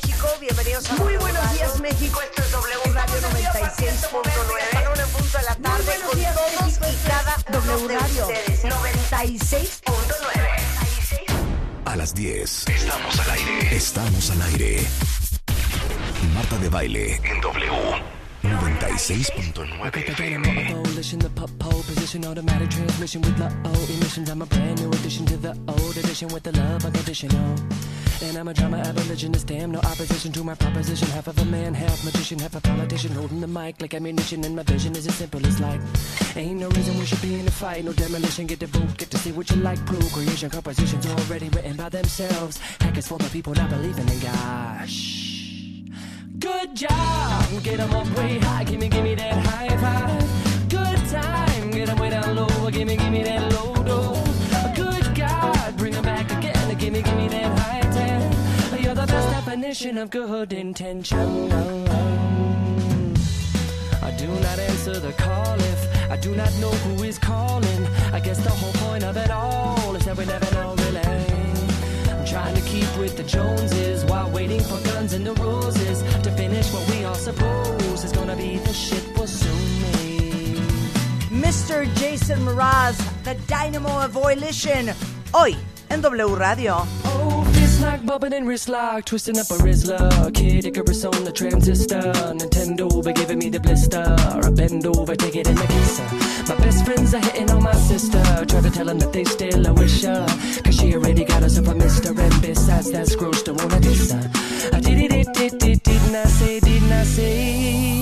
México, bienvenidos a Muy buenos Radio. días, México. Esto es W Radio 96.9. A la una en punto de la tarde buenos con días, todos México. y cada W Radio ustedes. 96.9. A las 10. Estamos al aire. Estamos al aire. Marta de baile en W. 96.9 And I'm a drama abolitionist, damn no opposition to my proposition. Half of a man, half magician, half a politician, holding the mic like ammunition. And my vision is as simple as like, ain't no reason we should be in a fight, no demolition. Get the vote, get to see what you like. Procreation, compositions already written by themselves. Hackers for the people not believing in God. Shh. Good job, get 'em up way high, gimme, gimme that high five. Good time, get 'em way down low, gimme, gimme that low definition of good intention. I do not answer the call if I do not know who is calling. I guess the whole point of it all is that we never know really. I'm trying to keep with the Joneses while waiting for guns and the roses to finish what we all suppose is gonna be the shit we'll soon make. Mr. Jason Mraz, the Dynamo of Volition. Hoy en W Radio. Oh, lock, bumping and wrist lock, twisting up a Rizla. Kid Icarus on the transistor. Nintendo be giving me the blister. I bend over, take it in the kisser. My best friends are hitting on my sister. Try to tell them that they still a wish her. Cause she already got herself a mister. And besides, that's gross, don't wanna diss her. I did it, it, it, it, didn't I say, didn't I say?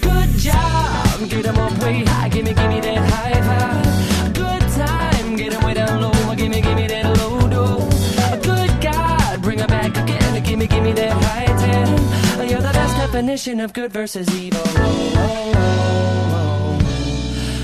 Good job, get 'em up way high, gimme, gimme that high five. Good time, get 'em way down low, gimme, gimme that high ten. You're the best definition of good versus evil. Oh, oh, oh.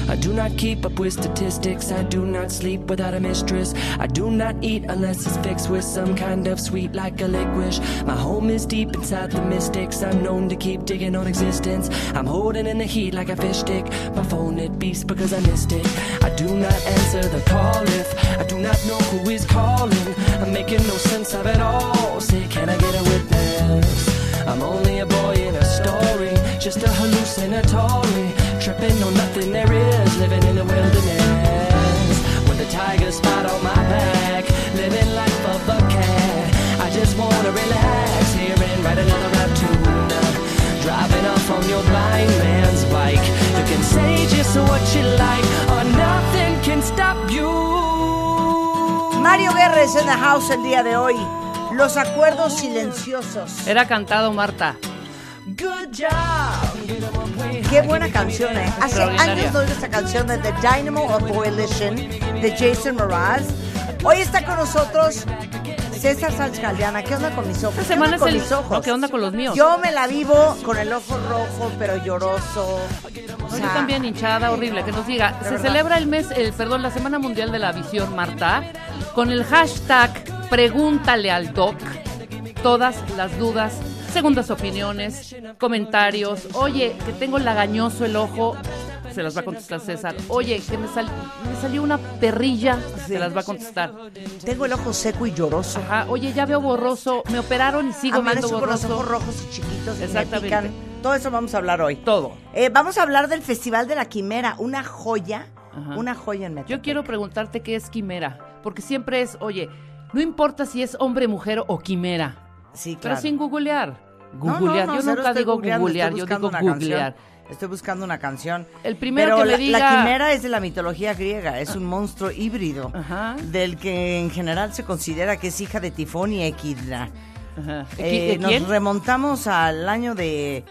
I do not keep up with statistics. I do not sleep without a mistress. I do not eat unless it's fixed with some kind of sweet like a licorice. My home is deep inside the mystics. I'm known to keep digging on existence. I'm holding in the heat like a fish stick. My phone it beeps because I missed it. I do not answer the call if I do not know who is calling. I'm making no sense of it all. Say, can I get a witness? I'm only a boy in a story, just a hallucinatory. Tripping on nothing there is, living in the wilderness. With a tiger spot on my back, living life of a cat. I just wanna relax here and write another rap tune. Driving off on your blind man's bike. You can say just what you like, or nothing can stop you. Mario Guerres en the house el día de hoy. Los acuerdos silenciosos. Era cantado, Marta. Good job. Qué buena canción, ¿eh? Hace años no esta canción de The Dynamo of Volition de Jason Mraz. Hoy está con nosotros César Sánchez Galeana. ¿Qué onda con mis ojos? Esta semana ¿Qué es onda con el... mis ojos? no, ¿Qué onda con los míos? Yo me la vivo con el ojo rojo, pero lloroso. O yo también hinchada, horrible. Que nos diga, se verdad. celebra el mes, el perdón, la Semana Mundial de la Visión, Marta, con el hashtag Pregúntale al Doc. Todas las dudas, segundas opiniones, comentarios. Oye, que tengo lagañoso el ojo. Se las va a contestar César. Oye, que me, sal- me salió una perrilla. Se las va a contestar. Tengo el ojo seco y lloroso. Ajá. Oye, ya veo borroso. Me operaron y sigo viendo Amanezco con los borroso. ojos rojos y chiquitos y me Exactamente. pican. Todo eso vamos a hablar hoy. Todo. Eh, vamos a hablar del Festival de la Quimera, una joya, Ajá. una joya en Metepec. Yo quiero preguntarte qué es quimera, porque siempre es, oye, no importa si es hombre, mujer o quimera, Sí, pero claro. sin googlear. No, no, Googlear, no, yo nunca digo googlear, estoy yo buscando digo una googlear. canción. Estoy buscando una canción. El primero Pero que me la, diga- la quimera es de la mitología griega, es un monstruo híbrido, Ajá. del que en general se considera que es hija de Tifón y Equidna. Ajá. ¿De Eh, nos remontamos al año de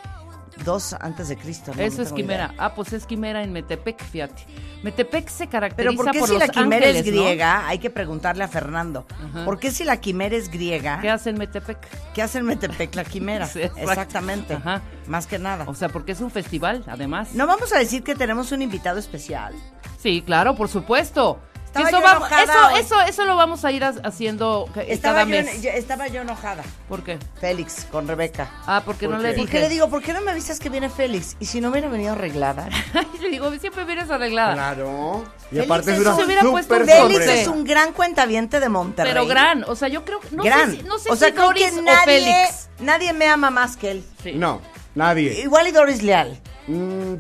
2 antes de Cristo. ¿no? Eso No es quimera. idea. Ah, pues es quimera en Metepec, fíjate. Metepec se caracteriza Pero ¿por qué por si los la quimera ángeles, es ¿no? griega? Hay que preguntarle a Fernando. Ajá. ¿Por qué si la quimera es griega? ¿Qué hace en Metepec? ¿Qué hace en Metepec la quimera? Sí. Exactamente. Ajá. Más que nada. O sea, porque es un festival, además. No vamos a decir que tenemos un invitado especial. Sí, claro, por supuesto. Estaba eso, yo vamos- enojada eso, hoy. eso, eso lo vamos a ir ha- haciendo ca- Estaba cada yo, mes. yo- estaba yo enojada. ¿Por qué? Félix, con Rebeca. Ah, porque no ¿Por le dije. ¿Por qué le digo, por qué no me avisas que viene Félix? Y si no hubiera venido arreglada. le digo, siempre vienes arreglada. Claro. Y Félix aparte es es- una Félix es un gran cuentaviente de Monterrey. Pero gran, o sea, yo creo que no gran. sé si, no sé o sea, si creo Doris que o nadie, Félix. nadie me ama más que él. Sí. No, nadie. Igual y Doris Leal. Mm,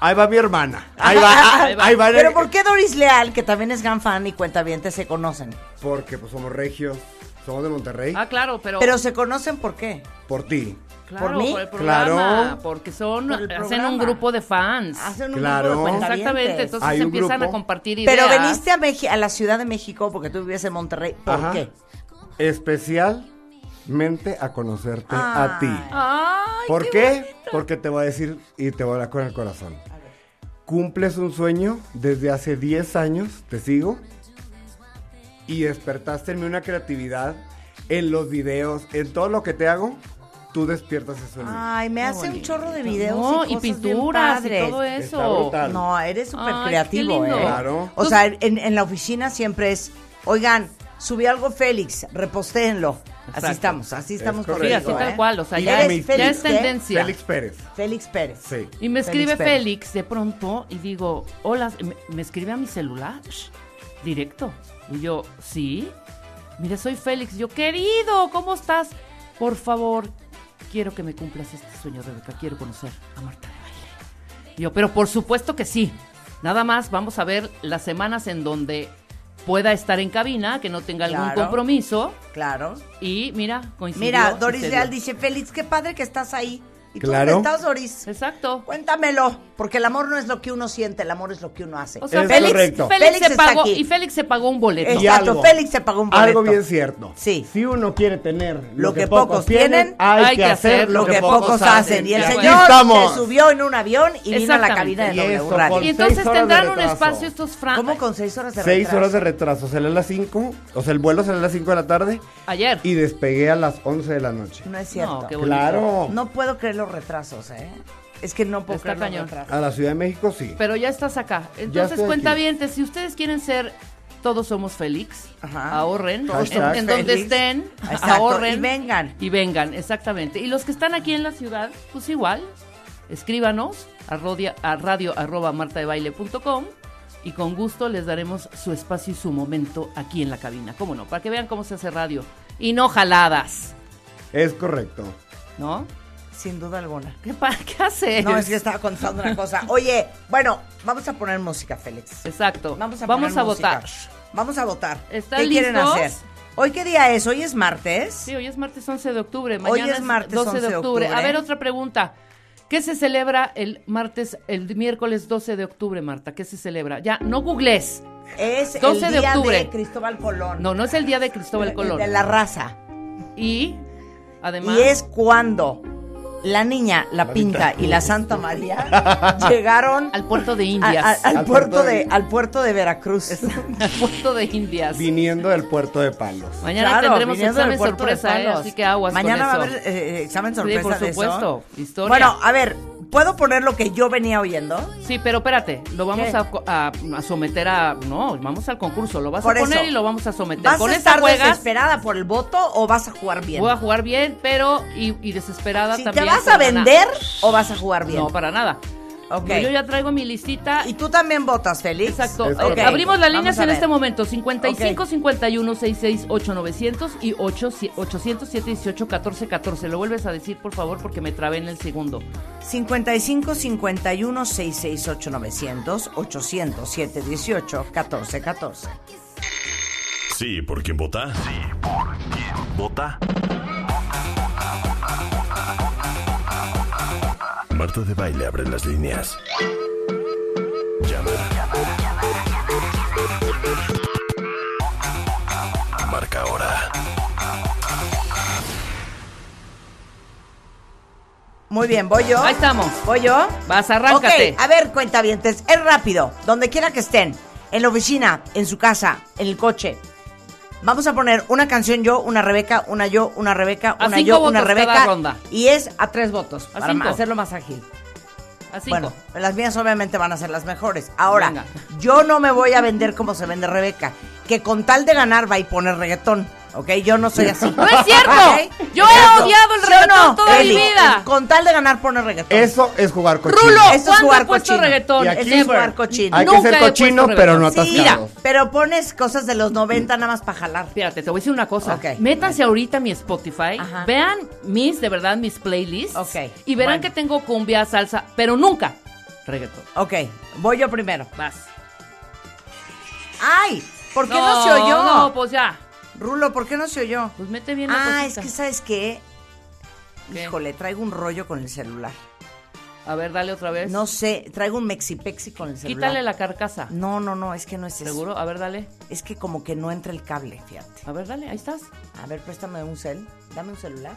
ahí va mi hermana. Ahí va. Ahí va. Ahí va. Pero ¿por qué Doris Leal, que también es gran fan y cuentaviente, se conocen? Porque pues somos regios. Somos de Monterrey. Ah, claro, pero, Pero se conocen por qué. Por ti. claro, ¿por mí? el programa, Claro. porque son Por el hacen un grupo de fans. Hacen un Claro. grupo de cuentavientes. Exactamente, entonces Hay empiezan grupo. a compartir ideas. Pero veniste a, Meji- a la Ciudad de México porque tú vivías en Monterrey. ¿Por Ajá. qué? Especialmente a conocerte a ti. Ay, ¿Por qué qué? Porque te voy a decir y te voy a hablar con el corazón. Cumples un sueño desde hace 10 años, te sigo, y despertaste en mí una creatividad en los videos, en todo lo que te hago, tú despiertas eso en mí. Ay, me hace un chorro de videos No, y, y cosas bien pinturas y todo eso. No, eres súper creativo, qué lindo. ¿eh? Claro. O sea, en, en la oficina siempre es, oigan, subí algo Félix, repostéenlo. Así Exacto. estamos, así estamos correcto. Sí, así tal ¿eh? cual, o sea, ya, mi- es, ya Félix, es ¿qué? tendencia. Félix Pérez. Félix Pérez. Sí. Y me escribe Pérez. Félix de pronto y digo, hola, me, me escribe a mi celular, directo. Y yo, sí, mire, soy Félix. Yo, querido, ¿cómo estás? Por favor, quiero que me cumplas este sueño, Rebeca, quiero conocer a Marta de Baile. Y yo, pero por supuesto que sí. Nada más vamos a ver las semanas en donde pueda estar en cabina, que no tenga algún Claro. compromiso. Claro. Y mira, coincidió. Mira, Doris se Leal dice, Félix, qué padre que estás ahí. ¿Y tú Claro. dónde estás, Doris? Exacto. Cuéntamelo, porque el amor no es lo que uno siente, el amor es lo que uno hace. O sea, Es Félix, correcto. Félix Félix se está pagó aquí. y Félix se pagó un boleto. Exacto, algo. Félix se pagó un boleto. Algo bien cierto. Sí. Si uno quiere tener Lo que pocos tienen, hay, que hacer Lo que pocos hacen. Y el señor estamos. se subió en un avión y vino a la cabina de W eso, Radio. Y entonces seis tendrán un espacio estos fran... ¿Cómo con seis horas de Seis retraso? horas de retraso. Salí a las 5, o sea, el vuelo salió a las 5 de la tarde Ayer. y despegué a las 11 de la noche. No es cierto. No, qué. Claro. No puedo creer los retrasos, ¿eh? Es que no puedo Está cañón. A la Ciudad de México sí. Pero ya estás acá. Entonces, cuenta bien, si ustedes quieren ser Todos Somos Félix, Ajá. ahorren. Todos En, donde estén, Exacto, ahorren. y vengan. Y vengan, exactamente. Y los que están aquí en la ciudad, pues igual, escríbanos a, rodia- a radio arroba martadebaile.com y con gusto les daremos su espacio y su momento aquí en la cabina. ¿Cómo no? Para que vean cómo se hace radio. Y no jaladas, Es correcto. ¿no? Sin duda alguna. ¿Qué, pa- qué haces? No, es que estaba contando una cosa. Oye, bueno, vamos a poner música, Félix. Exacto. Vamos a, Vamos poner a música. votar. Vamos a votar. ¿Están ¿Qué quieren hacer? ¿Hoy qué día es? ¿Hoy es martes? Sí, hoy es martes 11 de octubre. Hoy Mañana es martes 12 11 de octubre. octubre. A ver, otra pregunta. ¿Qué se celebra el martes, el miércoles 12 de octubre, Marta? ¿Qué se celebra? Ya, no googles. Es 12 el de día octubre. de Cristóbal Colón. No, no es el día de Cristóbal Colón. De la raza. Y, además... Y es cuando la niña, la pinta y la Santa María llegaron Al puerto de Indias. a- al, Al puerto puerto de, de- al puerto de Veracruz. al puerto de Indias. Viniendo del puerto de Palos. Mañana Claro, tendremos examen sorpresa, ¿eh? Así que aguas Mañana con va a haber eh, examen Sí, sorpresa por de eso. supuesto. Historia. Bueno, a ver, ¿puedo poner lo que yo venía oyendo? Sí, pero espérate, lo vamos a, a- a someter a... No, vamos al concurso, lo vas Por a poner eso. y lo vamos a someter. ¿Vas Con a esta estar juegas, desesperada por el voto o vas a jugar bien? voy a jugar bien, pero... Y, y desesperada Si te también. vas a ganar. vender o vas a jugar bien. No, para nada. Ok. Pero yo ya traigo mi listita. Y tú también votas, Félix. Exacto. Correcto. Abrimos las líneas en este momento. 55 Ok. 51 66 8900 y 8, 807 18 14 14. Lo vuelves a decir, por favor, porque me trabé en el segundo. 55 51 668 900 807 18 14 14. Sí, ¿por quién vota? Sí, ¿por quién vota? Marta de Baile abre las líneas. Llama. Marca ahora. Muy bien, ¿voy yo? Ahí estamos. ¿Voy yo? Vas, arráncate. Ok, a ver, cuentavientes, es rápido. Donde quiera que estén, en la oficina, en su casa, en el coche. Vamos a poner una canción yo, una Rebeca, una yo, una Rebeca, una yo, una cada Rebeca. ronda. Y es a tres votos, A para cinco. hacerlo más ágil. A cinco. Bueno, las mías obviamente van a ser las mejores. Ahora, Venga. yo no me voy a vender como se vende Rebeca, que con tal de ganar va y poner reggaetón. ¿Ok? Yo no soy así. ¡No es cierto! Yo he odiado el ¿Sí o reggaetón no, toda mi vida. Con tal de ganar pone reggaetón. Eso es jugar cochino. Rulo, Eso es ¿cuándo jugar cochino. reggaetón? Y aquí- Eso es jugar cochino. Hay que Nunca ser cochino, pero no. Sí, atascado. pero pones cosas de los 90 nada más para jalar. Espérate, te voy a decir una cosa. Ok. Métanse ahorita a mi Spotify, Ajá. vean mis, de verdad, mis playlists. Ok, Y verán bueno. que tengo cumbia, salsa, pero nunca reggaetón. Ok, voy yo primero. Vas. ¡Ay! ¿Por qué no, se oyó? No, pues ya. Rulo, ¿por qué no se oyó? Pues mete bien la Ah, es que ¿sabes qué? ¿Qué? Híjole, traigo un rollo con el celular. A ver, dale otra vez. No sé, traigo un mexipexi con el celular. Quítale la carcasa. No, no, no, es que no es eso. ¿Seguro? A ver, dale. Es que como que no entra el cable, fíjate. A ver, dale, ahí estás. A ver, préstame un cel. Dame un celular.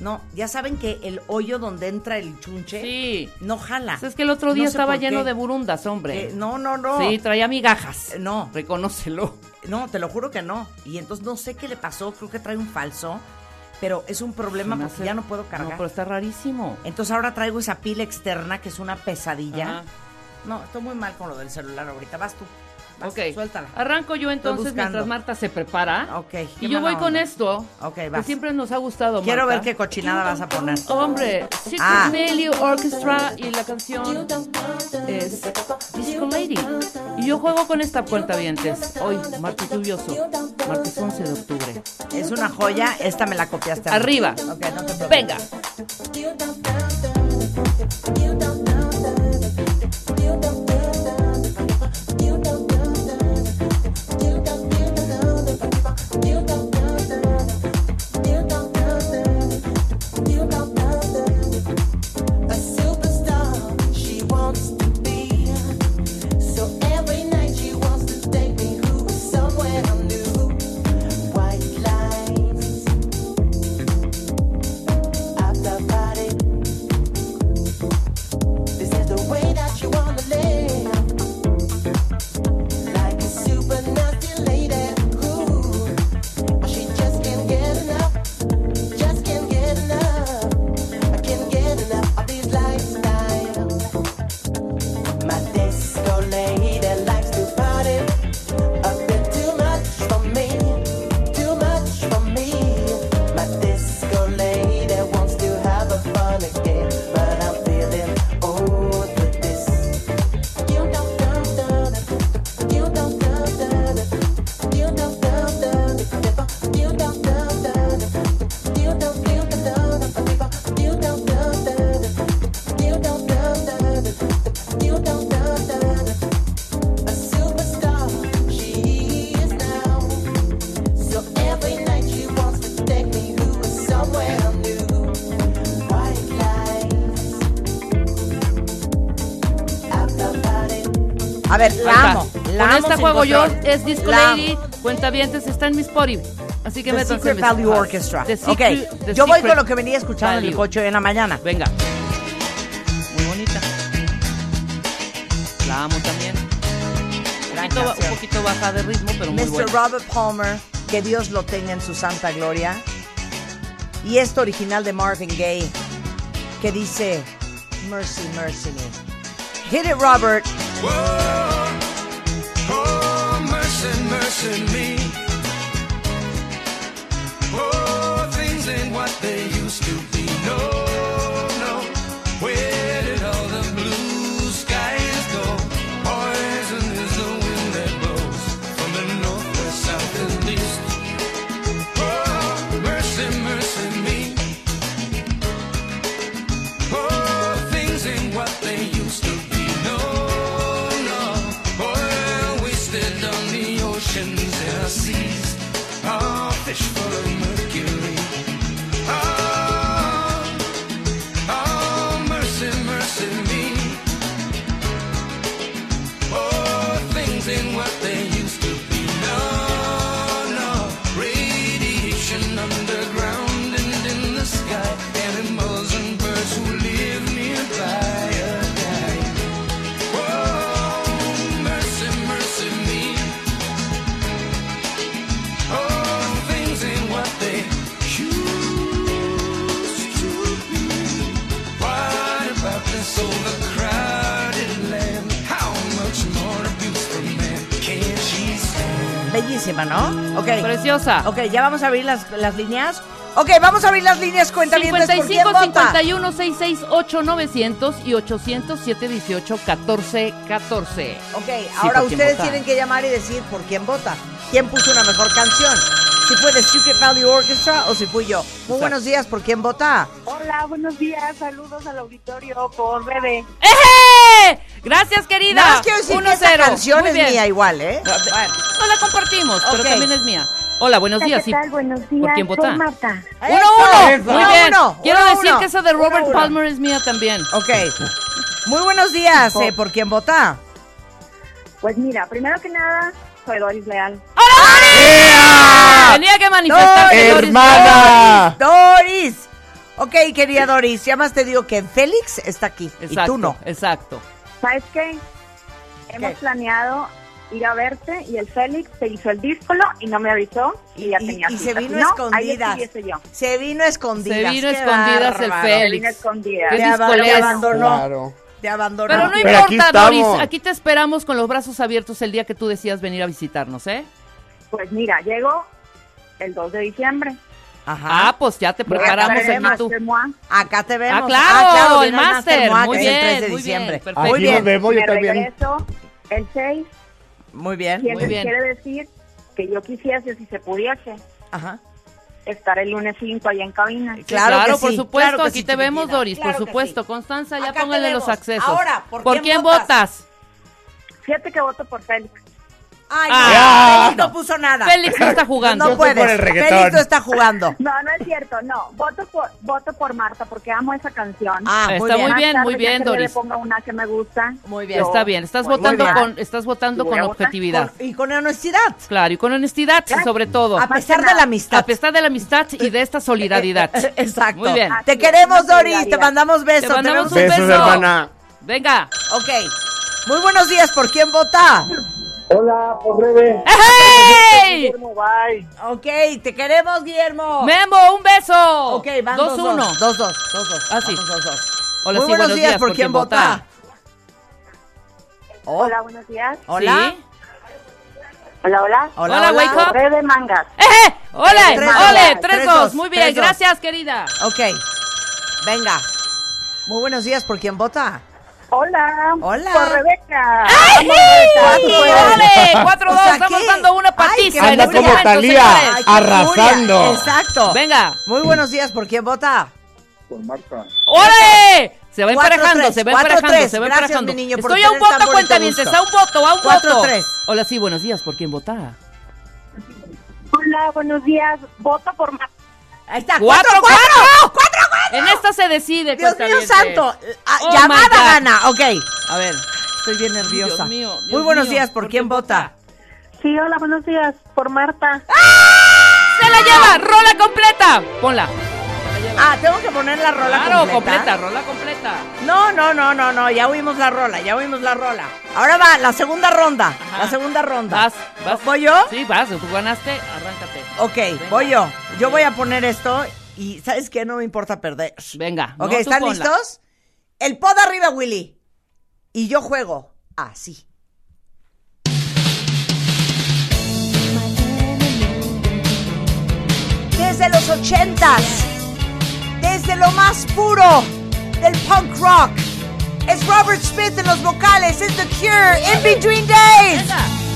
No, ya saben que el hoyo donde entra el chunche Sí. no jala. Pues es que el otro No día estaba lleno de burundas, hombre. Eh, no, no, no. Sí, traía migajas. Eh, no. Reconócelo. No, te lo juro que no. Y entonces no sé qué le pasó, creo que trae un falso, pero es un problema porque ya no puedo No, cargar. pero está rarísimo. Entonces ahora traigo esa pila externa que es una pesadilla. Ajá. No, estoy muy mal con lo del celular ahorita. Vas tú. Vas, Ok. Suéltala. Arranco yo entonces mientras Marta se prepara. Ok, Y yo voy con esto. Ok, Que vas. siempre nos ha gustado. Quiero Marta. ver qué cochinada vas a poner. Hombre, Secret Ah. Orchestra y la canción es Disco Lady. Y yo juego con esta cuenta vientes. Hoy, martes lluvioso, martes 11 de octubre. Es una joya. Esta me la copiaste. Arriba. Ok, no te preocupes. Venga. A A ver, la amo. La Con amo esta sin juego yo, control. es Disco La Lady, cuenta vientes, está en mi Spotify. Así que The métanse Secret mis- Value Ah, Orchestra. The ok, Secret- The yo voy Secret con lo que venía escuchando en el Value. coche hoy en la mañana. Venga. Muy bonita. La amo también. Un Gran poquito, un poquito baja de ritmo, pero muy Mr. buena. Robert Palmer, que Dios lo tenga en su santa gloria. Y esto original de Marvin Gaye, que dice, Mercy, mercy me. Hit it, Robert. Oh, mercy, Preciosa. Ok, ya vamos a abrir las, las líneas. Ok, vamos a abrir las líneas, cuenta bien. 55 51 668 900 y 800 718 14 14. Ok, Sí, ahora ¿por quién ustedes vota? tienen que llamar y decir por quién vota. ¿Quién puso una mejor canción? Si fue The Secret Valley Orchestra o si fui yo. Muy buenos días, ¿por quién vota? Hola, buenos días. Saludos al auditorio por Bebe. ¡Eje! Gracias, querida. Nada más quiero decir que esta 1-0. canción Muy es bien. mía igual, ¿eh? No, de- no la compartimos, pero Ok. también es mía. Hola, buenos días. ¿Qué tal? Buenos días. ¿Por quién Soy vota? Marta. Uno, uno. Eso. Muy bien. uno, Quiero uno, decir uno. que esa de Robert Uno, uno. Palmer es mía también. Ok. Muy buenos días, eh, ¿por quién vota? Pues mira, primero que nada, soy Doris Leal. Tenía que manifestar que Doris- ¡Hermana! Doris. Ok, querida Doris, ya más te digo que Félix está aquí Exacto, y tú no. Exacto. ¿Sabes qué? Hemos ¿Qué? planeado ir a verte y el Félix se hizo el díscolo y no me avisó y, ya Y, tenía y se cita. vino no, yo. Se vino escondidas. Se vino qué escondidas el. Félix. Se vino escondida. Te, abandonó. Claro. Te abandonó. Pero no Pero aquí importa, Doris. Aquí te esperamos con los brazos abiertos el día que tú decías venir a visitarnos, ¿eh? Pues mira, llego el 2 de diciembre. Ajá. Ah, pues ya te preparamos el aquí tú. Acá te vemos. Ah, claro, el viene al máster. Muy es el 3 bien, de muy diciembre. bien, perfecto. Muy Aquí bien. nos vemos, yo me también. regreso el 6. Muy bien. Y eso Muy bien. quiere decir que yo quisiese, si se pudiese, Ajá. estar el lunes 5 allá en cabina. Claro que por sí, supuesto, claro que aquí sí, te vemos, Doris, claro por supuesto. sí. Constanza, ya Acá póngale los accesos. Ahora, ¿por quién quién votas? votas? Fíjate que voto por Félix. Ay, Ah. no, Félix no puso nada. Félix no está jugando. No puedes. Félix no está jugando. No, no es cierto, no. Voto por, voto por Marta porque amo esa canción. Ah, muy Está bien. muy bien, muy bien, ya que le Doris. ponga una que me gusta. Muy bien. yo Está bien, estás votando con, estás votando con objetividad. Con- y con honestidad. Claro, y con honestidad, sobre todo. A pesar de la amistad. A pesar de la amistad y de esta solidaridad. Exacto. Muy bien. Te queremos, Doris. Te mandamos besos. Te mandamos un Besos, beso. hermana. Venga. Ok. Muy buenos días. ¿Por quién vota? Hola, por Rebe. ¡Hey! Guillermo, bye. Ok. Te queremos, Guillermo. Memo, un beso. Ok, van 2 dos, 1 dos, dos, dos, dos, dos. Ah, sí. Vamos, dos, dos. Hola, Muy sí, buenos días. ¿Por quién vota? Oh, Hola, buenos días. Hola. Sí. Hola, hola. Hola, wake up. De mangas. ¡Eh! ¡Ole! Tres, ¡Ole! dos, 3 tres, 2 dos, Muy bien, gracias, querida. Ok. Venga. Muy buenos días. ¿Por quién vota? Hola. Hola. Por Rebeca. ¡Ay! Rebeca. ¡Ole! 4 O 2 sea, Estamos ¿qué? dando una Ay, patiza qué en Anda este como momento, Talía. Ay, Arrasando. furia. Exacto. Venga. Muy buenos días. ¿Por quién vota? Por Marta. ¡Ole! Se va Cuatro, emparejando, tres, se va cuatro, emparejando, tres. se va Gracias, emparejando. mi niño, por Estoy a un voto, gusto. a un voto, a un Cuatro, voto. tres. Hola, sí, buenos días. ¿Por quién vota? Hola, buenos días. Voto por Marta. Ahí está. ¡Cuatro, ¡Cuatro, cuatro! cuatro! En esta se decide, Dios mío santo. Ah, Oh, llamada gana. Ok. A ver. Estoy bien nerviosa. Dios mío, Dios Muy buenos mío. días. ¿Por, quién vota? Sí, hola, buenos días. Por Marta. ¡Se la lleva! ¡Rola completa! Ponla. Ah, tengo que poner la rola Claro, completa. completa, rola completa. No, no, no, no, no. Ya oímos la rola, ya oímos la rola. Ahora va la segunda ronda. Ajá. La segunda ronda. Vas, vas. ¿Voy yo? Sí, vas, tú ganaste, arráncate. Ok, voy yo. Yo voy a poner esto y ¿sabes qué? No me importa perder. Venga. Ok, no, ¿están ponla. listos? El pod arriba, Willy. Y yo juego así. Desde los ochentas, desde lo más puro del punk rock, es Robert Smith en los vocales, es The Cure, In Between Days.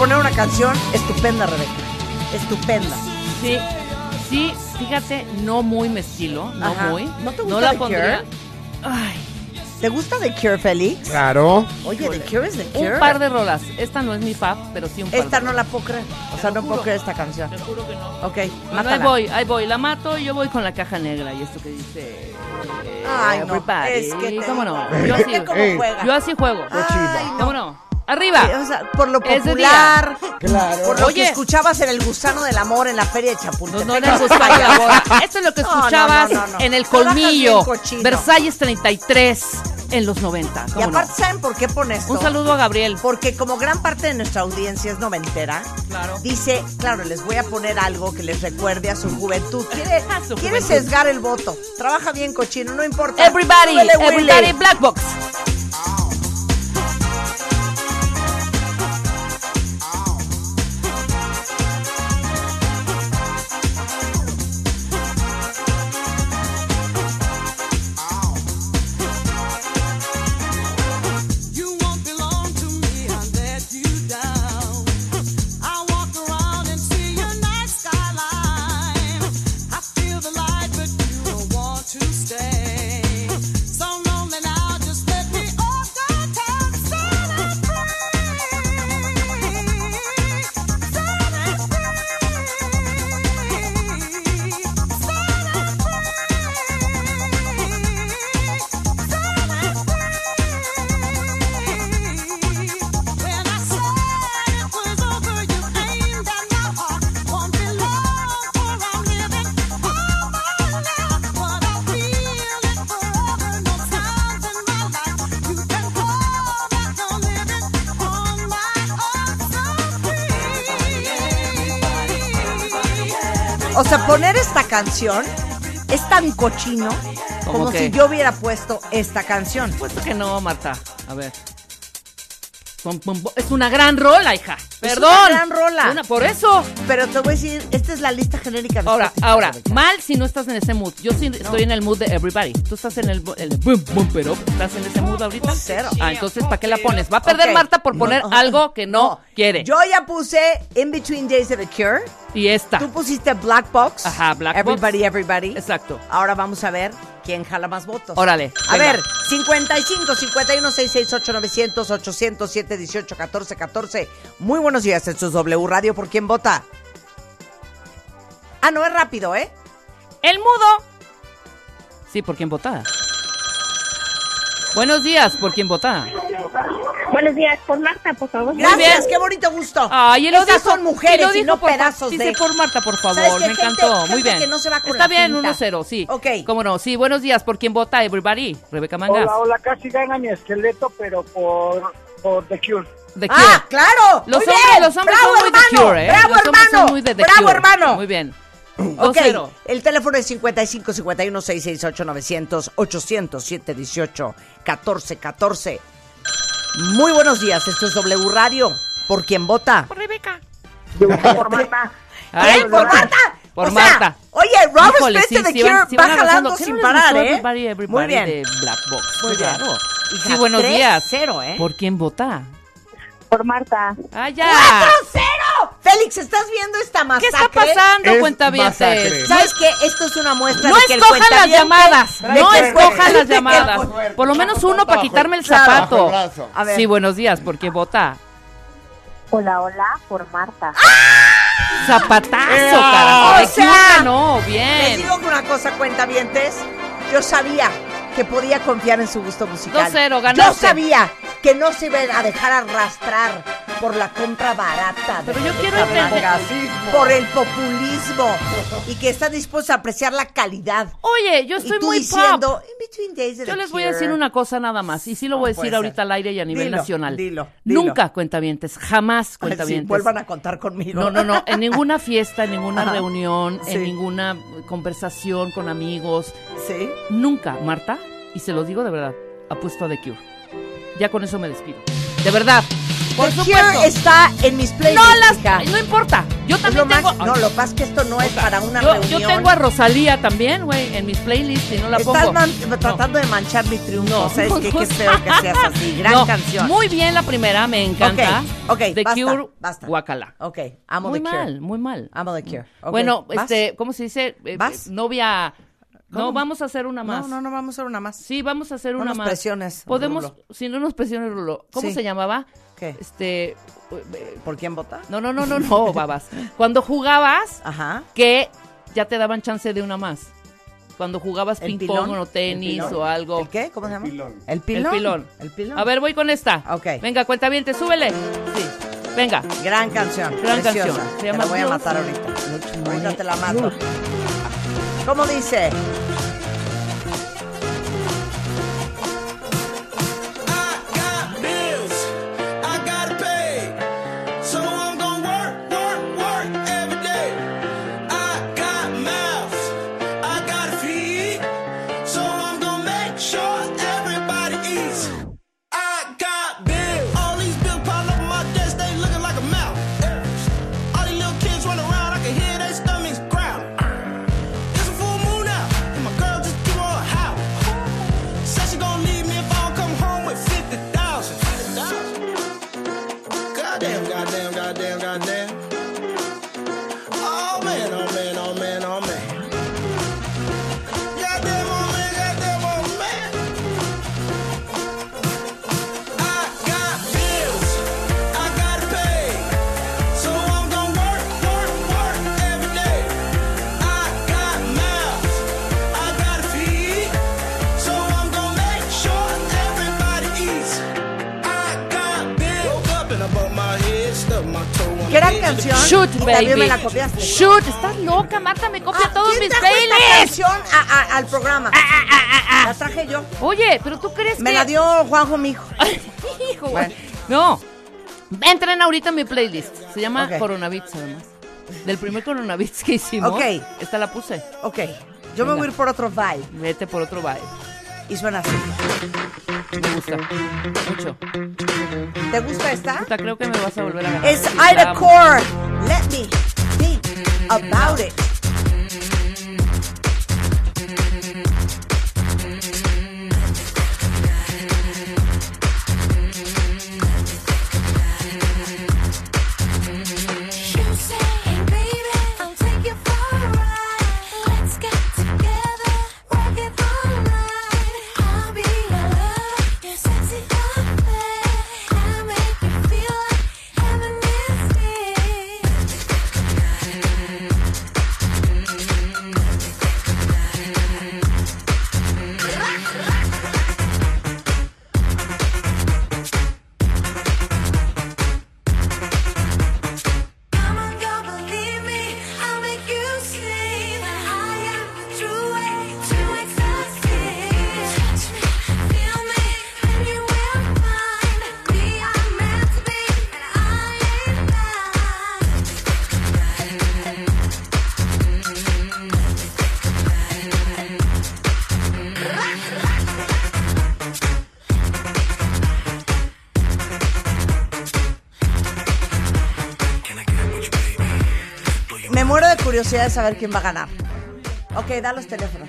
Poner una canción estupenda, Rebeca. Estupenda. Sí, sí, fíjate, no muy me estilo, no Ajá. muy. ¿No te gusta la The pondría. Cure? Ay, ¿Te gusta The Cure, Félix? Claro. Oye, The Cure es The Cure. un par de rolas. Esta no es mi fab, pero sí un par. Esta de no la puedo creer. O sea, no puedo creer esta canción. Te juro que no. Ok, Bueno, mátala. ahí voy, ahí voy. La mato y yo voy con la caja negra. Y esto que dice. eh, Ay, no, everybody. es que te ¿Cómo no? Yo así, cómo Ey. juega. yo así juego. Ay, no. ¿Cómo no? ¡Arriba! O sea, por lo popular, Claro. por lo Oye. que escuchabas en El Gusano del Amor en la Feria de No, Chapultepec. no gusano la boda. Esto es lo que No, no, escuchabas no, no, no. en el colmillo. Versalles 33 en los 90. Y ¿Cómo no? aparte, ¿saben por qué pone esto? Un saludo a Gabriel. Porque como gran parte de nuestra audiencia es noventera, Claro. dice, claro, les voy a poner algo que les recuerde a su juventud. Quiere, su quiere juventud. sesgar el voto. Trabaja bien cochino, no importa. Everybody, Súbele, everybody, Black Box. Canción es tan cochino ¿Cómo como qué? si yo hubiera puesto esta canción. Puesto que no, Marta. A ver. Es una gran rola, hija. Perdón. una gran rola. Una- por eso. Pero te voy a decir, esta es la lista genérica de Ahora, Spotify, ahora, mal si no estás en ese mood. Yo sí estoy en el mood de everybody. Tú estás en el, el boom, boom, pero ¿estás en ese mood ahorita? Cero. Ah, entonces, ¿para qué la pones? Va a perder. Marta por poner No. algo que no, quiere. Yo ya puse In Between Days de The Cure. y esta. Tú pusiste Black Box. Ajá, Black everybody, Box. Everybody, Exacto. Ahora vamos a ver quién jala más votos. Órale, A venga. ver, 55 51 668 900 807 18 14 14. Muy buenos días, esto es W Radio. ¿Por quién vota? Ah, no, es rápido, ¿eh? El mudo. Sí, ¿por quién vota? Buenos días, ¿por quién vota? Buenos días, por Marta, por favor. Gracias, qué bonito gusto. Ay, él lo Esas dijo. son mujeres y lo y dijo no por pedazos Dice de... por Marta, por favor. ¿Sabes qué? Me Gente- encantó. gente Muy bien. que no se va con Está la bien, finta. 1-0, sí. Ok. ¿Cómo no? Sí, buenos días. ¿Por quién vota? Everybody. Rebeca Mangas. Hola, hola, casi gana mi esqueleto, pero por, por The Cure. The Cure. ¡Ah, claro! Los Muy hombres, bien. los hombres ¡Bravo, son muy The hermano! Cure, ¿eh? ¡Bravo, los hombres hermano! son muy de The ¡Bravo, Cure. hermano! Muy bien. Ok, 2-0. el teléfono es 55 51 668 900 800 718 14 14. Muy buenos días, esto es W Radio. ¿Por quién vota? Por Marta. Ay. ¿Por Marta? Por O sea, Marta. Oye, Robert Híjole, Smith sí, de Cure sí va jalando ¿Qué sin no parar, ¿eh? Everybody, Everybody Muy bien. de Black Box. Muy bien. Claro. Hija, Sí, buenos días. cero, ¿eh? ¿Por quién vota? Por Marta. ¡Ah, ya! ¡4-0! Félix, ¿estás viendo esta ¿Qué masacre? está pasando, Es cuentavientes? ¿Sabes qué? Esto es una muestra No de que el escojan las llamadas, no escojan las llamadas. Por lo menos uno para quitarme el zapato. A ver. Sí, buenos días, ¿por qué vota? Hola, hola, por Marta. Zapatazo, ¡Ea! carajo. O sea, no, Les bien. digo una cosa, cuentavientes. Yo sabía que podía confiar en su gusto musical. 2-0, Yo sabía que no se iban a dejar arrastrar por la compra barata. de Pero yo quiero entender- Por el populismo. Y que están dispuestos a apreciar la calidad. Oye, yo y estoy tú muy diciendo, pop. in between days of Yo les voy a Cure". decir una cosa nada más, y sí lo voy a decir ahorita al aire y a nivel Dilo, nacional. dilo, dilo. Nunca cuentavientes, jamás Ay, sí, cuentavientes. vuelvan a contar conmigo. No, no, no, en ninguna fiesta, en ninguna Ajá. reunión, Sí. en ninguna conversación con amigos, ¿Sí? nunca, Marta, y se lo digo de verdad, apuesto a The Cure. Ya con eso me despido. De verdad. Por The supuesto. Cure está en mis playlists. No las, hija. no importa. Yo también lo más- tengo. no, lo que pasa es que esto no es para una yo, reunión. yo tengo a Rosalía también, güey, en mis playlists y no la Estás pongo. No. tratando de manchar mi triunfo. No, ¿Sabes no, qué? feo que seas así. Gran canción. Muy bien la primera, me encanta. Ok, ok, The basta, Cure, basta. Guacala. Ok, amo muy The Cure. mal, muy mal. Amo The Cure. Ok, Bueno, ¿vas? este, ¿cómo se dice? Eh, ¿Vas? eh, No, vamos a hacer una más. No, no, no, vamos a hacer una más. Sí, vamos a hacer No una nos más. presiones, Podemos, Rulo. si no nos presiones, Rulo. ¿Cómo Sí. se llamaba? ¿Qué? Este. eh, ¿Por quién vota? No, no, no, no, no, babas. Cuando jugabas, Ajá. que ya te daban chance de una más. Cuando jugabas ¿El ping pong o tenis o algo. ¿El qué? ¿Cómo se llama? pilón. El pilón. El pilón. El pilón. A ver, voy con esta. Ok. Venga, cuenta bien, te súbele. Sí. Venga. Gran canción. Gran preciosa. canción. Se Te la voy a matar ahorita. Ahorita te la mato. ¿Cómo dice? Shoot, baby. también me la copiaste. Shoot, estás loca, Marta, me copia Ah, todos ¿quién mis trajo esta playlists. canción a- a- al programa? Ah, La traje yo. Oye, pero tú crees Me que. la dio Juanjo, mi hijo. Hijo, Bueno. No. Entren ahorita en mi playlist. Se llama Ok. Coronavits, además. Del primer Coronavits que hicimos. Ok. Esta la puse. Ok, yo me Venga. voy a ir por otro vibe. Vete por otro vibe. Y suena así. Me gusta. Mucho. ¿Te gusta esta? Puta, creo que me vas a volver a ganar. La Ida. Core. Let me think about it. Curiosidad de saber quién va a ganar. Ok, da los teléfonos.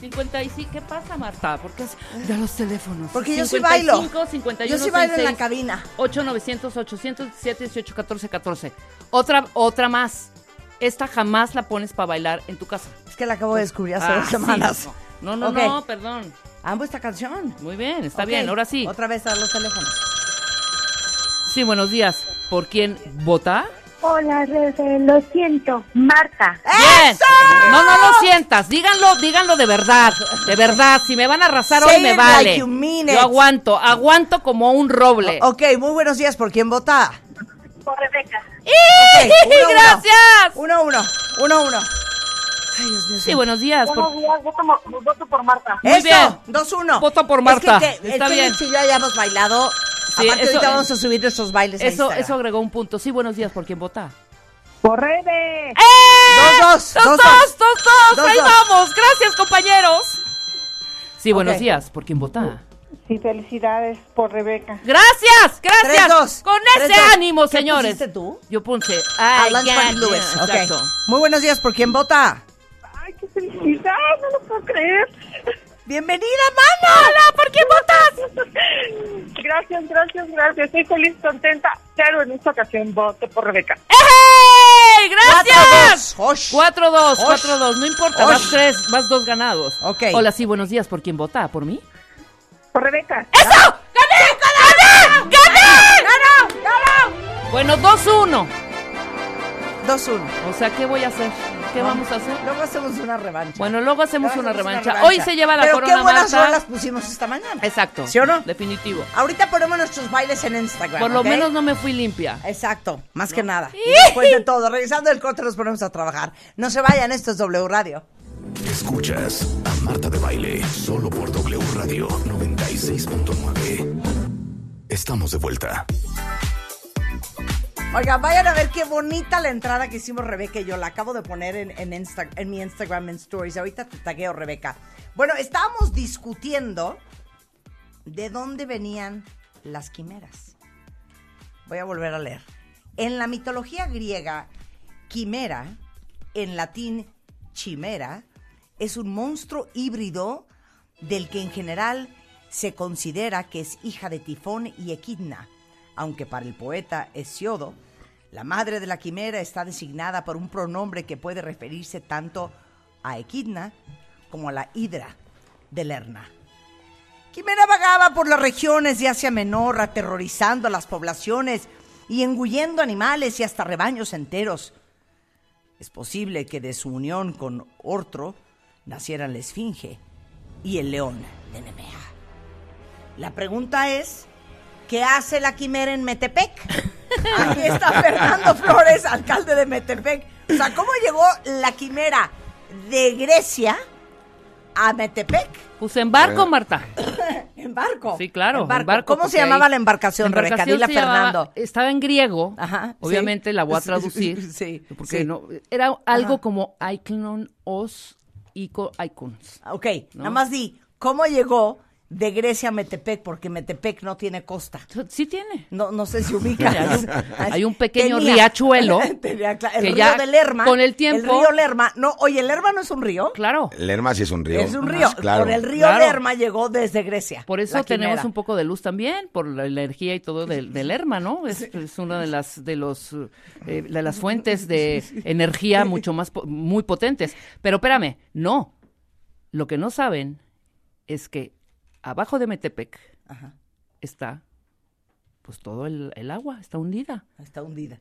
55, ¿qué pasa, Marta? ¿Por qué? es- Da los teléfonos. Porque yo sí bailo. 55, 51, Yo sí bailo en la 66, cabina. 8900 817 18 14 14. Otra, otra más. Esta jamás la pones para bailar en tu casa. Es que la acabo de descubrir hace Ah, dos sí, semanas. No, no, Ok. no, perdón. Amo esta canción. Muy bien, está bien, ahora sí. Otra vez da los teléfonos. Sí, buenos días. ¿Por quién vota? Hola, Rebe, lo siento. Marta. Bien. No, no lo sientas. Díganlo, díganlo de verdad. De verdad. Si me van a arrasar Say hoy, me it vale. like you mean it. Yo aguanto, aguanto como un roble. Ok, muy buenos días. ¿Por quién vota? Por Rebeca. Ok, uno, uno. ¡Gracias! Uno, uno. Uno, uno. Ay, Dios mío. Sí, buenos días. por- Buenos días, voto, mo- voto por Marta. Muy Eso, bien. 2-1. Voto por Es Marta. que, que- Está el bien. Félix y yo ya hemos bailado. Sí, Aparte, eso- ahorita vamos a subir nuestros bailes Eso, agregó un punto. Sí, buenos días. ¿Por quién vota? Por Rebe. ¡Eh! Dos, dos, ¡Dos, dos, dos, dos. dos, dos! Dos, ¡Ahí dos. vamos! ¡Gracias, compañeros! Sí, buenos días. ¿Por quién vota? Y felicidades por Rebeca. Gracias, gracias. Tres, dos. Con Tres, ese dos. ánimo, ¿Qué señores. pusiste tú? Yo puse. Ah, Ay, Lance ya, Frank ya, Lewis. Ok. exacto. Muy buenos días. ¿Por quién vota? Ay, qué felicidad, no lo puedo creer. Bienvenida, mana. Hola, ¿por quién votas? Gracias, gracias, gracias. Estoy feliz, contenta, pero en esta ocasión voto por Rebeca. ¡Ey! ¡Gracias! 4-2. 4-2, Osh. 4-2, no importa, Osh. vas tres, vas dos ganados. Ok. Hola, sí, buenos días, ¿por quién vota? ¿Por mí? Por Rebeca. ¡Eso! ¡Gané! ¡Gané! ¡Gané! ¡Ganó! ¡Ganó! Bueno, 2-1. 2-1. O sea, ¿qué voy a hacer? ¿Qué No. vamos a hacer? Luego hacemos una revancha. Bueno, luego hacemos Luego una hacemos revancha. Hoy se lleva la Pero corona qué buenas Marta. rolas pusimos esta mañana. Exacto. ¿Sí o no? Definitivo. Ahorita ponemos nuestros bailes en Instagram. Por lo menos no me fui limpia. Exacto, más que nada. Y después de todo, regresando del corte nos ponemos a trabajar. No se vayan, esto es W Radio. Escuchas a Marta de Baile solo por W Radio 96.9. Estamos de vuelta. Oigan, vayan a ver qué bonita la entrada que hicimos Rebeca y yo. La acabo de poner en, en, Insta- en mi Instagram en Stories. Ahorita te tagueo, Rebeca. Bueno, estábamos discutiendo de dónde venían las quimeras. Voy a volver a leer. En la mitología griega, quimera, en latín chimera, es un monstruo híbrido del que en general se considera que es hija de Tifón y Equidna, aunque para el poeta Hesiodo, la madre de la quimera está designada por un pronombre que puede referirse tanto a Equidna como a la hidra de Lerna. Quimera vagaba por las regiones de Asia Menor, aterrorizando a las poblaciones y engullendo animales y hasta rebaños enteros. Es posible que de su unión con Ortro nacieran la Esfinge y el león de Nemea. La pregunta es, ¿qué hace la quimera en Metepec? Aquí está Fernando Flores, alcalde de Metepec. O sea, ¿cómo llegó la quimera de Grecia a Metepec? Pues en barco, Marta. En barco. Sí, claro. En barco. en barco, ¿Cómo se porque llamaba la embarcación, Rebeca? Dile a se llamaba- Fernando. estaba en griego. Ajá, Obviamente sí. la voy a traducir. sí, Porque sí. no, era algo Ajá. como Icon os Ico Icons. Ok, ¿No? nada más di, ¿cómo llegó de Grecia a Metepec? Porque Metepec no tiene costa. Sí tiene. No, no sé si ubicas. Hay un- hay un pequeño Tenía- riachuelo Tenía, claro, el que río ya de Lerma. con el tiempo- El río Lerma. No, oye, ¿el Lerma no es un río? Claro. Lerma sí es un río. Es un río. Claro. Por el río Claro. Lerma llegó desde Grecia. Por eso tenemos un poco de luz también, por la energía y todo del, Lerma, ¿no? Es, es una de las de los eh, de las fuentes de energía mucho más muy potentes. Pero espérame, no. Lo que no saben es que abajo de Metepec Ajá, está pues todo el, el agua, está hundida. está hundida.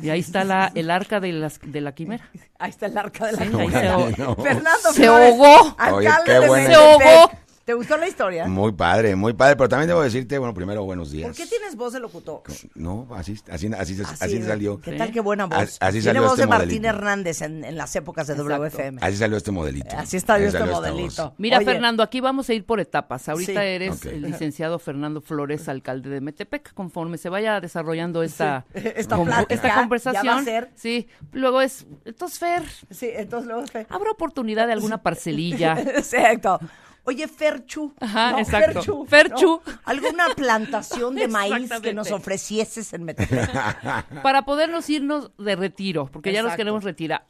Y ahí está la, el arca de, las, de la quimera. Ahí está el arca de la Sí, quimera. ahogó. No. Fernando Se ahogó. Oye, qué. Se ahogó. ¿Te gustó la historia? Muy padre, muy padre. Pero también debo decirte, bueno, primero, buenos días. ¿Por qué tienes voz de locutor? No, así, así, así, así, Así, salió. ¿Qué Sí. tal qué buena voz? Así- así Tiene salió voz este de Martín modelito. Hernández en, en las épocas de Exacto. WFM. Así salió este modelito. Así está yo Así este salió esta modelito. Mira, Oye. Fernando, aquí vamos a ir por etapas. Ahorita Sí. eres el licenciado Fernando Flores, alcalde de Metepec. Conforme se vaya desarrollando esta, Esta con- plática esta ya va a conversación. ser. Sí, luego es. Entonces, Fer, Sí, entonces luego Fer. ¿habrá oportunidad de alguna parcelilla? Exacto. Oye, Ferchu. Ajá, ¿no? exacto. Ferchu. Ferchu. ¿no? ¿Alguna plantación de maíz que nos ofrecieses en Metepec? Para podernos irnos de retiro, porque ya nos queremos retirar.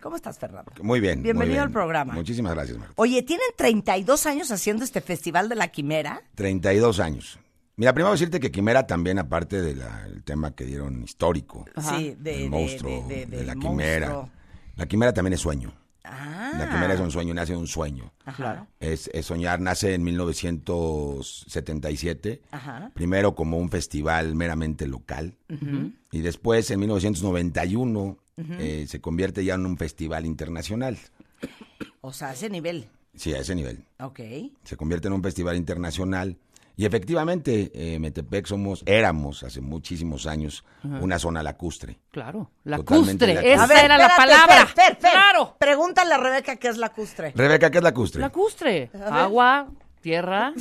¿Cómo estás, Fernando? Muy bien. muy Bienvenido bien. al programa. Muchísimas gracias, Marta. Oye, ¿tienen 32 años haciendo este Festival de la Quimera? 32 años. Mira, primero decirte que Quimera también, aparte del tema que dieron histórico, Ajá. Sí, de, del de- monstruo, de, de- de, del la Quimera. La Quimera también es sueño. Ah. La Quimera es un sueño, nace de un sueño. Claro. Es, es soñar, nace en 1977. Ajá. Primero como un festival meramente local. Y después, en 1991, eh, se convierte ya en un festival internacional. O sea, a ese nivel. Sí, a ese nivel. Ok. Se convierte en un festival internacional. Y efectivamente, eh, Metepec somos, éramos hace muchísimos años una zona lacustre. Claro, lacustre. lacustre. Esa A ver, era la palabra. Fer, Fer, Fer. Claro. Pregúntale a Rebeca qué es lacustre. Rebeca, ¿qué es lacustre? Lacustre. Agua tierra,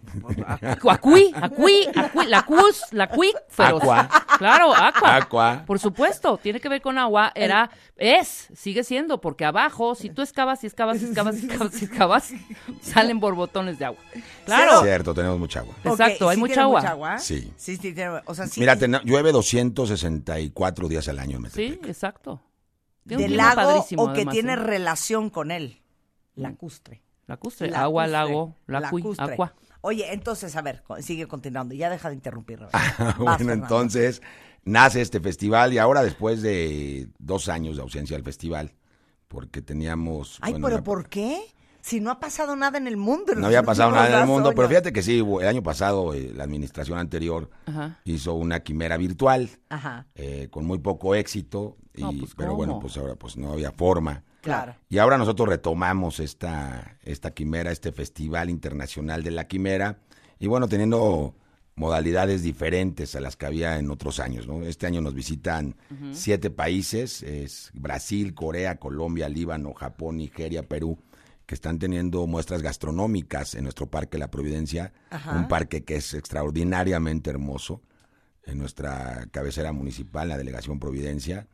acuí, acuí, acuí, la cus, la cuí, feroz. Aqua. Claro, aqua. Aqua. Por supuesto, tiene que ver con agua, era, es, sigue siendo, porque abajo, si tú excavas y excavas y excavas y excavas y excavas, salen borbotones de agua. Claro. Cierto, tenemos mucha agua. Exacto, hay ¿sí mucha agua. mucha agua? Sí. Sí, sí, tiene- o sea, sí. Mira, ten- llueve 264 días al año en Metepec. Sí, exacto. Tiene un ¿Del lago padrísimo, o que además, tiene ¿eh? relación con él? Lacustre. Lacustre, Lacustre. agua, lago, lacui, Lacustre. aqua. Oye, entonces, a ver, sigue continuando. Ya deja de interrumpir. Ah, bueno, Fernando. entonces nace este festival y ahora después de dos años de ausencia del festival, porque teníamos... Ay, bueno, pero una- ¿por qué? Si no ha pasado nada en el mundo. No había pasado nada en el mundo, pero fíjate que sí, el año pasado eh, la administración anterior Ajá. hizo una quimera virtual Ajá, eh, con muy poco éxito, y, No, pues, pero ¿cómo? bueno, pues ahora pues no había forma. Claro. Y ahora nosotros retomamos esta, esta quimera, este Festival Internacional de la Quimera, y bueno, teniendo modalidades diferentes a las que había en otros años, ¿no? Este año nos visitan siete países, es Brasil, Corea, Colombia, Líbano, Japón, Nigeria, Perú, que están teniendo muestras gastronómicas en nuestro Parque La Providencia, Ajá. un parque que es extraordinariamente hermoso, en nuestra cabecera municipal, la Delegación Providencia.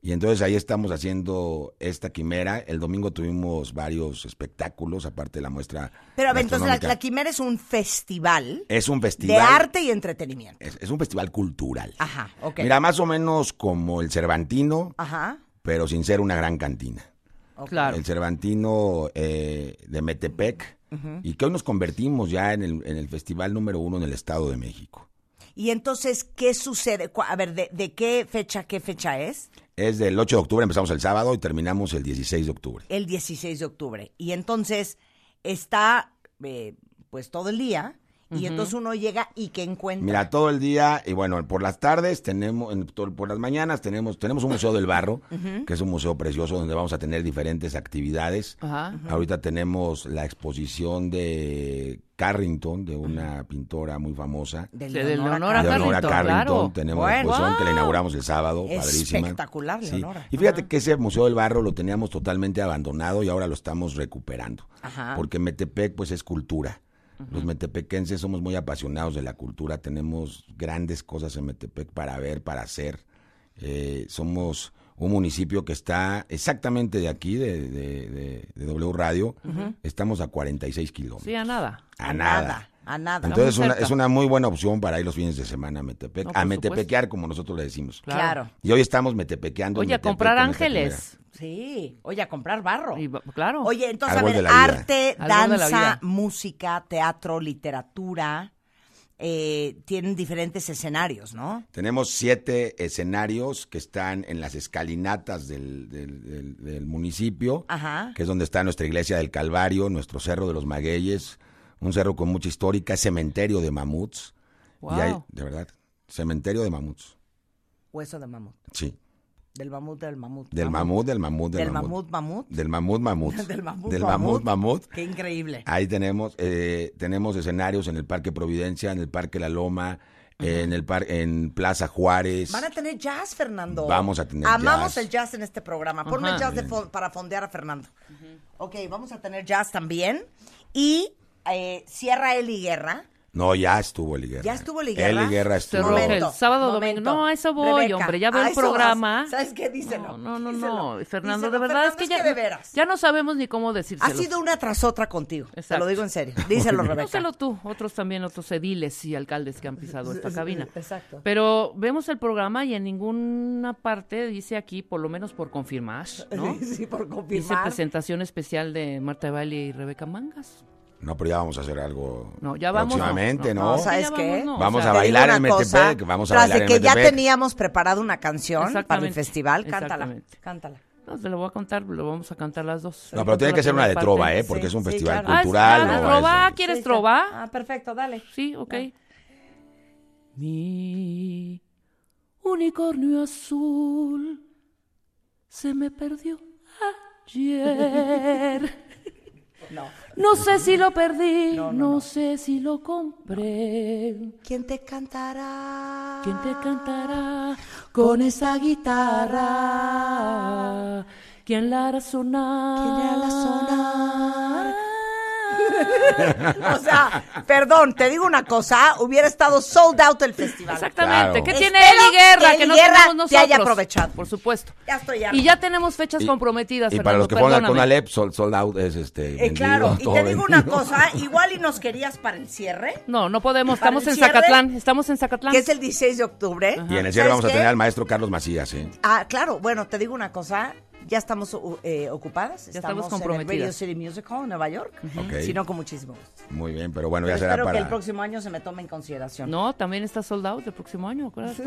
Y entonces ahí estamos haciendo esta quimera. El domingo tuvimos varios espectáculos, aparte de la muestra. Pero a ver, entonces la, Quimera es un festival Es un de festival. arte y entretenimiento. Es, es un festival cultural. Ajá, ok. Mira, más o menos como el Cervantino, Ajá. pero sin ser una gran cantina. Claro. El Cervantino eh, de Metepec. Y que hoy nos convertimos ya en el, en el festival número uno en el Estado de México. Y entonces, ¿qué sucede? A ver, ¿de, de qué fecha, qué fecha es? Es del 8 de octubre, empezamos el sábado y terminamos el 16 de octubre. El 16 de octubre. Y entonces está, eh, pues, todo el día. Y entonces uno llega y que encuentra. Mira, todo el día, y bueno, por las tardes tenemos, en- por las mañanas tenemos, tenemos un museo del barro, que es un museo precioso donde vamos a tener diferentes actividades. Ajá. Ahorita tenemos la exposición de Carrington, de una pintora muy famosa. de Leonora de Leonora Carrington, Carrington, claro. tenemos Bueno. la exposición que la inauguramos el sábado, padrísima. Espectacular, Sí. Leonora. Y fíjate que ese Museo del Barro lo teníamos totalmente abandonado y ahora lo estamos recuperando. Ajá. Porque Metepec pues es cultura. Los metepequenses somos muy apasionados de la cultura, tenemos grandes cosas en Metepec para ver, para hacer. Eh, somos un municipio que está exactamente de aquí, de, de- de- de W Radio. Estamos a 46 kilómetros. Sí, a nada. a A nada. nada, a nada. Entonces una, es una muy buena opción para ir los fines de semana a Metepec, No, a metepequear como nosotros le decimos. Claro. Y hoy estamos metepequeando. Oye, a Metepec comprar ángeles. Sí. Oye, a comprar barro. Y claro. Oye, entonces, Árbol a ver, arte, danza, música, teatro, literatura, eh, tienen diferentes escenarios, ¿no? Tenemos siete escenarios que están en las escalinatas del, del- del- del municipio, Ajá. que es donde está nuestra iglesia del Calvario, nuestro cerro de los Magueyes, un cerro con mucha histórica, cementerio de mamuts. Wow. Y hay, de verdad, cementerio de mamuts. Hueso de mamut. Sí. Del mamut, del mamut. Del mamut, del mamut, del, Del mamut, mamut. Del mamut, mamut. Del mamut, Del mamut. mamut. Qué increíble. Ahí tenemos, eh, tenemos escenarios en el Parque Providencia, en el Parque La Loma, en el par en Plaza Juárez. Van a tener jazz, Fernando. Vamos a tener Amamos jazz. el jazz en este programa. Ponme el jazz de fo- para fondear a Fernando. Ok, vamos a tener jazz también. Y eh, cierra Eli Guerra. No, ya estuvo Guerra. ¿Ya estuvo Eli Guerra? Eli Guerra estuvo. Momento, el sábado, momento. domingo. No, a eso voy, Rebeca, hombre. Ya veo el programa. vas. ¿Sabes qué? Díselo. No, no, no, Díselo. no. Fernando, Díselo, de verdad Fernando, es que ya, de veras. ya no sabemos ni cómo decírselo. Ha sido una tras otra contigo. Te Exacto. lo digo en serio. Díselo, Rebeca. No solo tú, otros también, otros ediles y alcaldes que han pisado esta cabina. Exacto. Pero vemos el programa y en ninguna parte dice aquí, por lo menos por confirmar, ¿no? Sí, por Dice confirmar. presentación especial de Marta de Baile y Rebeca Mangas. No, pero ya vamos a hacer algo No, ya vamos. próximamente, no, ¿no? No, ¿sabes qué? vamos, no, Vamos o sea, a Te bailar en Metepec, vamos a tras bailar de en que ya teníamos preparada una canción para el festival, cántala. Cántala. No, se lo voy a contar, lo vamos a cantar las dos. No, pero tiene que ser una de Parte. trova, ¿eh? Porque Sí, es un sí, festival claro. Cultural. ah, trova, Es- ¿quieres Sí, trova? Ah, perfecto, dale. Sí, ok. Mi unicornio azul se me perdió ayer. No. No sé si lo perdí, no, sé si lo compré. ¿Quién te cantará? ¿Quién te cantará con esa guitarra? ¿Quién la hará sonar? ¿Quién la hará sonar? o sea, perdón, te digo una cosa, hubiera estado sold out el festival. Exactamente. Claro. ¿Qué tiene Eli Guerra que que no Guerra tenemos nosotros? te haya aprovechado. Por supuesto. Ya estoy harta. Y ya tenemos fechas Y- comprometidas, Y para los que fueron al perdóname. Conalep, sold, sold out es este. Eh, vendido, claro, y te digo una cosa, igual y nos querías para el cierre, No, no podemos. ¿Para Estamos en cierre? Estamos Estamos en Zacatlán. que es el 16 de octubre. Y en el cierre ¿Sabes vamos a tener al maestro Carlos Macías, ¿eh? Ah, claro, bueno, te digo una cosa, ya estamos uh, eh, ocupadas, Ya estamos, estamos en el comprometidas. Radio City Music Hall en Nueva York, Ok. si no con muchísimo gusto. Muy bien, pero bueno, ya Pero será espero para. que el próximo año se me tome en consideración. No, también está sold out el próximo año, acuérdate.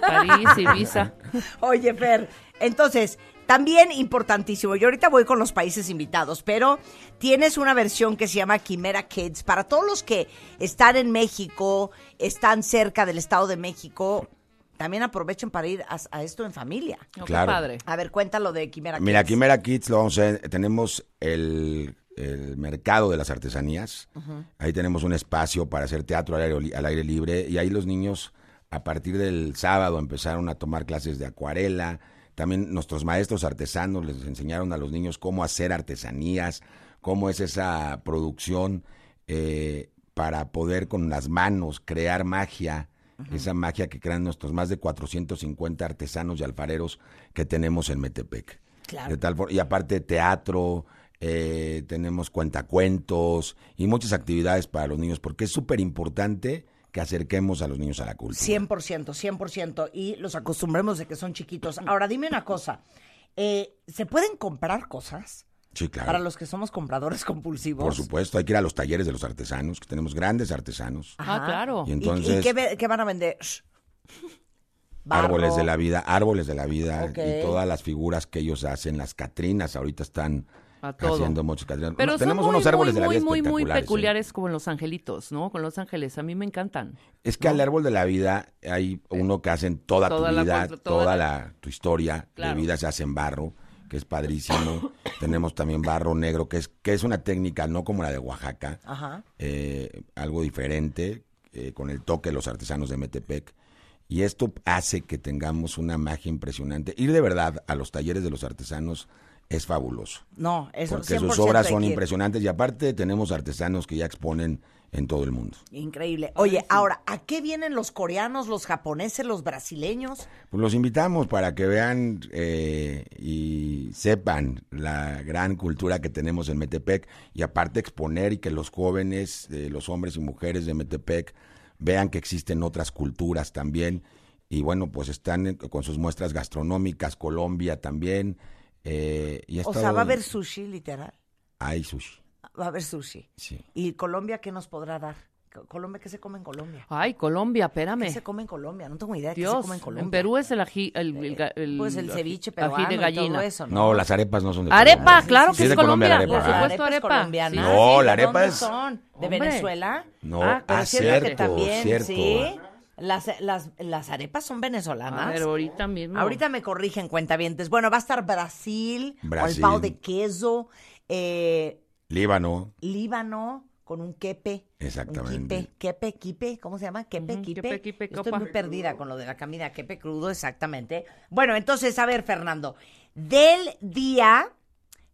París, Ibiza. Oye, Fer, entonces, también importantísimo, yo ahorita voy con los países invitados, pero tienes una versión que se llama Quimera Kids. Para todos los que están en México, están cerca del Estado de México, también aprovechen para ir a, a esto en familia. No, Claro. padre. A ver, cuéntalo de Quimera Mira, Kids. Quimera Kids lo vamos a. Tenemos el, el mercado de las artesanías. Ahí tenemos un espacio para hacer teatro al aire, li- al aire libre. Y ahí los niños, a partir del sábado, empezaron a tomar clases de acuarela. También nuestros maestros artesanos les enseñaron a los niños cómo hacer artesanías, cómo es esa producción eh, para poder con las manos crear magia. Esa magia que crean nuestros más de 450 artesanos y alfareros que tenemos en Metepec. Claro. De tal for- y aparte teatro, eh, tenemos cuentacuentos y muchas actividades para los niños, porque es súper importante que acerquemos a los niños a la cultura. 100%, 100%. Y los acostumbremos de que son chiquitos. Ahora, dime una cosa. eh, ¿Se pueden comprar cosas Sí, claro. para los que somos compradores compulsivos? Por supuesto, hay que ir a los talleres de los artesanos, que tenemos grandes artesanos. Ah, claro. Y ¿Y- entonces, ¿Y, qué, van a vender? Barro. árboles de la vida, árboles de la vida y todas las figuras que ellos hacen, las catrinas, ahorita están haciendo muchas catrinas. Pero No, son tenemos muy, unos árboles muy, de la vida muy, muy ¿eh? peculiares como los angelitos, ¿no? Con los ángeles. A mí me encantan. Es que al árbol de la vida hay uno que hacen toda, Toda tu vida, toda, toda la, tu historia Claro. de vida se hace en barro, que es padrísimo. Tenemos también barro negro, que es, que es una técnica no como la de Oaxaca, Ajá. eh, algo diferente, eh, con el toque de los artesanos de Metepec. Y esto hace que tengamos una magia impresionante. Ir de verdad a los talleres de los artesanos es fabuloso. No, eso Porque 100% sus obras son impresionantes y aparte tenemos artesanos que ya exponen en todo el mundo. Increíble. Oye, ahora, ¿a qué vienen los coreanos, los japoneses, los brasileños? Pues los invitamos para que vean eh, y sepan la gran cultura que tenemos en Metepec y aparte exponer y que los jóvenes, eh, los hombres y mujeres de Metepec vean que existen otras culturas también y bueno, pues están con sus muestras gastronómicas, Colombia también. eh, y O sea, va a haber sushi, literal. Hay sushi, Va a haber sushi. sí. ¿Y Colombia qué nos podrá dar? Co- Colombia, ¿qué se come en Colombia? Ay, Colombia, ¿Qué espérame. se come en Colombia? No tengo idea de qué se Dios, come en Colombia. en Perú es el ají, el, el el- Pues el ají- ceviche ají peruano y gallina. todo eso, ¿no? No, las arepas no son de Arepa, Colombia. claro Sí que es de Colombia arepa, por supuesto, arepas arepa. No, ¿De la arepa dónde es- son? ¿De Hombre. Venezuela? No, ah, pero ah, que cierto, también, cierto. sí. Las, las, las arepas son venezolanas. A ver, ahorita mismo. Ahorita me corrigen cuentavientes. Bueno, va a estar Brasil, con el Brasil. pavo de queso, eh, Líbano, Líbano con un quepe. Exactamente. Un quipe, quepe, quipe, ¿cómo se llama? Quepe, Ujú, quipe. quepe, quipe, Estoy copa. muy perdida con lo de la comida quepe crudo, exactamente. Bueno, entonces, a ver, Fernando, del día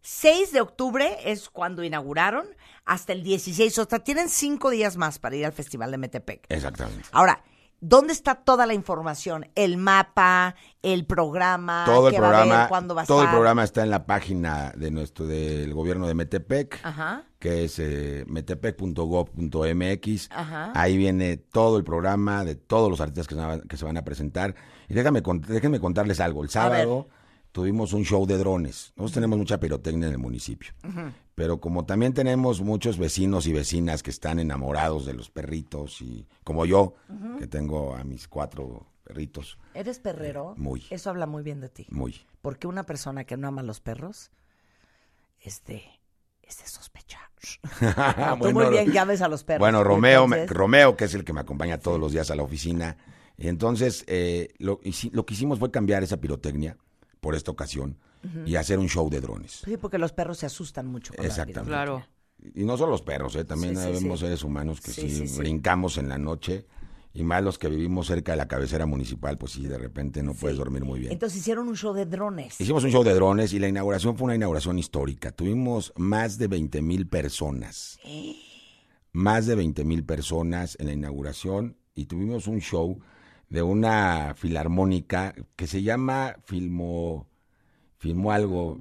6 de octubre es cuando inauguraron, hasta el 16, o sea, tienen cinco días más para ir al Festival de Metepec. exactamente. Ahora, ¿dónde está toda la información? El mapa, el programa, todo el qué va a haber, programa, cuándo va a todo el programa está en la página de nuestro del gobierno de Metepec, Ajá. que es eh, metepec.gov.mx. Ajá. Ahí viene todo el programa de todos los artistas que se van, que se van a presentar. Y déjame, déjenme contarles algo. El sábado tuvimos un show de drones. Nosotros tenemos mucha pirotecnia en el municipio. Pero como también tenemos muchos vecinos y vecinas que están enamorados de los perritos y como yo, que tengo a mis cuatro perritos, ¿Eres perrero? Muy. Eso habla muy bien de ti. muy. Porque una persona que no ama a los perros es de, es de sospechar. Tú muy Bueno, bien que ames a los perros. Bueno, Romeo, me- Romeo, que es el que me acompaña todos los días a la oficina. Y entonces, eh, lo, lo que hicimos fue cambiar esa pirotecnia por esta ocasión y hacer un show de drones. Sí, porque los perros se asustan mucho. Con la Exactamente. Claro. Y no solo los perros, ¿eh? también Sí, sí, vemos sí. seres humanos que sí. brincamos en la noche. Y más los que vivimos cerca de la cabecera municipal, pues sí, de repente no puedes dormir muy bien. Entonces hicieron un show de drones. Hicimos un show de drones y la inauguración fue una inauguración histórica. Tuvimos más de 20 mil personas. Más de 20 mil personas en la inauguración y tuvimos un show de una filarmónica que se llama Filmo... Filmó algo,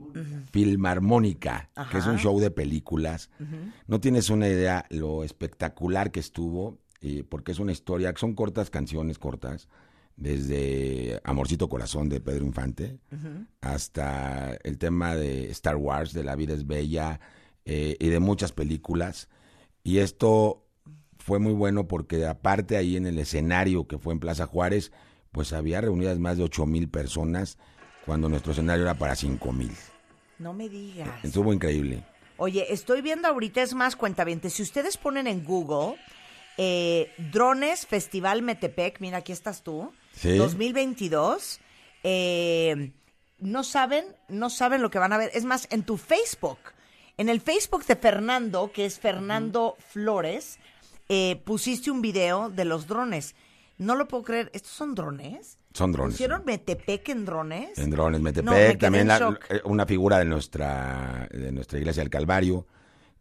Filmarmónica, que es un show de películas. No tienes una idea lo espectacular que estuvo, eh, porque es una historia, son cortas canciones cortas, desde Amorcito Corazón de Pedro Infante hasta el tema de Star Wars, de La vida es bella eh, y de muchas películas. Y esto fue muy bueno porque aparte ahí en el escenario que fue en Plaza Juárez, pues había reunidas más de ocho mil personas cuando nuestro escenario era para cinco mil. No me digas. Estuvo increíble. Oye, estoy viendo ahorita, es más cuentaviente. Si ustedes ponen en Google eh, Drones Festival Metepec, mira, aquí estás tú, Sí. 2022, eh, no saben, no saben lo que van a ver. Es más, en tu Facebook, en el Facebook de Fernando, que es Fernando Flores, eh, pusiste un video de los drones. No lo puedo creer, ¿estos son drones? Son drones. ¿Pusieron Metepec en drones? En drones, No, me Metepec, también en la- eh, una figura de nuestra, de nuestra iglesia del Calvario,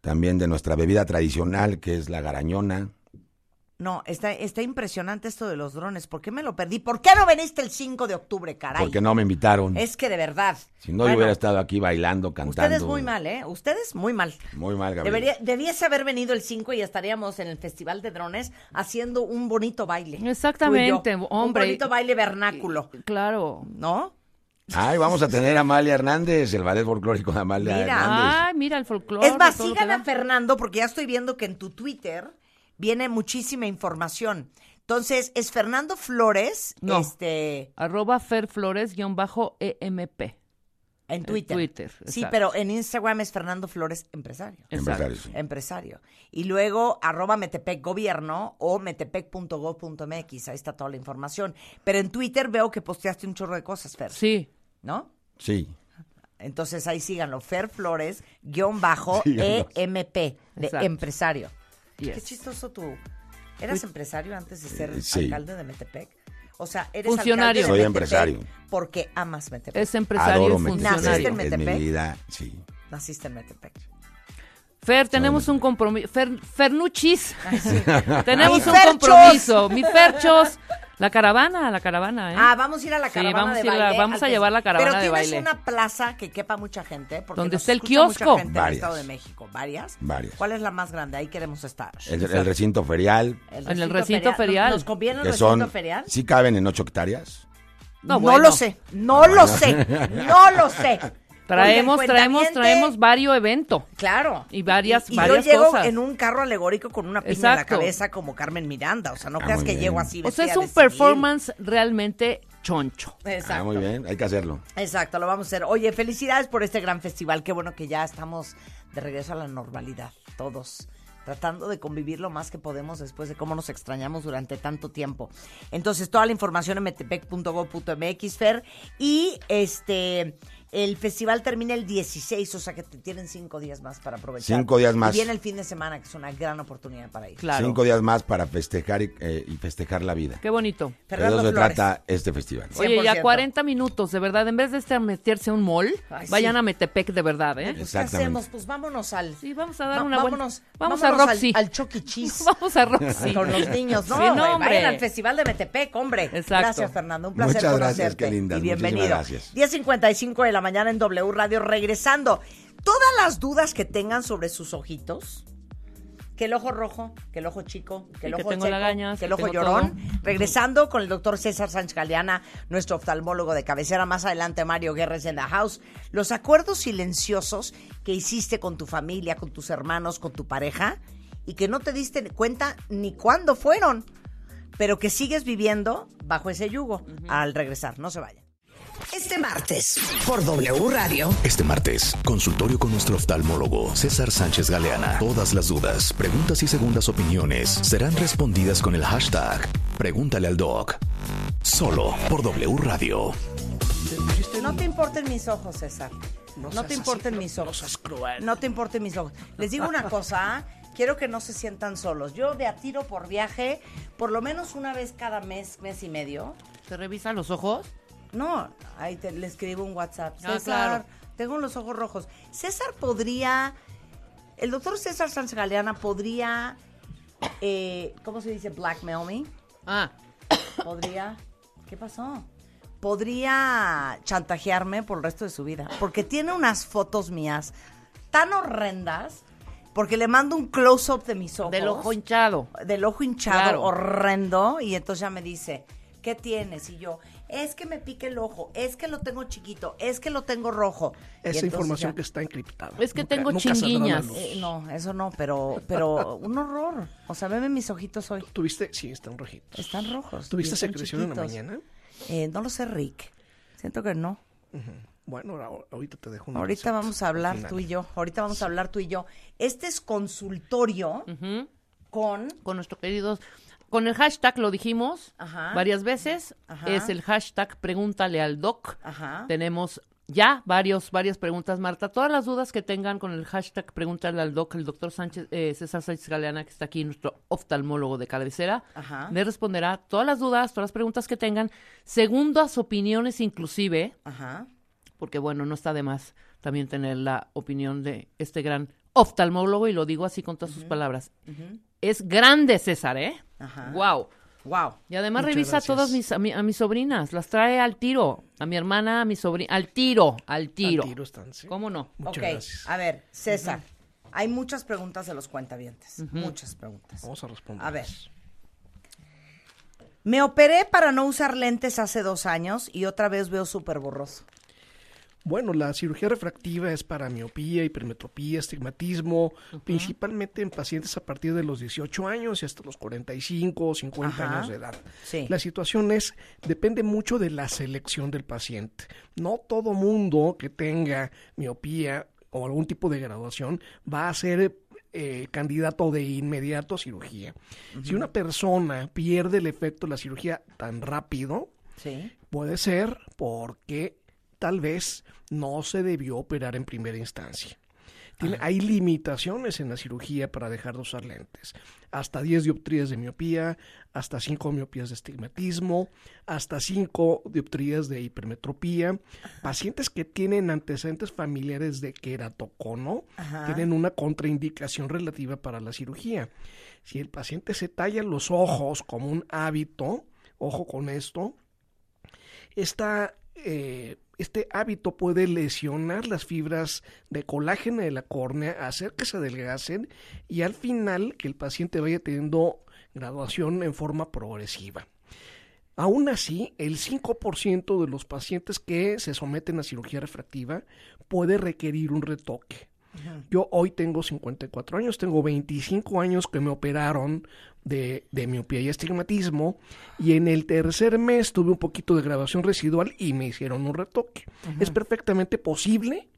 también de nuestra bebida tradicional, que es la garañona. No, está, está impresionante esto de los drones. ¿Por qué me lo perdí? ¿Por qué no veniste el 5 de octubre, caray? Porque no me invitaron. Es que de verdad. si no, Bueno, yo hubiera estado aquí bailando, cantando. Ustedes muy mal, ¿eh? Ustedes muy mal. Muy mal, Gabriel. Debería, debiese haber venido el 5 y estaríamos en el Festival de Drones haciendo un bonito baile. Exactamente, yo. hombre. Un bonito baile vernáculo. Claro. ¿No? Ay, vamos a tener a Amalia Hernández, el ballet folclórico de Amalia Mira. Hernández. Ay, mira el folclore. Es más, sigan a Fernando porque ya estoy viendo que en tu Twitter viene muchísima información. Entonces, es Fernando Flores, No. este, Arroba ferflores-emp. en Twitter. Twitter, Sí, pero en Instagram es Fernando Flores, empresario. Empresario, sí. Empresario. Y luego arroba Metepec Gobierno o metepec.gov.mx. Ahí está toda la información. Pero en Twitter veo que posteaste un chorro de cosas, Fer. Sí. ¿No? Sí. Entonces ahí síganlo. Fer Flores, guion bajo. EMP, de Exacto. empresario. Yes. Qué chistoso tú. ¿Eras empresario antes de ser Eh, sí. alcalde de Metepec? O sea, eres Funcionario. alcalde de Soy Metepec empresario. Porque amas Metepec. Es empresario Adoro y Metepec. ¿Naciste funcionario. en Es Metepec? mi vida, sí. Naciste en Metepec. Fer, tenemos un compromiso. Fer, Fernuchis. tenemos Mi un Ferchos. compromiso. Mi Ferchos. La caravana, la caravana, ¿eh? Ah, vamos a ir a la Sí, caravana vamos de a ir a- baile. vamos a llevar la caravana Pero de tienes baile. una plaza que quepa mucha gente. Porque Donde está el escucha mucha kiosco. gente en el Varias. Estado de México. ¿Varias? Varias. ¿Cuál es la más grande? Ahí queremos estar. El, el recinto ferial, En el recinto ferial. ¿Nos conviene el que recinto son, ferial? sí caben en ocho hectáreas. No, No, bueno. lo sé. No lo sé. No lo sé. Traemos, traemos, traemos varios eventos. Claro. Y varias- y, y varias yo llego cosas. en un carro alegórico con una piña en la cabeza como Carmen Miranda. O sea, no Ah, creas que bien. llego así. O sea, es un performance realmente choncho. Exacto. Ah, muy bien, hay que hacerlo. Exacto, lo vamos a hacer. Oye, felicidades por este gran festival. Qué bueno que ya estamos de regreso a la normalidad, todos. Tratando de convivir lo más que podemos después de cómo nos extrañamos durante tanto tiempo. Entonces, toda la información en metepec.gov.mx, Fer. Y este. El festival termina el 16, o sea que te tienen cinco días más para aprovechar. Cinco días más. Y viene el fin de semana, que es una gran oportunidad para ir. Claro. Cinco días más para festejar y, eh, y festejar la vida. Qué bonito. De Fernando eso se Flores. trata este festival. Oye, ya 100%. 40 minutos, de verdad. En vez de este meterse a un mall, Ay, sí. vayan a Metepec de verdad, ¿eh? Pues, ¿Qué hacemos? Pues vámonos al. Sí, vamos a dar Va- una buena- vámonos, Vamos a Roxy. Al, al E. Cheese. Vamos a Roxy. Con los niños, no, Sí, no, hombre. vayan al Festival de Metepec, hombre. Exacto. Gracias, Fernando. Un placer Muchas gracias, conocerte. qué lindas, Y bienvenido. muchísimas gracias. 10.55 de la mañana en W Radio. Regresando, todas las dudas que tengan sobre sus ojitos, que el ojo rojo, que el ojo chico, que el que ojo tengo seco, lagañas, que el que ojo llorón. todo. Regresando con el doctor César Sánchez Galeana, nuestro oftalmólogo de cabecera. Más adelante, Mario Guerres en la house. Los acuerdos silenciosos que hiciste con tu familia, con tus hermanos, con tu pareja, y que no te diste cuenta ni cuándo fueron, pero que sigues viviendo bajo ese yugo al regresar. No se vayan. Este martes, por W Radio. Este martes, consultorio con nuestro oftalmólogo César Sánchez Galeana. Todas las dudas, preguntas y segundas opiniones serán respondidas con el hashtag Pregúntale al Doc. Solo por W Radio. No te importen mis ojos, César. No, te importen mis ojos. No te importen mis ojos. Les digo una cosa, quiero que no se sientan solos. Yo de a tiro por viaje, por lo menos una vez cada mes, mes y medio. ¿Te revisan los ojos? No, ahí te, le escribo un WhatsApp. Ah, César, claro. tengo los ojos rojos. César podría, el doctor César Sánchez Galeana podría, eh, ¿cómo se dice? Blackmail me. Ah, Podría, ¿qué pasó? Podría chantajearme por el resto de su vida. Porque tiene unas fotos mías tan horrendas. Porque le mando un close-up de mis ojos. del ojo hinchado. Del ojo hinchado, Claro. horrendo. Y entonces ya me dice, ¿qué tienes? Y yo, es que me pique el ojo, es que lo tengo chiquito, es que lo tengo rojo. Esa entonces información ya- que está encriptada. Es que tengo nunca chinguiñas. Eh, no, eso no, pero, pero un horror. O sea, veme mis ojitos hoy. ¿Tuviste? Sí, están rojitos. Están rojos. ¿Tuviste secreción en la mañana? Eh, no lo sé, Rick. Siento que no. Bueno, ahora- ahorita te dejo una Ahorita receta vamos a hablar final. tú y yo. Ahorita vamos a hablar tú y yo. Este es consultorio con Con nuestro queridos. Con el hashtag lo dijimos Ajá. varias veces. Ajá. Es el hashtag pregúntale al doc. Ajá. Tenemos ya varios, varias preguntas, Marta. Todas las dudas que tengan con el hashtag pregúntale al doc, el doctor Sánchez, eh, César Sánchez Galeana, que está aquí, nuestro oftalmólogo de cabecera, Ajá. le responderá todas las dudas, todas las preguntas que tengan, segundas opiniones inclusive, Ajá. porque bueno, no está de más también tener la opinión de este gran oftalmólogo, y lo digo así con todas sus palabras. Es grande, César, ¿eh? Ajá. Wow. Wow. Y además Muchas revisa a todas mis, a, mi- a mis sobrinas, las trae al tiro, a mi hermana, a mi sobrina, al tiro, al tiro. Al tiro están, sí. ¿Cómo no? Muchas gracias. a ver, César. Hay muchas preguntas de los cuentavientes. Muchas preguntas. Vamos a responder. A ver. Me operé para no usar lentes hace dos años y otra vez veo súper borroso. Bueno, la cirugía refractiva es para miopía, hipermetropía, estigmatismo, principalmente en pacientes a partir de los 18 años y hasta los 45 o 50 Ajá. años de edad. Sí. La situación es, depende mucho de la selección del paciente. No todo mundo que tenga miopía o algún tipo de graduación va a ser eh, candidato de inmediato a cirugía. Si una persona pierde el efecto de la cirugía tan rápido, Sí. Puede ser porque tal vez no se debió operar en primera instancia. Tiene- hay limitaciones en la cirugía para dejar de usar lentes. Hasta 10 dioptrías de miopía, hasta 5 miopías de estigmatismo, hasta 5 dioptrías de hipermetropía. Pacientes que tienen antecedentes familiares de queratocono Ajá. tienen una contraindicación relativa para la cirugía. Si el paciente se talla los ojos como un hábito, ojo con esto, esta, eh, este hábito puede lesionar las fibras de colágeno de la córnea, hacer que se adelgacen y al final que el paciente vaya teniendo graduación en forma progresiva. Aún así, el 5% de los pacientes que se someten a cirugía refractiva puede requerir un retoque. Yo hoy tengo 54 años, tengo 25 años que me operaron de, de miopía y astigmatismo y en el tercer mes tuve un poquito de graduación residual y me hicieron un retoque. Es perfectamente posible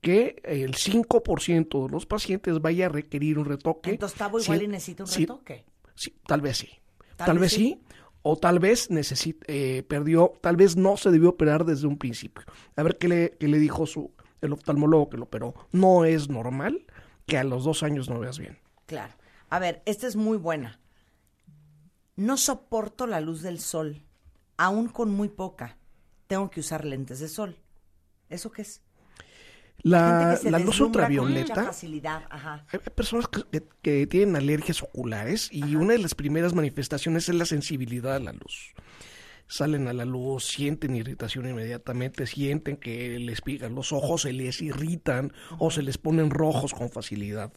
que el 5% de los pacientes vaya a requerir un retoque. Entonces, Tavo igual Sí, y necesita un retoque. Sí, tal vez sí. Tal Tal, vez sí. sí. O tal vez necesita, eh, perdió, tal vez no se debió operar desde un principio. A ver qué le, qué le dijo su, el oftalmólogo que lo operó. No es normal que a los dos años no veas bien. Claro. A ver, esta es muy buena. No soporto la luz del sol, aún con muy poca. Tengo que usar lentes de sol. ¿Eso qué es? La, la luz ultravioleta. Ajá. Hay personas que, que- que tienen alergias oculares y una de las primeras manifestaciones es la sensibilidad a la luz. Salen a la luz, sienten irritación inmediatamente, sienten que les pican los ojos, se les irritan o se les ponen rojos con facilidad.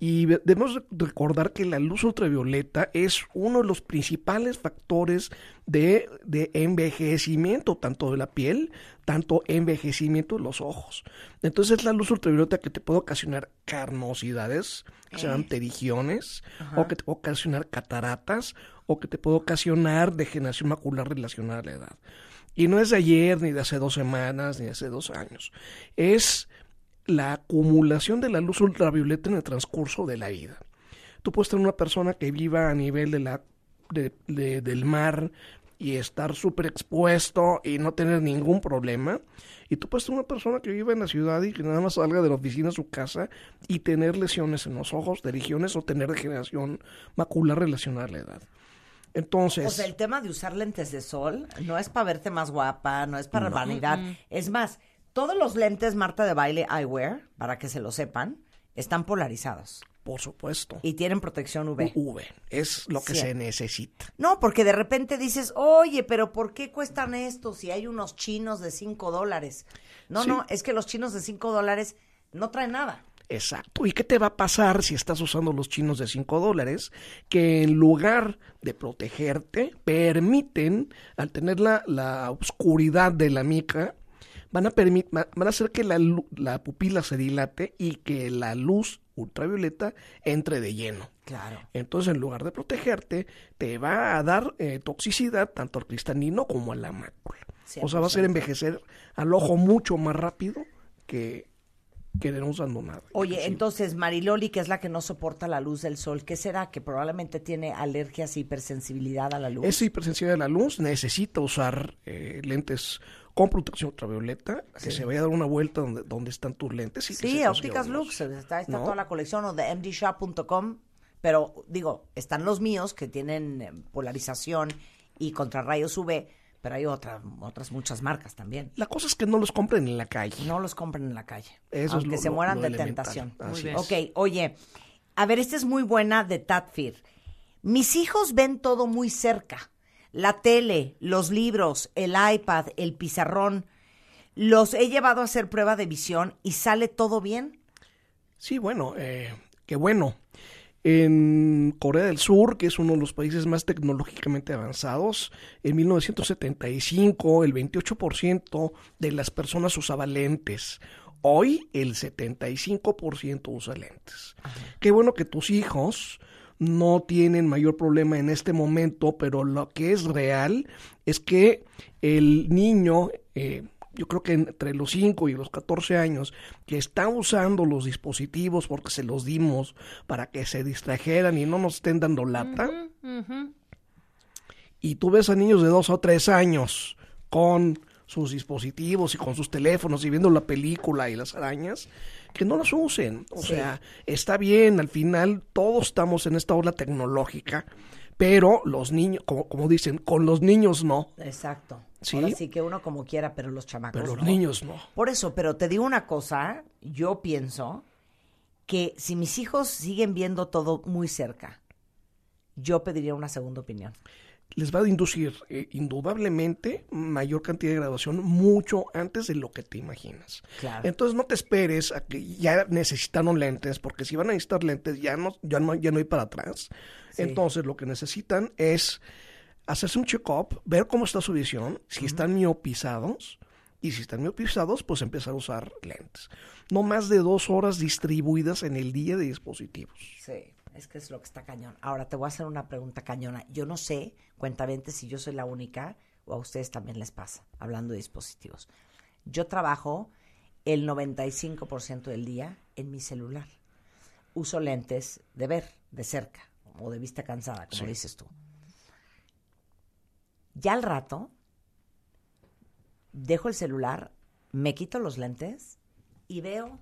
Y debemos re- recordar que la luz ultravioleta es uno de los principales factores de, de envejecimiento, tanto de la piel, tanto envejecimiento de los ojos. Entonces es la luz ultravioleta que te puede ocasionar carnosidades, que se llaman terigiones, o que te puede ocasionar cataratas, o que te puede ocasionar degeneración macular relacionada a la edad. Y no es de ayer, ni de hace dos semanas, ni de hace dos años. Es la acumulación de la luz ultravioleta en el transcurso de la vida. Tú puedes tener una persona que viva a nivel de la, de- de- del mar y estar súper expuesto y no tener ningún problema. Y tú puedes ser una persona que vive en la ciudad y que nada más salga de la oficina a su casa y tener lesiones en los ojos, de regiones o tener degeneración macular relacionada a la edad. Entonces, O sea, el tema de usar lentes de sol no es para verte más guapa, no es para No. vanidad. Es más, todos los lentes Marta de baile eyewear, para que se lo sepan, están polarizados. por supuesto, Y tienen protección UV. UV es lo que Sí. se necesita. No, porque de repente dices, oye, pero ¿por qué cuestan esto si hay unos chinos de 5 dólares? No, Sí. no, es que los chinos de 5 dólares no traen nada. Exacto. ¿Y qué te va a pasar si estás usando los chinos de 5 dólares? Que en lugar de protegerte, permiten, al tener la, la oscuridad de la mica, van a, permit- va- van a hacer que la, la pupila se dilate y que la luz ultravioleta entre de lleno. Claro. Entonces, en lugar de protegerte, te va a dar eh, toxicidad tanto al cristalino como a la mácula. O sea, va a hacer 100%. envejecer al ojo mucho más rápido que, que no usando nada. Oye, entonces Mariloli, que es la que no soporta la luz del sol, ¿qué será? Que probablemente tiene alergias y hipersensibilidad a la luz. Es hipersensible a la luz, necesita usar eh, lentes con protección ultravioleta, que se vaya a dar una vuelta donde, donde están tus lentes. Y Sí, Ópticas Lux, está, está ¿No? toda la colección o de mdshop.com, pero digo, están los míos que tienen eh, polarización y contrarrayos UV, pero hay otra- otras muchas marcas también. La cosa es que no los compren en la calle. No los compren en la calle, Eso es aunque lo- se mueran lo de tentación. Así es. Ok, oye, a ver, esta es muy buena de Tatfir. Mis hijos ven todo muy cerca. La tele, los libros, el iPad, el pizarrón. Los he llevado a hacer prueba de visión y sale todo bien. Sí, bueno, eh, qué bueno. En Corea del Sur, que es uno de los países más tecnológicamente avanzados, en 1975 el 28% de las personas usaba lentes. Hoy el 75% usa lentes. Qué bueno que tus hijos no tienen mayor problema en este momento, pero lo que es real es que el niño, eh, yo creo que entre los 5 y los 14 años, que está usando los dispositivos porque se los dimos para que se distrajeran y no nos estén dando lata, Ujú. y tú ves a niños de 2 o 3 años con sus dispositivos y con sus teléfonos y viendo la película y las arañas, que no las usen. O Sí. sea, está bien, al final todos estamos en esta ola tecnológica, pero los niños, como, como dicen, con los niños no. Exacto. Sí. Ahora sí que uno como quiera, pero los chamacos Pero los no. niños no. Por eso, pero te digo una cosa, yo pienso que si mis hijos siguen viendo todo muy cerca, yo pediría una segunda opinión. Les va a inducir eh, indudablemente mayor cantidad de graduación mucho antes de lo que te imaginas. Claro. Entonces no te esperes a que ya necesitaron lentes, porque si van a necesitar lentes ya no, ya no, ya no hay para atrás. Sí. Entonces lo que necesitan es hacerse un check-up, ver cómo está su visión, si están miopizados, y si están miopizados, pues empezar a usar lentes. No más de dos horas distribuidas en el día de dispositivos. Sí, es que es lo que está cañón. Ahora te voy a hacer una pregunta cañona. Yo no sé, cuentamente, si yo soy la única o a ustedes también les pasa, hablando de dispositivos. Yo trabajo el 95% del día en mi celular. Uso lentes de ver, de cerca, o de vista cansada, como Sí. dices tú. Ya al rato, dejo el celular, me quito los lentes y veo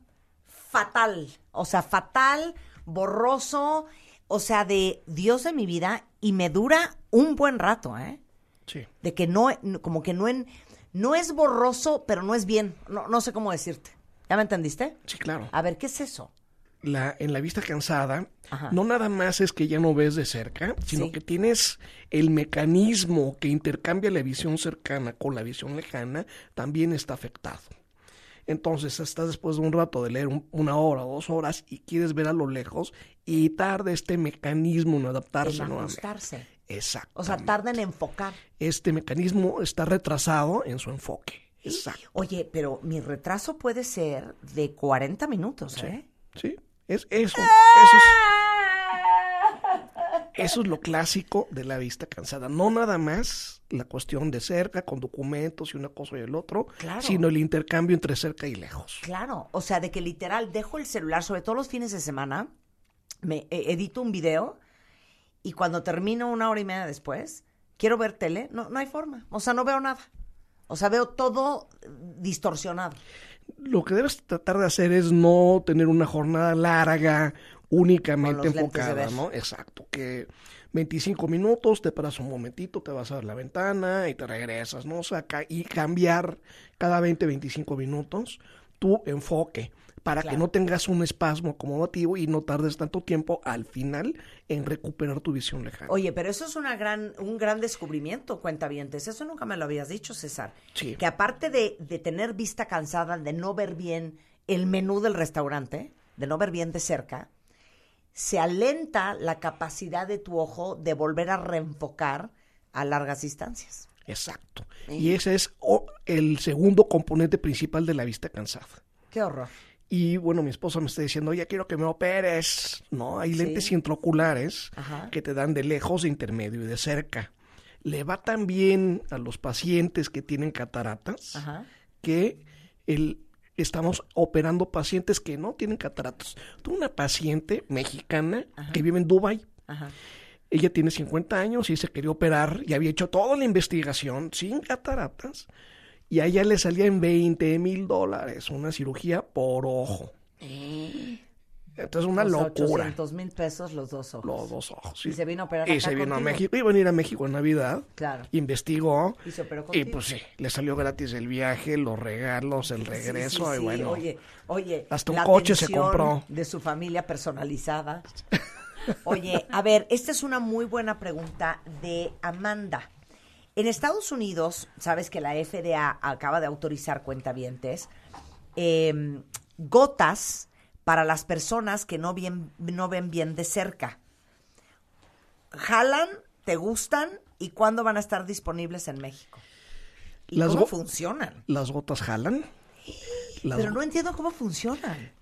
fatal. O sea, fatal, borroso, o sea, de Dios de mi vida y me dura un buen rato, ¿eh? Sí. De que no, como que no en, no es borroso, pero no es bien. No, no sé cómo decirte. ¿Ya me entendiste? Sí, claro. A ver, ¿qué es eso? La, en la vista cansada, Ajá. no nada más es que ya no ves de cerca, sino Sí. que tienes el mecanismo que intercambia la visión cercana con la visión lejana, también está afectado. Entonces estás después de un rato de leer un- una hora o dos horas y quieres ver a lo lejos y tarda este mecanismo en adaptarse En ajustarse. Exacto. O sea, tarda en enfocar. Este mecanismo está retrasado en su enfoque. Exacto. Oye, pero mi retraso puede ser de 40 minutos, ¿eh? Sí, es eso. Eso es, eso es lo clásico de la vista cansada. No nada más la cuestión de cerca, con documentos y una cosa y el otro, Claro. sino el intercambio entre cerca y lejos. Claro, o sea, de que literal dejo el celular, sobre todo los fines de semana, me eh, edito un video y cuando termino una hora y media después, quiero ver tele, no, no hay forma. O sea, no veo nada. O sea, veo todo distorsionado. Lo que debes tratar de hacer es no tener una jornada larga, únicamente enfocada. ¿no? Exacto, que 25 minutos, te paras un momentito, te vas a ver la ventana y te regresas, ¿no? O sea, ca- y cambiar cada 20, 25 minutos tu enfoque para que no tengas un espasmo acomodativo y no tardes tanto tiempo al final en recuperar tu visión lejana. Oye, pero eso es una gran, un gran descubrimiento, cuentavientes. Eso nunca me lo habías dicho, César. Sí. Que aparte de, de tener vista cansada, de no ver bien el menú del restaurante, de no ver bien de cerca, se alenta la capacidad de tu ojo de volver a reenfocar a largas distancias. Exacto. Y ese es el segundo componente principal de la vista cansada. Qué horror. Y bueno, mi esposa me está diciendo, oye, quiero que me operes. No, hay Sí. lentes intraoculares Ajá. que te dan de lejos, de intermedio y de cerca. Le va tan bien a los pacientes que tienen cataratas Ajá. que el, estamos operando pacientes que no tienen cataratas. Tuve una paciente mexicana que vive en Dubai. Ajá. Ella tiene 50 años y se quería operar y había hecho toda la investigación sin cataratas y a ella le salía en 20 mil dólares una cirugía por ojo. Entonces una O sea, locura. 800 mil pesos los dos ojos. Los dos ojos. Y sí. se vino a operar Y acá se vino a. México. Iba a venir a México en Navidad. Claro. Investigó. Y se operó Y contigo. pues sí, le salió gratis el viaje, los regalos, el regreso. sí, y bueno, Oye, oye, hasta un la coche se compró. De su familia personalizada. Oye, a ver, esta es una muy buena pregunta de Amanda. En Estados Unidos, sabes que la FDA acaba de autorizar cuentavientes eh, gotas para las personas que no, bien, no ven bien de cerca. ¿Jalan? ¿Te gustan? ¿Y cuándo van a estar disponibles en México? ¿Y Las cómo funcionan? las gotas jalan. Las Pero no entiendo cómo funcionan.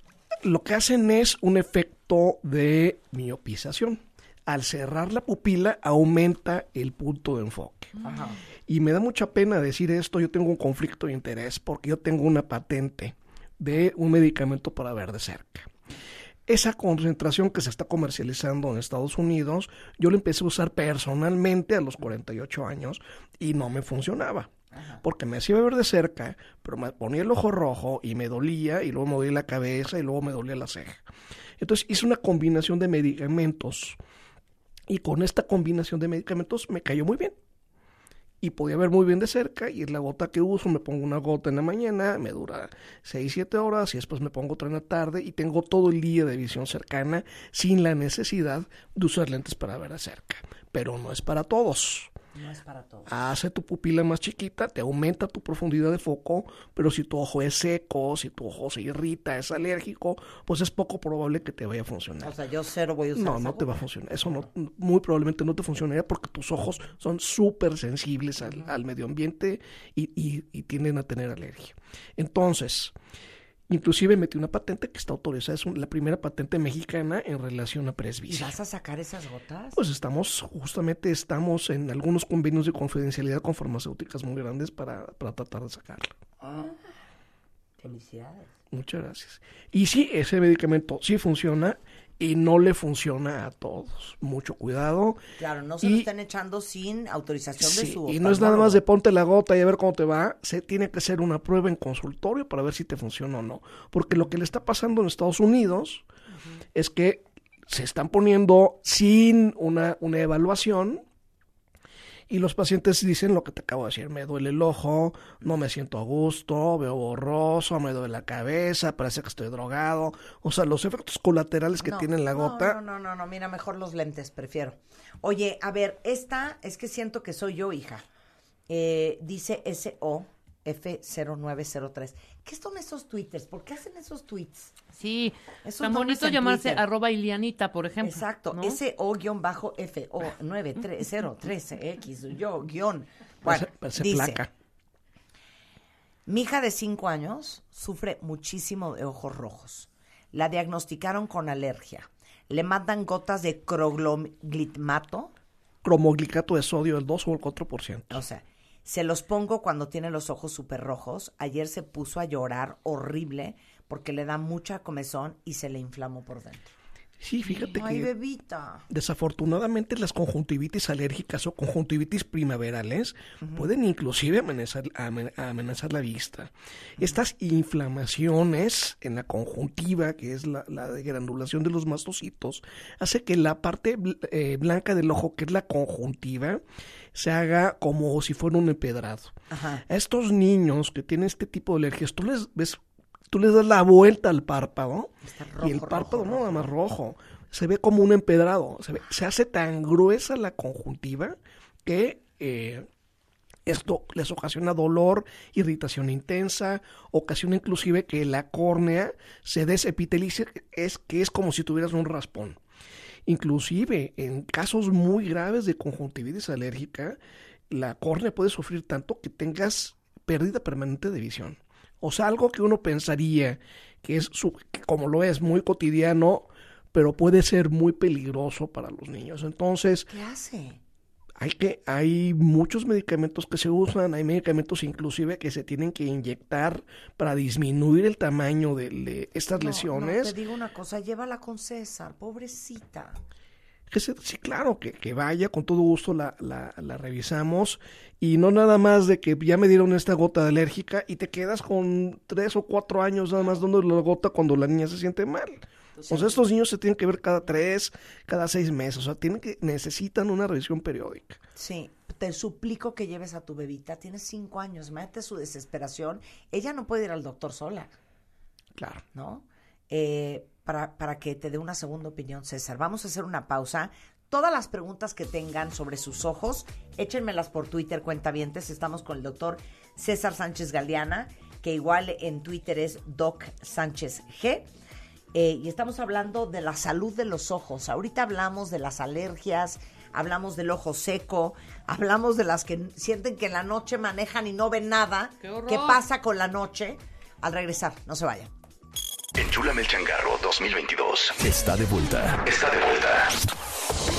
lo que hacen es un efecto de miopización. Al cerrar la pupila aumenta el punto de enfoque. Ajá. Y me da mucha pena decir esto, yo tengo un conflicto de interés porque yo tengo una patente de un medicamento para ver de cerca. Esa concentración que se está comercializando en Estados Unidos, yo la empecé a usar personalmente a los 48 años y no me funcionaba. Porque me hacía ver de cerca, pero me ponía el ojo rojo y me dolía, y luego me dolía la cabeza y luego me dolía la ceja. Entonces hice una combinación de medicamentos y con esta combinación de medicamentos me cayó muy bien. Y podía ver muy bien de cerca y la gota que uso, me pongo una gota en la mañana, me dura 6, 7 horas y después me pongo otra en la tarde y tengo todo el día de visión cercana sin la necesidad de usar lentes para ver de cerca. Pero no es para todos. No es para todos. Hace tu pupila más chiquita, te aumenta tu profundidad de foco, pero si tu ojo es seco, si tu ojo se irrita, es alérgico, pues es poco probable que te vaya a funcionar. O sea, yo cero voy a usar No, no te va a funcionar. Eso no, muy probablemente no te funcionaría porque tus ojos son súper sensibles al, al medio ambiente y, y- y tienden a tener alergia. Entonces, inclusive metí una patente que está autorizada, es un- la primera patente mexicana en relación a ¿Y presbicia. vas a sacar esas gotas? Pues estamos, justamente estamos en algunos convenios de confidencialidad con farmacéuticas muy grandes para, para tratar de sacarla. Ah, felicidades. Muchas gracias. Y sí, ese medicamento sí funciona y no le funciona a todos. Mucho cuidado. Claro, no se Y- lo están echando sin autorización de su y no es nada más de ponte la gota y a ver cómo te va. Se tiene que hacer una prueba en consultorio para ver si te funciona o no. Porque lo que le está pasando en Estados Unidos es que se están poniendo sin una, una evaluación y los pacientes dicen lo que te acabo de decir, me duele el ojo, no me siento a gusto, veo borroso, me duele la cabeza, parece que estoy drogado. O sea, los efectos colaterales que No, tiene la gota. No, no, no, no, mira, mejor los lentes, prefiero. Oye, a ver, esta es que siento que soy yo, hija. Eh, dice SOF0903. ¿Qué son esos twitters? ¿Por qué hacen esos tweets? Sí, Esos tan bonito llamarse Twitter. arroba Ilianita, por ejemplo. Exacto, ¿no? SO-FO93013X, yo, guion. Bueno, Parece, parece dice, placa. Mi hija de 5 años sufre muchísimo de ojos rojos. La diagnosticaron con alergia. Le mandan gotas de croglitmato. Cromoglicato de sodio, el 2 o el 4%. O sea, se los pongo cuando tiene los ojos súper rojos. Ayer se puso a llorar horrible porque le da mucha comezón y se le inflamó por dentro. Sí, fíjate Ay, que bebita. desafortunadamente las conjuntivitis alérgicas o conjuntivitis primaverales pueden inclusive amenazar, amen- amenazar la vista. Estas inflamaciones en la conjuntiva, que es la, la de granulación de los mastocitos, hace que la parte bl- eh, blanca del ojo, que es la conjuntiva, se haga como si fuera un empedrado. Ajá. A estos niños que tienen este tipo de alergias, tú les ves, tú les das la vuelta al párpado y el rojo, párpado rojo, no nada más rojo, se ve como un empedrado, se, ve- se hace tan gruesa la conjuntiva que eh, esto les ocasiona dolor, irritación intensa, ocasiona inclusive que la córnea se desepitelice, es que es como si tuvieras un raspón. Inclusive en casos muy graves de conjuntivitis alérgica, la córnea puede sufrir tanto que tengas pérdida permanente de visión. O sea, algo que uno pensaría que es, que como lo es, muy cotidiano, pero puede ser muy peligroso para los niños. Entonces, ¿Qué hace? Hay que hay muchos medicamentos que se usan, hay medicamentos inclusive que se tienen que inyectar para disminuir el tamaño de, de estas No, lesiones. No, te digo una cosa, llévala con César, pobrecita. Que se- sí, claro, que, que vaya, con todo gusto la, la, la revisamos. Y no nada más de que ya me dieron esta gota alérgica y te quedas con tres o cuatro años nada más dando la gota cuando la niña se siente mal. O sea, estos niños se tienen que ver cada tres, cada seis meses. O sea, tienen que, necesitan una revisión periódica. Sí, te suplico que lleves a tu bebita, tiene cinco años, mete su desesperación. Ella no puede ir al doctor sola, Claro. ¿no? Eh, para, para que te dé una segunda opinión, César. Vamos a hacer una pausa. Todas las preguntas que tengan sobre sus ojos, échenmelas por Twitter, cuentavientes. Estamos con el doctor César Sánchez Galeana, que igual en Twitter es Doc Sánchez G. Eh, y estamos hablando de la salud de los ojos. Ahorita hablamos de las alergias, hablamos del ojo seco, hablamos de las que sienten que en la noche manejan y no ven nada. ¡Qué horror! pasa con la noche? Al regresar, no se vayan. Enchúlame el changarro 2022. Está de vuelta. Está de vuelta.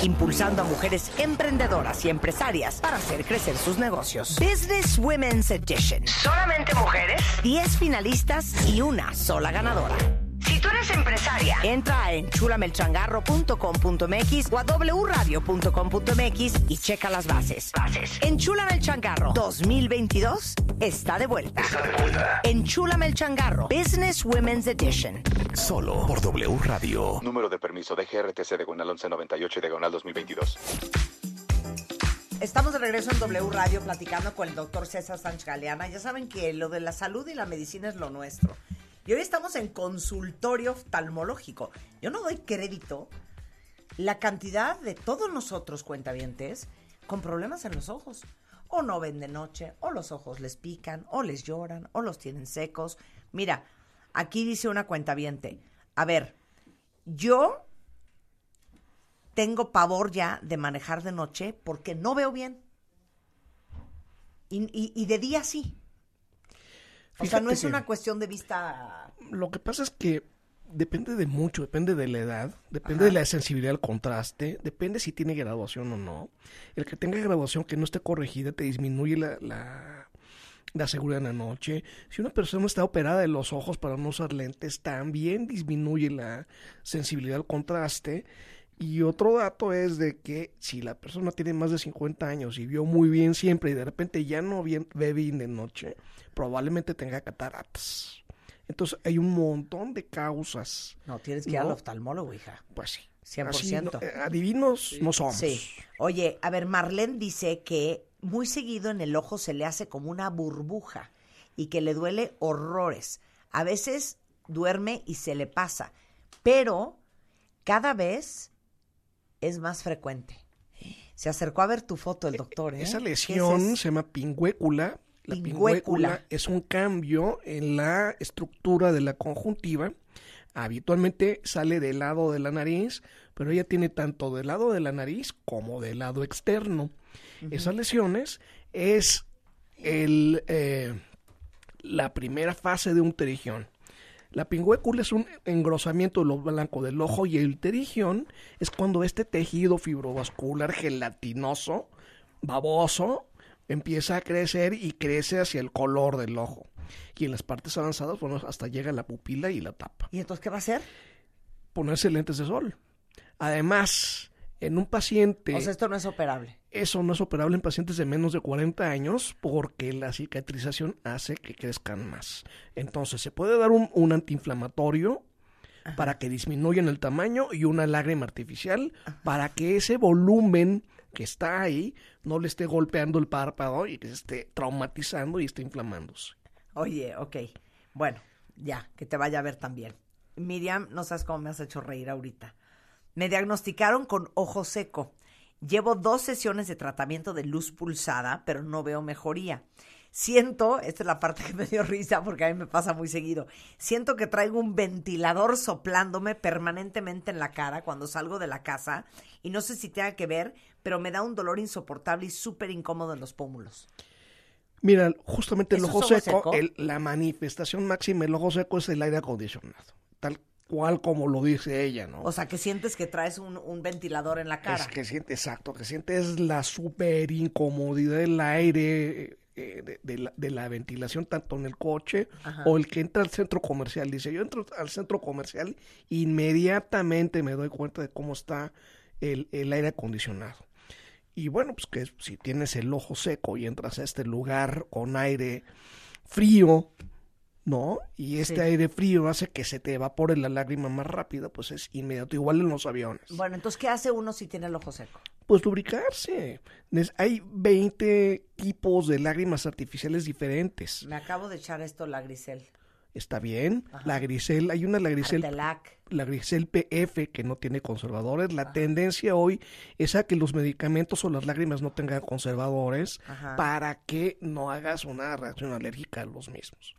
Impulsando a mujeres emprendedoras y empresarias para hacer crecer sus negocios. Business Women's Edition. Solamente mujeres, 10 finalistas y una sola ganadora. Si tú eres empresaria, entra a enchulamelchangarro.com.mx o a wradio.com.mx y checa las bases. Bases. Enchúlame el changarro 2022 está de vuelta. Está de vuelta. Enchúlame el changarro Business Women's Edition. Solo por W Radio. Número de permiso de GRTC de Gonal 1198 y de Gonal 2022. Estamos de regreso en W Radio platicando con el doctor César Sánchez Galeana. Ya saben que lo de la salud y la medicina es lo nuestro. Y hoy estamos en consultorio oftalmológico. Yo no doy crédito la cantidad de todos nosotros cuentavientes con problemas en los ojos. O no ven de noche, o los ojos les pican, o les lloran, o los tienen secos. Mira, aquí dice una cuentaviente. A ver, yo tengo pavor ya de manejar de noche porque no veo bien. Y, de día sí. O sea, no es una cuestión de vista. Lo que pasa es que depende de mucho, depende de la edad, depende de la sensibilidad al contraste, depende si tiene graduación o no. El que tenga graduación que no esté corregida te disminuye la, la, la seguridad en la noche. Si una persona está operada de los ojos para no usar lentes, también disminuye la sensibilidad al contraste. Y otro dato es de que si la persona tiene más de 50 años y vio muy bien siempre y de repente ya no bien- ve bien de noche, probablemente tenga cataratas. Entonces hay un montón de causas. No, tienes que ir al oftalmólogo, hija. Pues sí. 100%. Así no- eh, adivinos no somos. Sí. Oye, a ver, Marlene dice que muy seguido en el ojo se le hace como una burbuja y que le duele horrores. A veces duerme y se le pasa, pero cada vez es más frecuente. Se acercó a ver tu foto el doctor, ¿eh? Esa ¿Qué es lesión eso? se llama pingüécula. La Pingüécula. pingüécula es un cambio en la estructura de la conjuntiva. Habitualmente sale del lado de la nariz, pero ella tiene tanto del lado de la nariz como del lado externo. Esas lesiones es el, eh, la primera fase de un terigión. La pingüécula es un engrosamiento de lo blanco del ojo y el terigión es cuando este tejido fibrovascular gelatinoso, baboso, empieza a crecer y crece hacia el color del ojo. Y en las partes avanzadas, bueno, hasta llega la pupila y la tapa. ¿Y entonces qué va a hacer? Ponerse lentes de sol. Además, en un paciente... O sea, esto no es operable. Eso no es operable en pacientes de menos de 40 años porque la cicatrización hace que crezcan más. Entonces, se puede dar un, un antiinflamatorio para que disminuyan el tamaño y una lágrima artificial para que ese volumen que está ahí no le esté golpeando el párpado y que se esté traumatizando y esté inflamándose. Oye, ok. Bueno, ya, que te vaya a ver también. Miriam, no sabes cómo me has hecho reír ahorita. Me diagnosticaron con ojo seco. Llevo dos sesiones de tratamiento de luz pulsada, pero no veo mejoría. Siento, esta es la parte que me dio risa porque a mí me pasa muy seguido, siento que traigo un ventilador soplándome permanentemente en la cara cuando salgo de la casa y no sé si tenga que ver, pero me da un dolor insoportable y súper incómodo en los pómulos. Mira, justamente el ¿Eso ojo es ojo seco, seco? el- la manifestación máxima del ojo seco es el aire acondicionado, tal cual como lo dice ella, ¿no? O sea, que sientes que traes un, un ventilador en la cara. Es que siente, exacto, que sientes la super incomodidad del aire, eh, de, de la, de la ventilación, tanto en el coche Ajá. o el que entra al centro comercial. Dice, yo entro al centro comercial, inmediatamente me doy cuenta de cómo está el, el aire acondicionado. Y bueno, pues que si tienes el ojo seco y entras a este lugar con aire frío, ¿no? Y este Sí. aire frío hace que se te evapore la lágrima más rápido, pues es inmediato, igual en los aviones Bueno, entonces, ¿qué hace uno si tiene el ojo seco? pues lubricarse. Hay 20 tipos de lágrimas artificiales diferentes. Me acabo de echar esto, la grisel. Está bien. La grisel, hay una la grisel, Artelac. la grisel PF que no tiene conservadores. La tendencia hoy es a que los medicamentos o las lágrimas no tengan conservadores Ajá. para que no hagas una reacción alérgica a los mismos.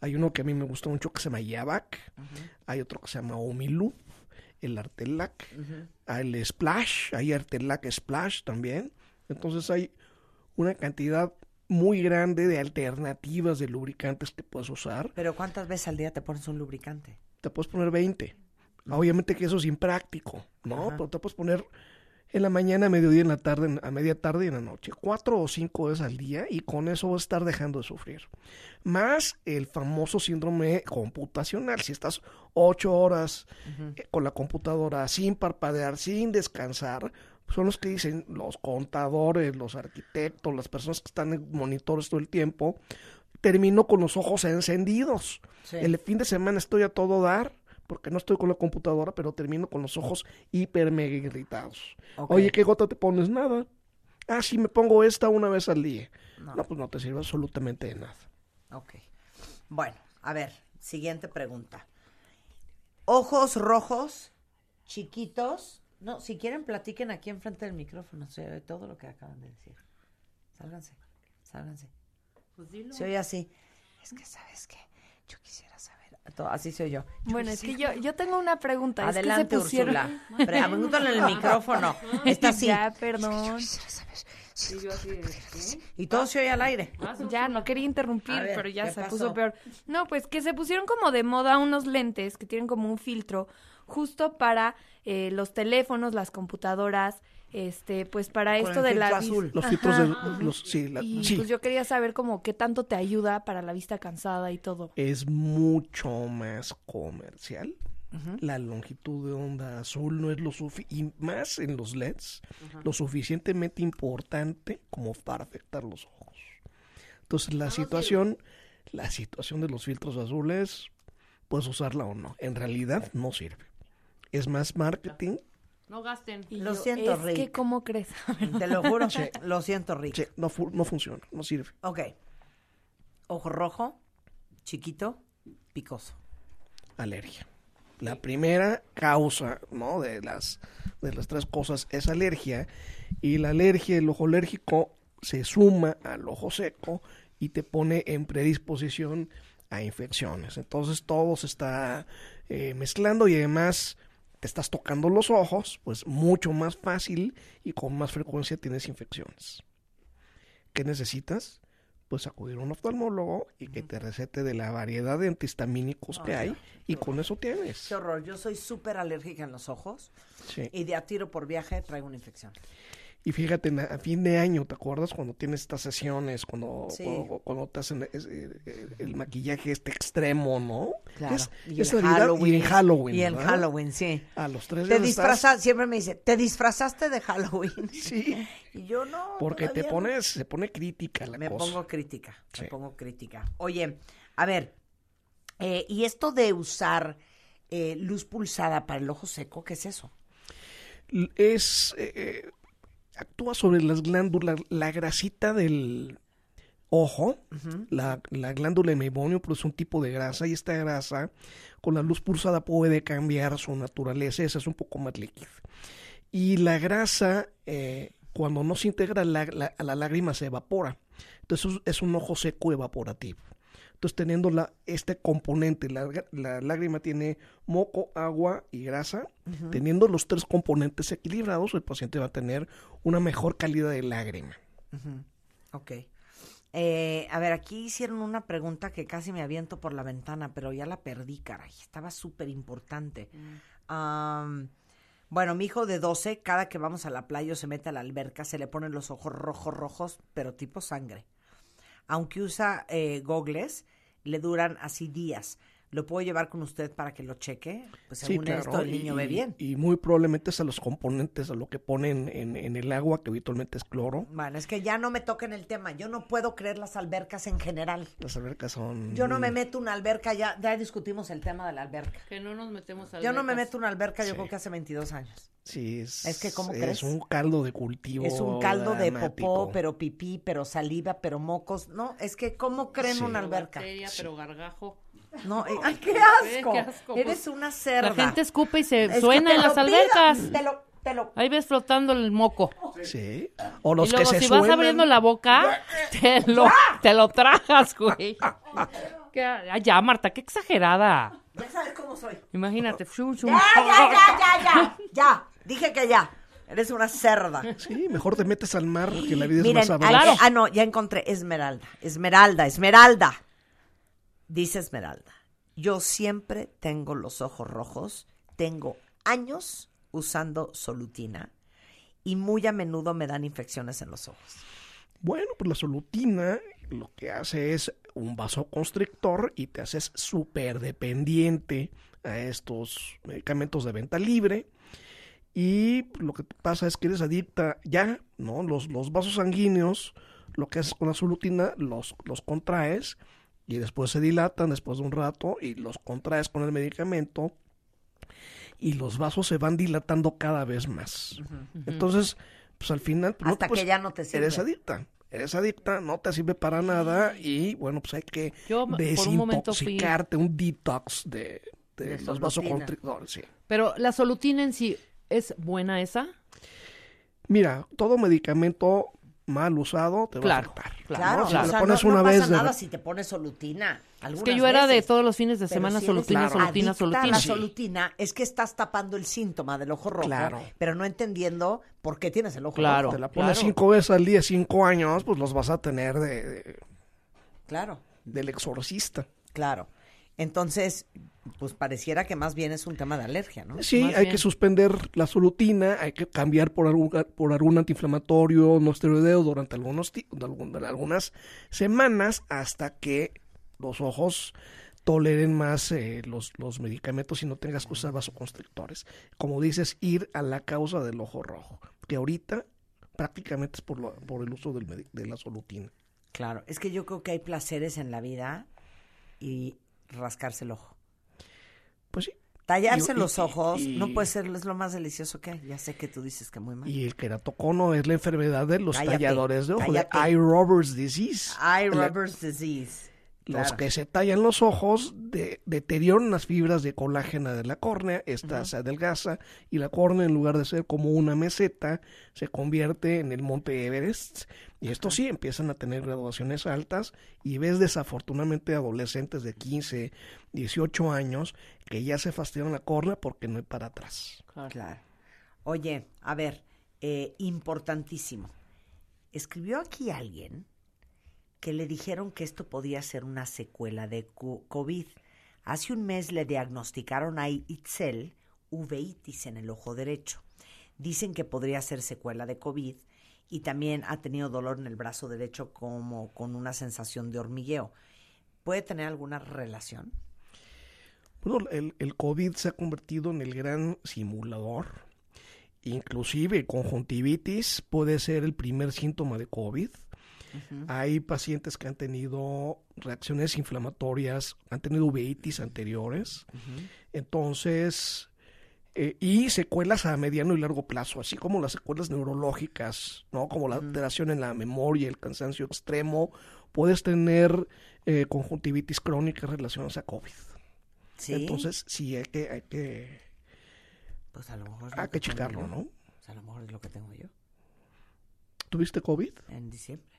Hay uno que a mí me gusta mucho que se llama Yavac. Hay otro que se llama Omilu. El Artelac. Hay el Splash. Hay Artelac Splash también. Entonces hay una cantidad muy grande de alternativas de lubricantes que puedes usar. Pero ¿cuántas veces al día te pones un lubricante? Te puedes poner 20. Obviamente que eso es impráctico, ¿no? Ajá. Pero te puedes poner en la mañana, a mediodía, en la tarde, a media tarde y en la noche. Cuatro o cinco veces al día y con eso vas a estar dejando de sufrir. Más el famoso síndrome computacional. Si estás ocho horas eh, con la computadora sin parpadear, sin descansar, son los que dicen los contadores, los arquitectos, las personas que están en monitores todo el tiempo. Termino con los ojos encendidos. Sí. El fin de semana estoy a todo dar porque no estoy con la computadora, pero termino con los ojos hiper mega irritados. Oye, ¿qué gota te pones? Nada. Ah, sí, me pongo esta una vez al día. No. No, pues no te sirve absolutamente de nada. Ok. Bueno, a ver, siguiente pregunta. Ojos rojos, chiquitos. No, si quieren platiquen aquí enfrente del micrófono. Se oye todo lo que acaban de decir. Sálganse, sálganse. Pues dilo. Se oye así. Es que, ¿sabes qué? Yo quisiera saber. To- Así soy yo. Bueno, es que yo, yo tengo una pregunta. es que se Adelante, pusieron- Úrsula. Pregúntale en el micrófono. Está así. Ya, perdón. Y yo así de, ¿qué? Y todo se oye al aire. Ya, no quería interrumpir, ver, pero ya ¿qué se pasó? puso peor. No, pues que se pusieron como de moda unos lentes que tienen como un filtro justo para eh, los teléfonos, las computadoras, este, pues para Con esto el de la azul. Los filtros de los sí, la- Y sí. pues yo quería saber como qué tanto te ayuda para la vista cansada y todo. es mucho más comercial. La longitud de onda azul no es lo suficiente, y más en los LEDs, lo suficientemente importante como para afectar los ojos. Entonces la situación, la situación de los filtros azules, puedes usarla o no. En realidad no sirve. Es más marketing. No gasten. Y Lo yo, siento, es Rick. que cómo crees. Te lo juro. Lo siento, Rick. Sí, no, fu- no funciona, no sirve. Ok. Ojo rojo, chiquito, picoso. alergia. La primera causa, ¿no? De las, de las tres cosas es alergia. Y la alergia, el ojo alérgico, se suma al ojo seco y te pone en predisposición a infecciones. Entonces todo se está eh, mezclando y además te estás tocando los ojos, pues mucho más fácil y con más frecuencia tienes infecciones. ¿Qué necesitas? Pues acudir a un oftalmólogo y que te recete de la variedad de antihistamínicos que hay y con eso tienes. Qué horror. Yo soy súper alérgica en los ojos Sí. y de a tiro por viaje traigo una infección. Y fíjate, a fin de año, ¿te acuerdas cuando tienes estas sesiones, cuando, Sí. cuando, cuando te hacen es- eh, eh, el maquillaje este extremo, ¿no? Claro. Es, y, es Navidad Halloween, y en Halloween. Y. Halloween, sí. A los tres Te días disfrazas, siempre me dice, ¿te disfrazaste de Halloween? Sí. Y yo no. Porque te pones, se pone crítica la Me cosa. pongo crítica, me pongo crítica. Oye, a ver, eh, y esto de usar eh, luz pulsada para el ojo seco, ¿qué es eso? Es, eh, actúa sobre las glándulas, la grasita del ojo, la, la glándula de mebonio produce un tipo de grasa y esta grasa con la luz pulsada puede cambiar su naturaleza, esa es un poco más líquida. Y la grasa, eh, cuando no se integra la- la- a la lágrima, se evapora. Entonces es- es un ojo seco evaporativo. Entonces, teniendo la, este componente, la, la lágrima tiene moco, agua y grasa, teniendo los tres componentes equilibrados, el paciente va a tener una mejor calidad de lágrima. Ujú, Ok. Eh, a ver, aquí hicieron una pregunta que casi me aviento por la ventana, pero ya la perdí, caray. Estaba súper importante. Am, bueno, mi hijo de 12, cada que vamos a la playa o se mete a la alberca, se le ponen los ojos rojos, rojos, pero tipo sangre. Aunque usa eh, gogles, le duran así días. ¿Lo puedo llevar con usted para que lo cheque? Pues Sí, según claro, esto, el niño y, ve bien. Y muy probablemente es a los componentes, a lo que ponen en, en el agua, que habitualmente es cloro. Bueno, es que ya no me toquen el tema. Yo no puedo creer las albercas en general. Las albercas son... Yo no me meto una alberca, ya, ya discutimos el tema de la alberca. Que no nos metemos Yo no me meto una alberca, yo creo que hace 22 años. Sí, es, Es que, ¿cómo es crees? un caldo de cultivo. Es un caldo de popó, pero pipí, pero saliva, pero mocos. No, es que ¿cómo creen Sí. una alberca? Bacteria, pero gargajo. No, eh, ¡ay, qué asco! qué asco, Eres pues. una cerda. La gente escupe y se Es que suena en las albercas. Te lo, te lo... Ahí ves flotando el moco. Sí. O los y luego que se si vas abriendo la boca, te lo, te lo tragas, güey. ¿Qué? Ah, ya, Marta, qué exagerada. Ya sabes cómo soy. Imagínate. shum, shum. Ya, ya, ya, ya, ya, ya. Dije que ya. Eres una cerda. Sí, mejor te metes al mar porque la vida es Miren, más ah, sabrosa. ah, no, ya encontré Esmeralda. Esmeralda, Esmeralda. Dice Esmeralda. Yo siempre tengo los ojos rojos. Tengo años usando solutina. Y muy a menudo me dan infecciones en los ojos. Bueno, pues la solutina lo que hace es un vasoconstrictor y te haces súper dependiente a estos medicamentos de venta libre. Y lo que pasa es que eres adicta ya, ¿no? Los, los vasos sanguíneos, lo que haces con la solutina, los, los contraes y después se dilatan después de un rato y los contraes con el medicamento y los vasos se van dilatando cada vez más. Entonces, pues al final... pues, no, Hasta pues, que ya no te sirve. Eres adicta. Eres adicta, no te sirve para nada y bueno, pues hay que Yo, por un fui- desintoxicarte, un detox de, de De los vasoconstrictores. Sí. Pero la solutina en sí, ¿es buena esa? Mira, todo medicamento mal usado te Claro, va a afectar. Claro, ¿no? Si o te sea, pones no, no una pasa vez de- nada si te pones solutina. Es que yo era de todos los fines de semana si solutina, solutina, adicta solutina. la Sí. solutina es que estás tapando el síntoma del ojo rojo, Claro. pero no entendiendo por qué tienes el ojo Claro. rojo. Te la pones cinco veces al día, cinco años, pues los vas a tener de, de- Claro, del exorcista. claro. Entonces, pues pareciera que más bien es un tema de alergia, ¿no? Sí, Más hay bien. que suspender la solutina, hay que cambiar por algún, por algún antiinflamatorio no esteroideo durante algunos, algunas semanas hasta que los ojos toleren más eh, los, los medicamentos y no tengas que usar vasoconstrictores. Como dices, ir a la causa del ojo rojo, que ahorita prácticamente es por, lo- por el uso del de la solutina. Claro, es que yo creo que hay placeres en la vida y rascarse el ojo. Pues sí. Tallarse Y- y- los ojos y- no puede ser es lo más delicioso que hay. Ya sé que tú dices que muy mal. Y el queratocono es la enfermedad de los Cállate, talladores de ojo, de eye robber's disease. Eye La- rubber's Los Claro. que se tallan los ojos de- deterioran las fibras de colágena de la córnea, esta se adelgaza y la córnea en lugar de ser como una meseta se convierte en el monte Everest y esto sí empiezan a tener graduaciones altas y ves desafortunadamente adolescentes de 15, 18 años que ya se fastidian la córnea porque no hay para atrás. Claro. Oye, a ver, eh, importantísimo. Escribió aquí alguien que le dijeron que esto podía ser una secuela de co- COVID. Hace un mes le diagnosticaron a Itzel uveitis en el ojo derecho. Dicen que podría ser secuela de COVID y también ha tenido dolor en el brazo derecho como con una sensación de hormigueo. ¿Puede tener alguna relación? Bueno, el, el COVID se ha convertido en el gran simulador. Inclusive conjuntivitis puede ser el primer síntoma de COVID. Hay pacientes que han tenido reacciones inflamatorias, han tenido uveitis anteriores. Entonces, eh, y secuelas a mediano y largo plazo, así como las secuelas neurológicas, ¿no? Como la alteración en la memoria, el cansancio extremo, puedes tener eh, conjuntivitis crónica relacionadas a COVID. Sí. Entonces, sí, hay que, hay que, Pues a lo mejor lo hay que tengo checarlo. ¿no? Pues a lo mejor es lo que tengo yo ¿Tuviste COVID? en diciembre.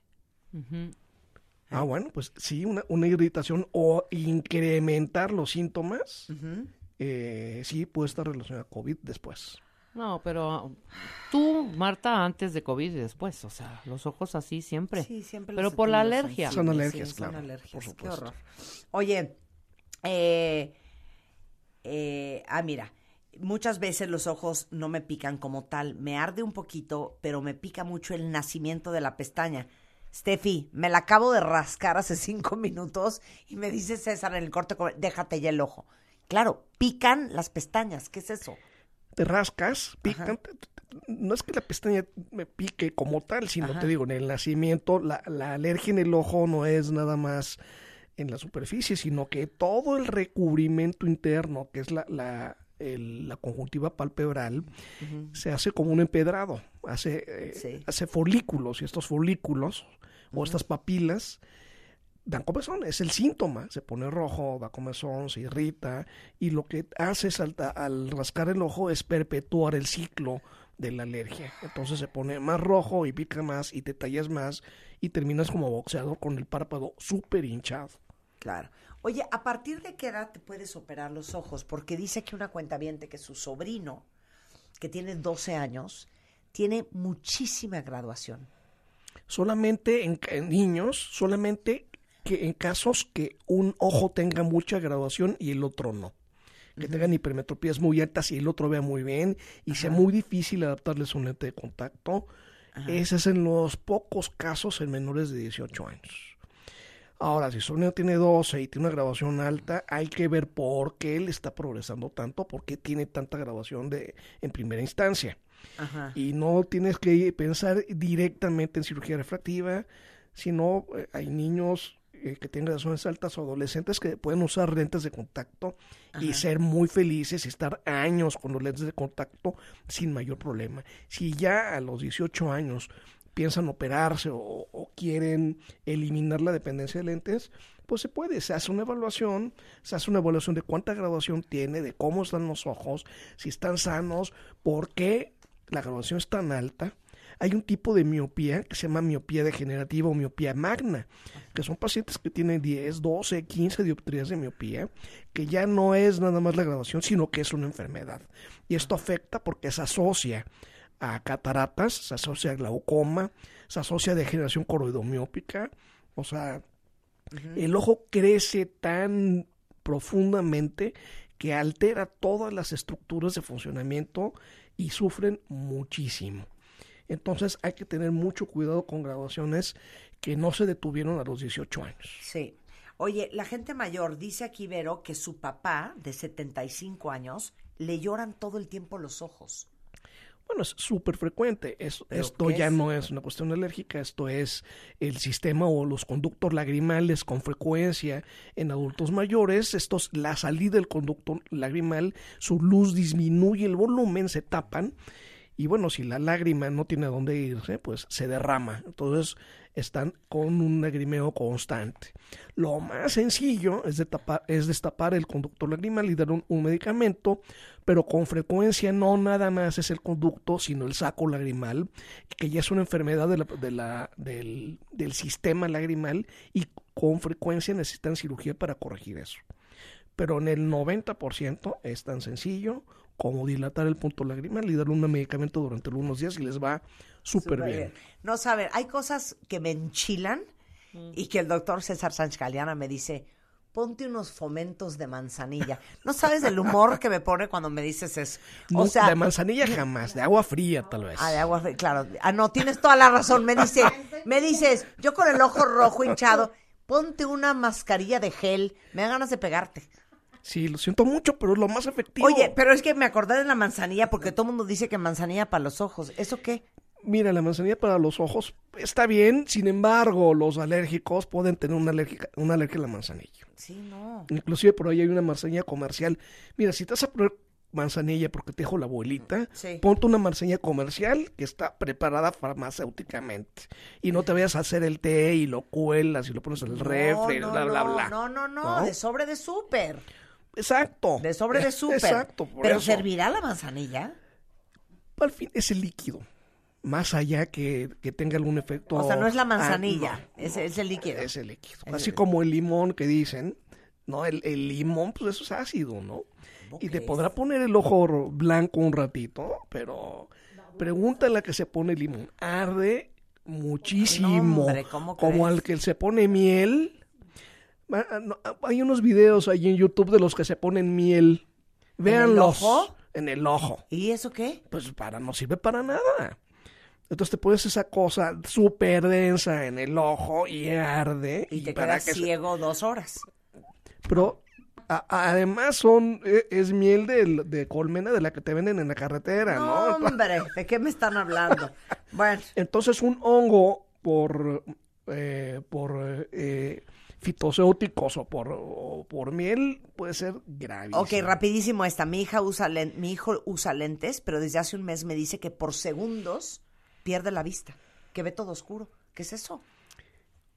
Ah, bueno, pues sí, una, una irritación o incrementar los síntomas, eh, sí puede estar relacionada a COVID después. No, pero tú, Marta, antes de COVID y después, o sea, los ojos así siempre. Sí, siempre Pero por la alergia. Son alergias, sí, claro, Son por alergias, qué horror. Oye, eh, eh, ah, mira, muchas veces los ojos no me pican como tal, me arde un poquito, pero me pica mucho el nacimiento de la pestaña. Steffi, me la acabo de rascar hace cinco minutos y me dice César en el corte, déjate ya el ojo. Claro, pican las pestañas, ¿qué es eso? Te rascas, pican. No es que la pestaña me pique como tal, sino Ajá. te digo, en el nacimiento, la, la alergia en el ojo no es nada más en la superficie, sino que todo el recubrimiento interno, que es la, la, el- la conjuntiva palpebral, se hace como un empedrado, hace, eh, hace folículos y estos folículos o estas papilas dan comezón, es el síntoma, se pone rojo, da comezón, se irrita y lo que hace es al, al rascar el ojo es perpetuar el ciclo de la alergia. Entonces se pone más rojo y pica más y te tallas más y terminas como boxeador con el párpado súper hinchado. Claro. Oye, ¿a partir de qué edad te puedes operar los ojos? Porque dice que una cuenta que su sobrino, que tiene 12 años, tiene muchísima graduación. Solamente en, en niños, solamente que en casos que un ojo tenga mucha graduación y el otro no. Que tengan hipermetropías muy altas y el otro vea muy bien y sea muy difícil adaptarles un lente de contacto. Ese es en los pocos casos en menores de 18 años. Ahora, si su niño tiene 12 y tiene una graduación alta, hay que ver por qué él está progresando tanto, por qué tiene tanta graduación de, en primera instancia. Ajá. Y no tienes que pensar directamente en cirugía refractiva, sino eh, hay niños eh, que tienen graduaciones altas o adolescentes que pueden usar lentes de contacto y ser muy felices y estar años con los lentes de contacto sin mayor problema. Si ya a los 18 años piensan operarse o, o quieren eliminar la dependencia de lentes, pues se puede, se hace una evaluación, se hace una evaluación de cuánta graduación tiene, de cómo están los ojos, si están sanos, por qué la graduación es tan alta. Hay un tipo de miopía que se llama miopía degenerativa o miopía magna, que son pacientes que tienen 10, 12, 15 dioptrías de miopía, que ya no es nada más la graduación, sino que es una enfermedad. Y esto afecta porque se asocia a cataratas, se asocia a glaucoma, se asocia a degeneración coroidomiópica, o sea, el ojo crece tan profundamente que altera todas las estructuras de funcionamiento y sufren muchísimo. Entonces hay que tener mucho cuidado con graduaciones que no se detuvieron a los 18 años. Sí. Oye, la gente mayor dice aquí, Vero, que su papá, de 75 años, le lloran todo el tiempo los ojos. Bueno, es súper frecuente. Es- ¿Pero esto ya es? no es una cuestión alérgica, esto es el sistema o los conductos lagrimales con frecuencia en adultos mayores. Estos, la salida del conducto lagrimal, su luz disminuye el volumen, se tapan. Y bueno, si la lágrima no tiene dónde irse, pues se derrama. Entonces están con un lagrimeo constante. Lo más sencillo es, de tapar- es destapar el conducto lagrimal y dar un, un medicamento, pero con frecuencia no nada más es el conducto, sino el saco lagrimal, que ya es una enfermedad del, del sistema lagrimal y con frecuencia necesitan cirugía para corregir eso. Pero en el 90% es tan sencillo como dilatar el punto lagrimal y darle un medicamento durante algunos días y les va súper bien. No saben, hay cosas que me enchilan y que el doctor César Sánchez Galeana me dice, ponte unos fomentos de manzanilla. No sabes el humor que me pone cuando me dices eso. No, O sea, de manzanilla jamás, de agua fría tal vez. Ah, de agua fría, claro. Ah, no, tienes toda la razón. Me dice, me dices, yo con el ojo rojo hinchado, ponte una mascarilla de gel. Me da ganas de pegarte. Sí, lo siento mucho, pero es lo más efectivo. Oye, pero es que me acordé de la manzanilla porque todo el mundo dice que manzanilla para los ojos. ¿Eso qué? Mira, la manzanilla para los ojos está bien, sin embargo, los alérgicos pueden tener una alergia, una alergia a la manzanilla. Sí, no. Inclusive por ahí hay una manzanilla comercial. Mira, si te vas a poner manzanilla porque te dijo la abuelita, Sí. ponte una manzanilla comercial que está preparada farmacéuticamente. Y no te vayas a hacer el té y lo cuelas y lo pones en el refri, no, bla, bla, no, bla. No, no, no, de sobre de súper. Exacto. De sobre de súper. Exacto, por Pero eso. ¿servirá la manzanilla? Al fin, es el líquido. Más allá que, que tenga algún efecto. O sea, no es la ah, manzanilla, no. es, es el líquido. Es el líquido. Es Así el- como el limón que dicen, ¿no? El, el limón, pues eso es ácido, ¿no? Y te podrá poner el ojo blanco un ratito, pero pregúntale a que se pone limón. Arde muchísimo. No, hombre, ¿cómo como crees? al que se pone miel. Ah, ah, Hay unos videos ahí en YouTube de los que se ponen miel. ¿En el Véanlos. ojo? En el ojo. ¿Y eso qué? Pues para, no sirve para nada. Entonces te pones esa cosa súper densa en el ojo y arde. Y te para quedas que se- ciego dos horas. Pero a- además son e- es miel de, de colmena de la que te venden en la carretera, No, ¿no? hombre, ¿de qué me están hablando? Bueno, Entonces un hongo por eh, por eh, fitocéuticos o por, o por miel puede ser gravísimo. ok, rapidísimo esta. Mi hija usa mi hijo usa lentes, pero desde hace un mes me dice que por segundos pierde la vista, que ve todo oscuro. ¿Qué es eso?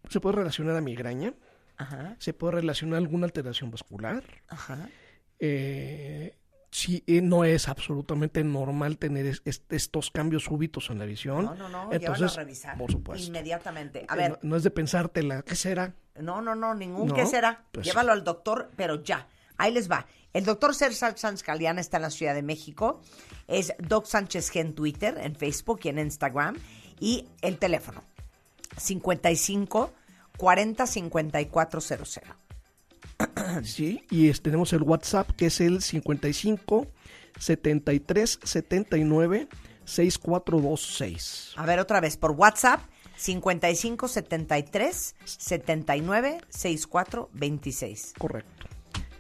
Se puede relacionar a migraña, Ajá, se puede relacionar a alguna alteración vascular. ajá. Eh, sí, eh, no es absolutamente normal tener es- est- estos cambios súbitos en la visión. No, no, no, llévalo Entonces, a revisar. por supuesto. Inmediatamente. A Eh, ver, no, no es de pensártela, ¿qué será? No, no, no, ningún ¿No? qué será. Pues- Llévalo al doctor, pero ya. Ahí les va. El doctor César Sánchez Galeana está en la Ciudad de México. Es Doc Sánchez G en Twitter, en Facebook y en Instagram. Y el teléfono, 55 40 5400. Sí, y es- tenemos el WhatsApp que es el 55 73 79 6426. A ver, otra vez, por WhatsApp, 55 73 79 64 26. Correcto.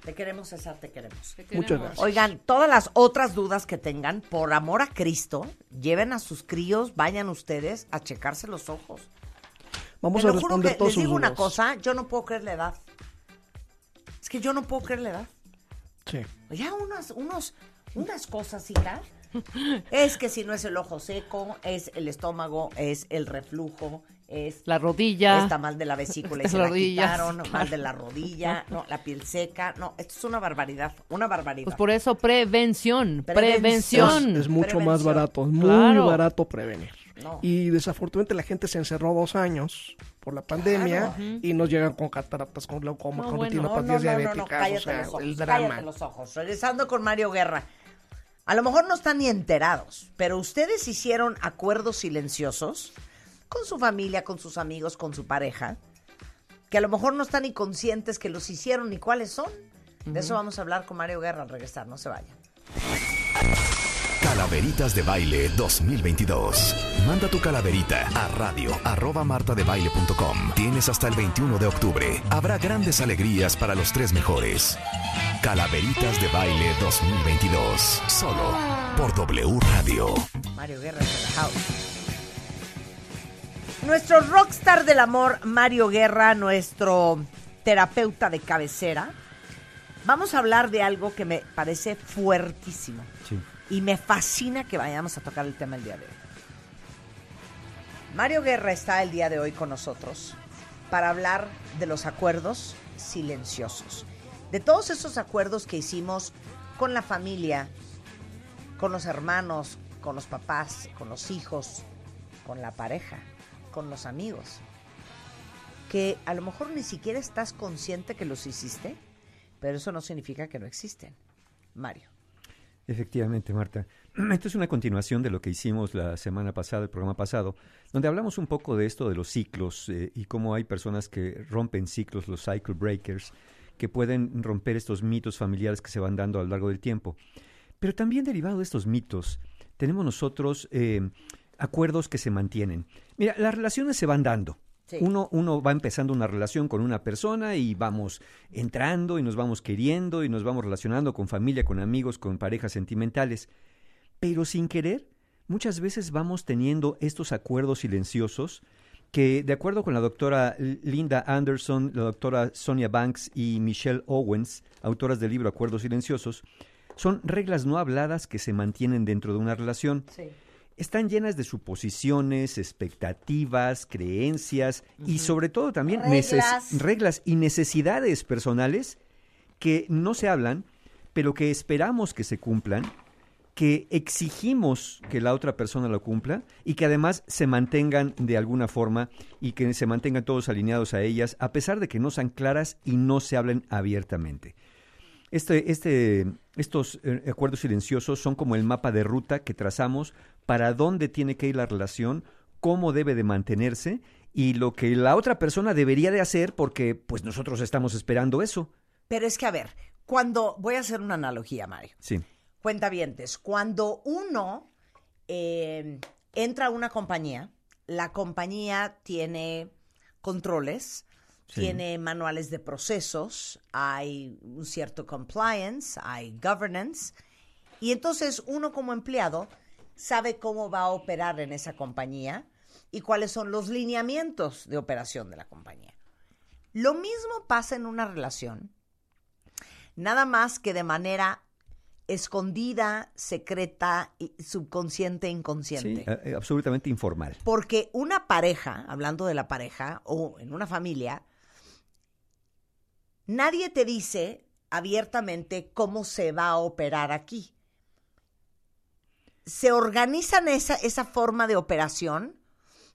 Te queremos, César, te queremos. Muchas gracias. Oigan, todas las otras dudas que tengan, por amor a Cristo, lleven a sus críos, vayan ustedes a checarse los ojos. Vamos Te a lo juro responder que todos les sus digo una dudas. cosa, yo no puedo creer la edad. Es que yo no puedo creer la edad. Sí. Ya unas, unos, unas cosas, hija. Es que si no es el ojo seco, es el estómago, es el reflujo, es La rodilla. Está mal de la vesícula y se la quitaron, claro. mal de la rodilla, no, la piel seca, no, esto es una barbaridad, una barbaridad. Pues por eso prevención, Prevención. prevención. Es mucho más barato, es muy Claro. barato prevenir. No. Y desafortunadamente la gente se encerró dos años por la pandemia Claro. y nos llegan con cataratas, con glaucoma, No, con bueno. No, retinopatías no, no, no, diabéticas, o sea, los ojos, el drama. cállate los ojos. Regresando con Mario Guerra. A lo mejor no están ni enterados, pero ustedes hicieron acuerdos silenciosos con su familia, con sus amigos, con su pareja, que a lo mejor no están ni conscientes que los hicieron ni cuáles son. De eso vamos a hablar con Mario Guerra al regresar, no se vayan. Calaveritas de Baile 2022. Manda tu calaverita a radio arroba martadebaile.com. Tienes hasta el 21 de octubre. Habrá grandes alegrías para los tres mejores. Calaveritas de Baile 2022. Solo por W Radio. Mario Guerra house. Nuestro rockstar del amor, Mario Guerra, nuestro terapeuta de cabecera. Vamos a hablar de algo que me parece fuertísimo. Y me fascina que vayamos a tocar el tema el día de hoy. Mario Guerra está el día de hoy con nosotros para hablar de los acuerdos silenciosos. De todos esos acuerdos que hicimos con la familia, con los hermanos, con los papás, con los hijos, con la pareja, con los amigos, que a lo mejor ni siquiera estás consciente que los hiciste, pero eso no significa que no existen. Mario. Efectivamente, Marta. Esto es una continuación de lo que hicimos la semana pasada, el programa pasado, donde hablamos un poco de esto de los ciclos eh, y cómo hay personas que rompen ciclos, los cycle breakers, que pueden romper estos mitos familiares que se van dando a lo largo del tiempo. Pero también derivado de estos mitos, tenemos nosotros eh, acuerdos que se mantienen. Mira, las relaciones se van dando. Sí. Uno, uno va empezando una relación con una persona y vamos entrando y nos vamos queriendo y nos vamos relacionando con familia, con amigos, con parejas sentimentales. Pero sin querer, muchas veces vamos teniendo estos acuerdos silenciosos que, de acuerdo con la doctora Linda Anderson, la doctora Sonia Banks y Michelle Owens, autoras del libro Acuerdos Silenciosos, son reglas no habladas que se mantienen dentro de una relación. Están llenas de suposiciones, expectativas, creencias y sobre todo también Reglas. reglas y necesidades personales que no se hablan, pero que esperamos que se cumplan, que exigimos que la otra persona lo cumpla y que además se mantengan de alguna forma y que se mantengan todos alineados a ellas, a pesar de que no sean claras y no se hablen abiertamente. Este, este, estos eh, acuerdos silenciosos son como el mapa de ruta que trazamos para dónde tiene que ir la relación, cómo debe de mantenerse y lo que la otra persona debería de hacer porque pues nosotros estamos esperando eso. Pero es que, a ver, cuando. Voy a hacer una analogía, Mario. Sí. Cuentavientes, cuando uno eh, entra a una compañía, la compañía tiene controles, Sí. tiene manuales de procesos, hay un cierto compliance, hay governance, y entonces uno como empleado sabe cómo va a operar en esa compañía y cuáles son los lineamientos de operación de la compañía. Lo mismo pasa en una relación, nada más que de manera escondida, secreta, subconsciente, inconsciente. Sí, eh, absolutamente informal. Porque una pareja, hablando de la pareja o en una familia, nadie te dice abiertamente cómo se va a operar aquí. Se organizan esa, esa forma de operación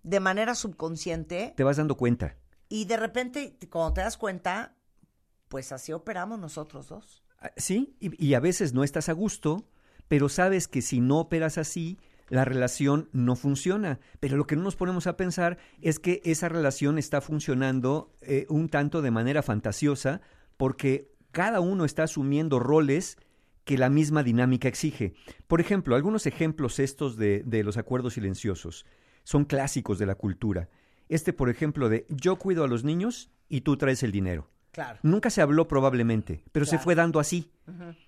de manera subconsciente Te vas dando cuenta. y de repente, cuando te das cuenta, pues así operamos nosotros dos. Ah, Sí, y, y a veces no estás a gusto, pero sabes que si no operas así, la relación no funciona. Pero lo que no nos ponemos a pensar es que esa relación está funcionando eh, un tanto de manera fantasiosa porque cada uno está asumiendo roles que la misma dinámica exige. Por ejemplo, algunos ejemplos estos de, de los acuerdos silenciosos son clásicos de la cultura. Este, por ejemplo, de yo cuido a los niños y tú traes el dinero. Claro. Nunca se habló probablemente, pero se fue dando así.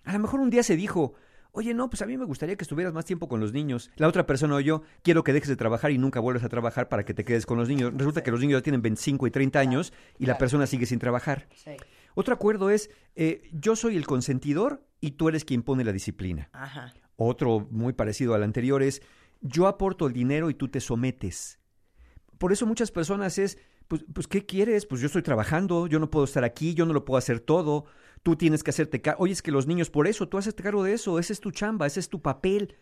A lo mejor un día se dijo, oye, no, pues a mí me gustaría que estuvieras más tiempo con los niños. La otra persona oyó, quiero que dejes de trabajar y nunca vuelvas a trabajar para que te quedes con los niños. Resulta que los niños ya tienen 25 y 30 años y la persona sigue sin trabajar. Otro acuerdo es, eh, yo soy el consentidor y tú eres quien pone la disciplina. Ajá. Otro muy parecido al anterior es, yo aporto el dinero y tú te sometes. Por eso muchas personas es, pues, pues, ¿qué quieres? Pues yo estoy trabajando, yo no puedo estar aquí, yo no lo puedo hacer todo, tú tienes que hacerte cargo. Oye, es que los niños, por eso, tú haces cargo de eso, ese es tu chamba, ese es tu papel.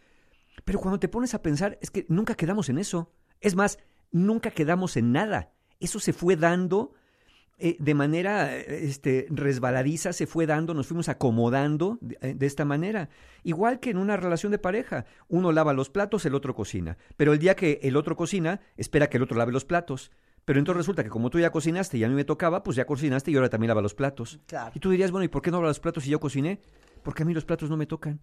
Pero cuando te pones a pensar, es que nunca quedamos en eso. Es más, nunca quedamos en nada. Eso se fue dando eh, de manera eh, este, resbaladiza, se fue dando, nos fuimos acomodando de, eh, de esta manera. Igual que en una relación de pareja, uno lava los platos, el otro cocina. Pero el día que el otro cocina, espera que el otro lave los platos. Pero entonces resulta que como tú ya cocinaste y a mí me tocaba, pues ya cocinaste y ahora también lava los platos. Claro. Y tú dirías, bueno, ¿y por qué no lava los platos si yo cociné? Porque a mí los platos no me tocan.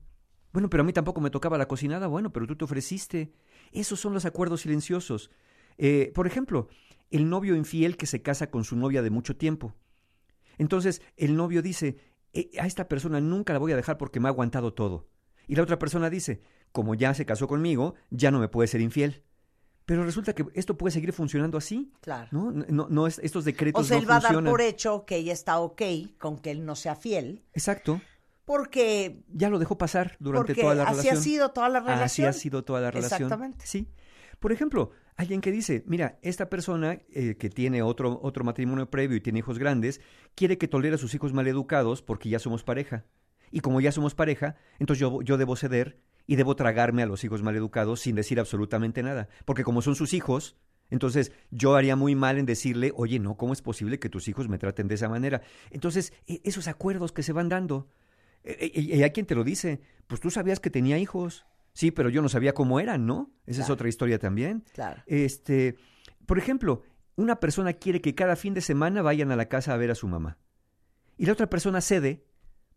Bueno, pero a mí tampoco me tocaba la cocinada. Bueno, pero tú te ofreciste. Esos son los acuerdos silenciosos. Eh, por ejemplo, el novio infiel que se casa con su novia de mucho tiempo. Entonces, el novio dice, "Eh, a esta persona nunca la voy a dejar porque me ha aguantado todo. Y la otra persona dice, como ya se casó conmigo, ya no me puede ser infiel. Pero resulta que esto puede seguir funcionando así. Claro. ¿no? No, no es, estos decretos O sea, no él va a dar por hecho que ella está ok con que él no sea fiel, Exacto. porque Ya lo dejó pasar durante toda la así ha relación. sido toda la Así relación. ha sido toda la relación. Exactamente. Sí. Por ejemplo, alguien que dice, mira, esta persona eh, que tiene otro, otro matrimonio previo y tiene hijos grandes, quiere que tolere a sus hijos maleducados porque ya somos pareja. Y como ya somos pareja, entonces yo, yo debo ceder y debo tragarme a los hijos maleducados sin decir absolutamente nada. Porque como son sus hijos, entonces yo haría muy mal en decirle, oye, no, ¿cómo es posible que tus hijos me traten de esa manera? Entonces, e- esos acuerdos que se van dando. E- e- Y hay quien te lo dice, pues tú sabías que tenía hijos. Sí, pero yo no sabía cómo eran, ¿no? Esa es otra historia también. Claro. Este, por ejemplo, una persona quiere que cada fin de semana vayan a la casa a ver a su mamá. Y la otra persona cede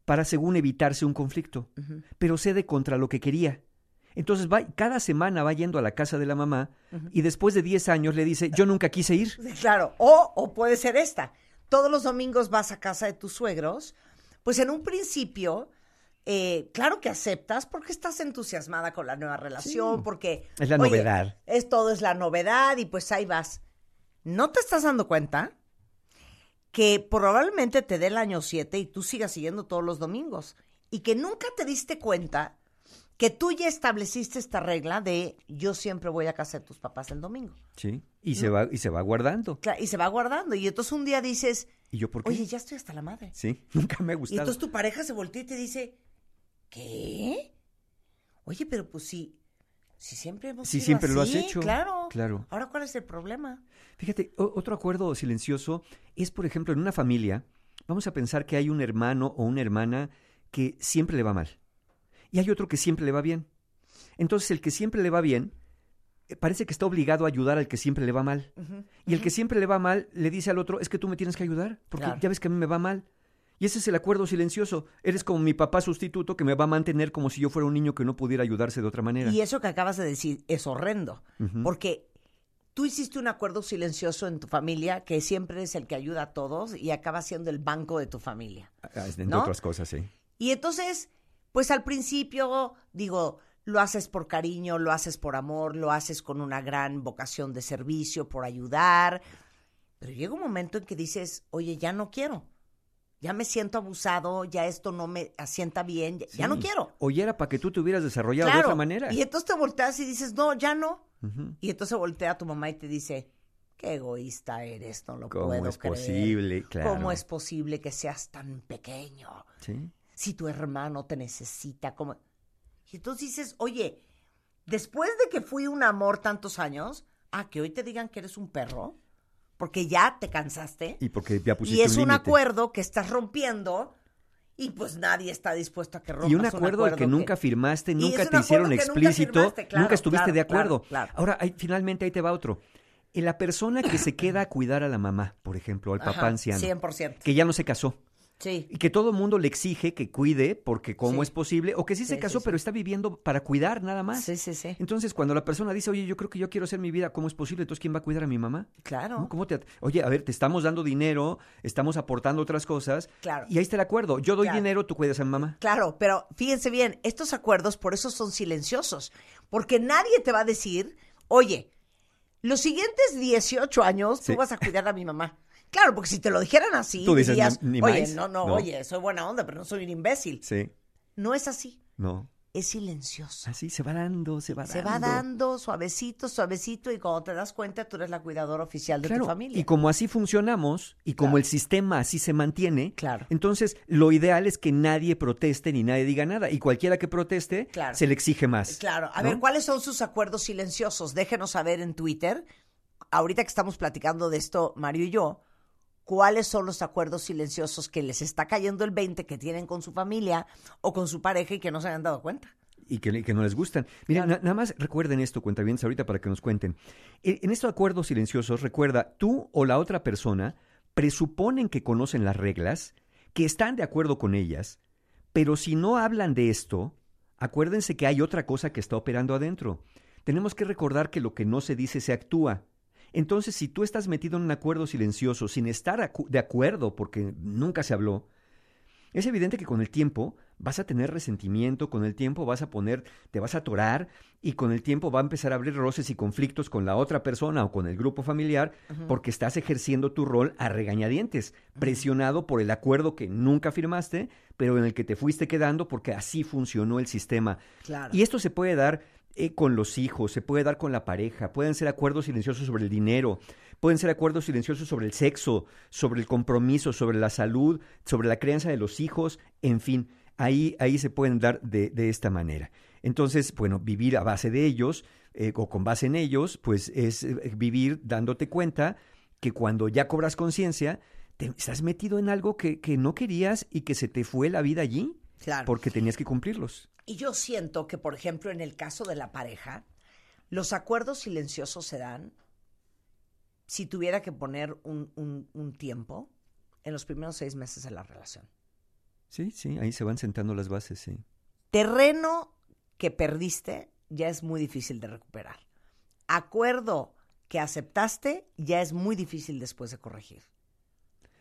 para, según, evitarse un conflicto, pero cede contra lo que quería. Entonces, va, cada semana va yendo a la casa de la mamá y después de 10 años le dice, yo nunca quise ir. Claro, o, o puede ser esta. Todos los domingos vas a casa de tus suegros, pues en un principio, eh, claro que aceptas porque estás entusiasmada con la nueva relación, Sí. porque... Es la oye, novedad. Es todo, es la novedad y pues ahí vas. ¿No te estás dando cuenta que probablemente te dé el año 7 y tú sigas siguiendo todos los domingos? Y que nunca te diste cuenta que tú ya estableciste esta regla de yo siempre voy a casa de tus papás el domingo. Sí. Y, se va, y se va guardando. Y se va guardando. Y entonces un día dices, ¿Y yo por qué? oye, ya estoy hasta la madre. Sí, nunca me ha Y gustado. entonces tu pareja se voltea y te dice, ¿qué? Oye, pero pues sí, si siempre hemos Sí, sido siempre lo has hecho. Claro. Claro. Ahora, ¿cuál es el problema? Fíjate, otro acuerdo silencioso es, por ejemplo, en una familia, vamos a pensar que hay un hermano o una hermana que siempre le va mal. Y hay otro que siempre le va bien. Entonces, el que siempre le va bien, eh, parece que está obligado a ayudar al que siempre le va mal. Y el que siempre le va mal le dice al otro, es que tú me tienes que ayudar, porque Claro. ya ves que a mí me va mal. Y ese es el acuerdo silencioso. Eres como mi papá sustituto que me va a mantener como si yo fuera un niño que no pudiera ayudarse de otra manera. Y eso que acabas de decir es horrendo, porque tú hiciste un acuerdo silencioso en tu familia que siempre es el que ayuda a todos y acaba siendo el banco de tu familia. Ah, Entre ¿no? otras cosas, sí. Y entonces, pues al principio, digo, lo haces por cariño, lo haces por amor, lo haces con una gran vocación de servicio, por ayudar. Pero llega un momento en que dices, oye, ya no quiero. Ya me siento abusado, ya esto no me asienta bien, ya, ya no quiero. O ya era para que tú te hubieras desarrollado de otra manera. Y entonces te volteas y dices, no, ya no. Y entonces voltea tu mamá y te dice, qué egoísta eres, no lo ¿Cómo puedo es creer. posible? Claro. ¿Cómo es posible que seas tan pequeño? Sí. si tu hermano te necesita, como... Y entonces dices, oye, después de que fui un amor tantos años, ah, que hoy te digan que eres un perro, porque ya te cansaste, Y porque ya pusiste y es un, acuerdo que estás rompiendo, y pues nadie está dispuesto a que rompas Y un acuerdo al que nunca firmaste, nunca un te hicieron acuerdo nunca explícito, firmaste, claro, nunca estuviste claro, de acuerdo. claro. Ahora, ahí- finalmente ahí te va otro. Y La persona que se queda a cuidar a la mamá, por ejemplo, al papá Ajá, anciano, 100%. que ya no se casó. Sí. Y que todo el mundo le exige que cuide porque cómo Sí. es posible, o que sí, Sí, se casó, pero está viviendo para cuidar nada más. Sí, sí, sí. Entonces, cuando la persona dice, oye, yo creo que yo quiero hacer mi vida, ¿cómo es posible? Entonces, ¿quién va a cuidar a mi mamá? Claro. ¿No? ¿Cómo te Oye, a ver, te estamos dando dinero, estamos aportando otras cosas. Claro. Y ahí está el acuerdo. Yo doy Claro. dinero, tú cuidas a mi mamá. Claro, pero fíjense bien, estos acuerdos por eso son silenciosos, porque nadie te va a decir, oye, los siguientes 18 años tú vas a cuidar a mi mamá. Claro, porque si te lo dijeran así, Tú dices, dirías, "Ni- ni oye, más". no, no, No. oye, soy buena onda, pero no soy un imbécil. Sí. No es así, No. es silencioso. Así se va dando, se va Se dando. va dando suavecito, suavecito, y cuando te das cuenta, tú eres la cuidadora oficial de Claro, tu familia. y como así funcionamos y como el sistema así se mantiene, Claro. entonces lo ideal es que nadie proteste ni nadie diga nada y cualquiera que proteste Claro. se le exige más. Claro, a ¿no? ver, ¿cuáles son sus acuerdos silenciosos? Déjenos saber en Twitter. Ahorita que estamos platicando de esto, Mario y yo, ¿cuáles son los acuerdos silenciosos que les está cayendo el 20 que tienen con su familia o con su pareja y que no se hayan dado cuenta? y que, que no les gustan. Miren, na- nada más recuerden esto, cuentavientes, ahorita para que nos cuenten. E- En estos acuerdos silenciosos, recuerda, tú o la otra persona presuponen que conocen las reglas, que están de acuerdo con ellas, pero si no hablan de esto, acuérdense que hay otra cosa que está operando adentro. Tenemos que recordar que lo que no se dice se actúa. Entonces, si tú estás metido en un acuerdo silencioso sin estar acu- de acuerdo porque nunca se habló, es evidente que con el tiempo vas a tener resentimiento, con el tiempo vas a poner, te vas a atorar y con el tiempo va a empezar a abrir roces y conflictos con la otra persona o con el grupo familiar porque estás ejerciendo tu rol a regañadientes, presionado por el acuerdo que nunca firmaste, pero en el que te fuiste quedando porque así funcionó el sistema. Claro. Y esto se puede dar eh, con los hijos, se puede dar con la pareja, pueden ser acuerdos silenciosos sobre el dinero, pueden ser acuerdos silenciosos sobre el sexo, sobre el compromiso, sobre la salud, sobre la crianza de los hijos, en fin, ahí, ahí se pueden dar de, de esta manera. Entonces, bueno, vivir a base de ellos eh, o con base en ellos, pues es eh, vivir dándote cuenta que cuando ya cobras conciencia, te estás metido en algo que, que no querías y que se te fue la vida allí Claro. porque tenías que cumplirlos. Y yo siento que, por ejemplo, en el caso de la pareja, los acuerdos silenciosos se dan, si tuviera que poner un, un- un tiempo, en los primeros seis meses de la relación. Sí, sí, ahí se van sentando las bases, sí. Terreno que perdiste ya es muy difícil de recuperar. Acuerdo que aceptaste ya es muy difícil después de corregir.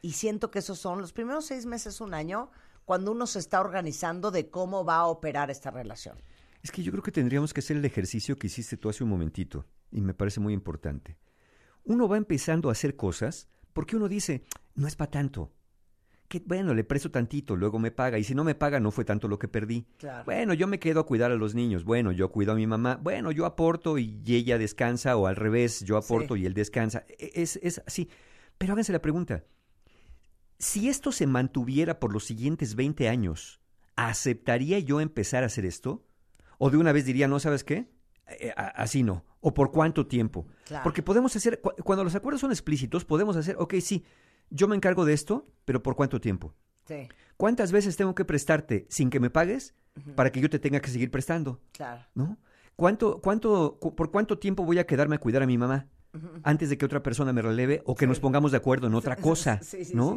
Y siento que esos son los primeros seis meses, un año, cuando uno se está organizando de cómo va a operar esta relación. Es que yo creo que tendríamos que hacer el ejercicio que hiciste tú hace un momentito, y me parece muy importante. Uno va empezando a hacer cosas porque uno dice, no es para tanto. Que bueno, le presto tantito, luego me paga, y si no me paga, no fue tanto lo que perdí. Claro. Bueno, yo me quedo a cuidar a los niños. Bueno, yo cuido a mi mamá. Bueno, yo aporto y ella descansa, o al revés, yo aporto y él descansa. E- Es, es así. Pero háganse la pregunta. Si esto se mantuviera por los siguientes 20 años, ¿aceptaría yo empezar a hacer esto? ¿O de una vez diría, no, ¿sabes qué? Eh, a- así no. ¿O por cuánto tiempo? Claro. Porque podemos hacer, cu- cuando los acuerdos son explícitos, podemos hacer, ok, sí, yo me encargo de esto, pero ¿por cuánto tiempo? Sí, ¿Cuántas veces tengo que prestarte sin que me pagues para que yo te tenga que seguir prestando? claro. ¿No? ¿Cuánto, cuánto, cu- ¿Por cuánto tiempo voy a quedarme a cuidar a mi mamá. Antes de que otra persona me releve o que nos pongamos de acuerdo en otra cosa? Sí, sí, ¿no?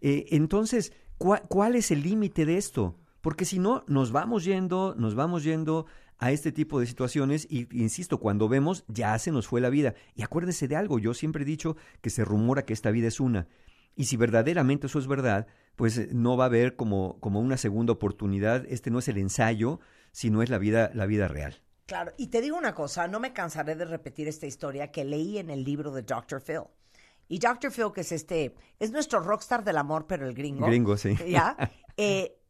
Eh, entonces, ¿cuál, cuál es el límite de esto? Porque si no, nos vamos yendo, nos vamos yendo a este tipo de situaciones y, insisto, cuando vemos, ya se nos fue la vida. Y acuérdese de algo, yo siempre he dicho que se rumora que esta vida es una. Y si verdaderamente eso es verdad, pues eh, no va a haber como, como una segunda oportunidad. Este no es el ensayo, sino es la vida, la vida real. Claro, y te digo una cosa, no me cansaré de repetir esta historia que leí en el libro de Dr. Phil. Y Dr. Phil, que es este, es nuestro rockstar del amor, pero el gringo. Gringo, sí. ¿Ya? Eh,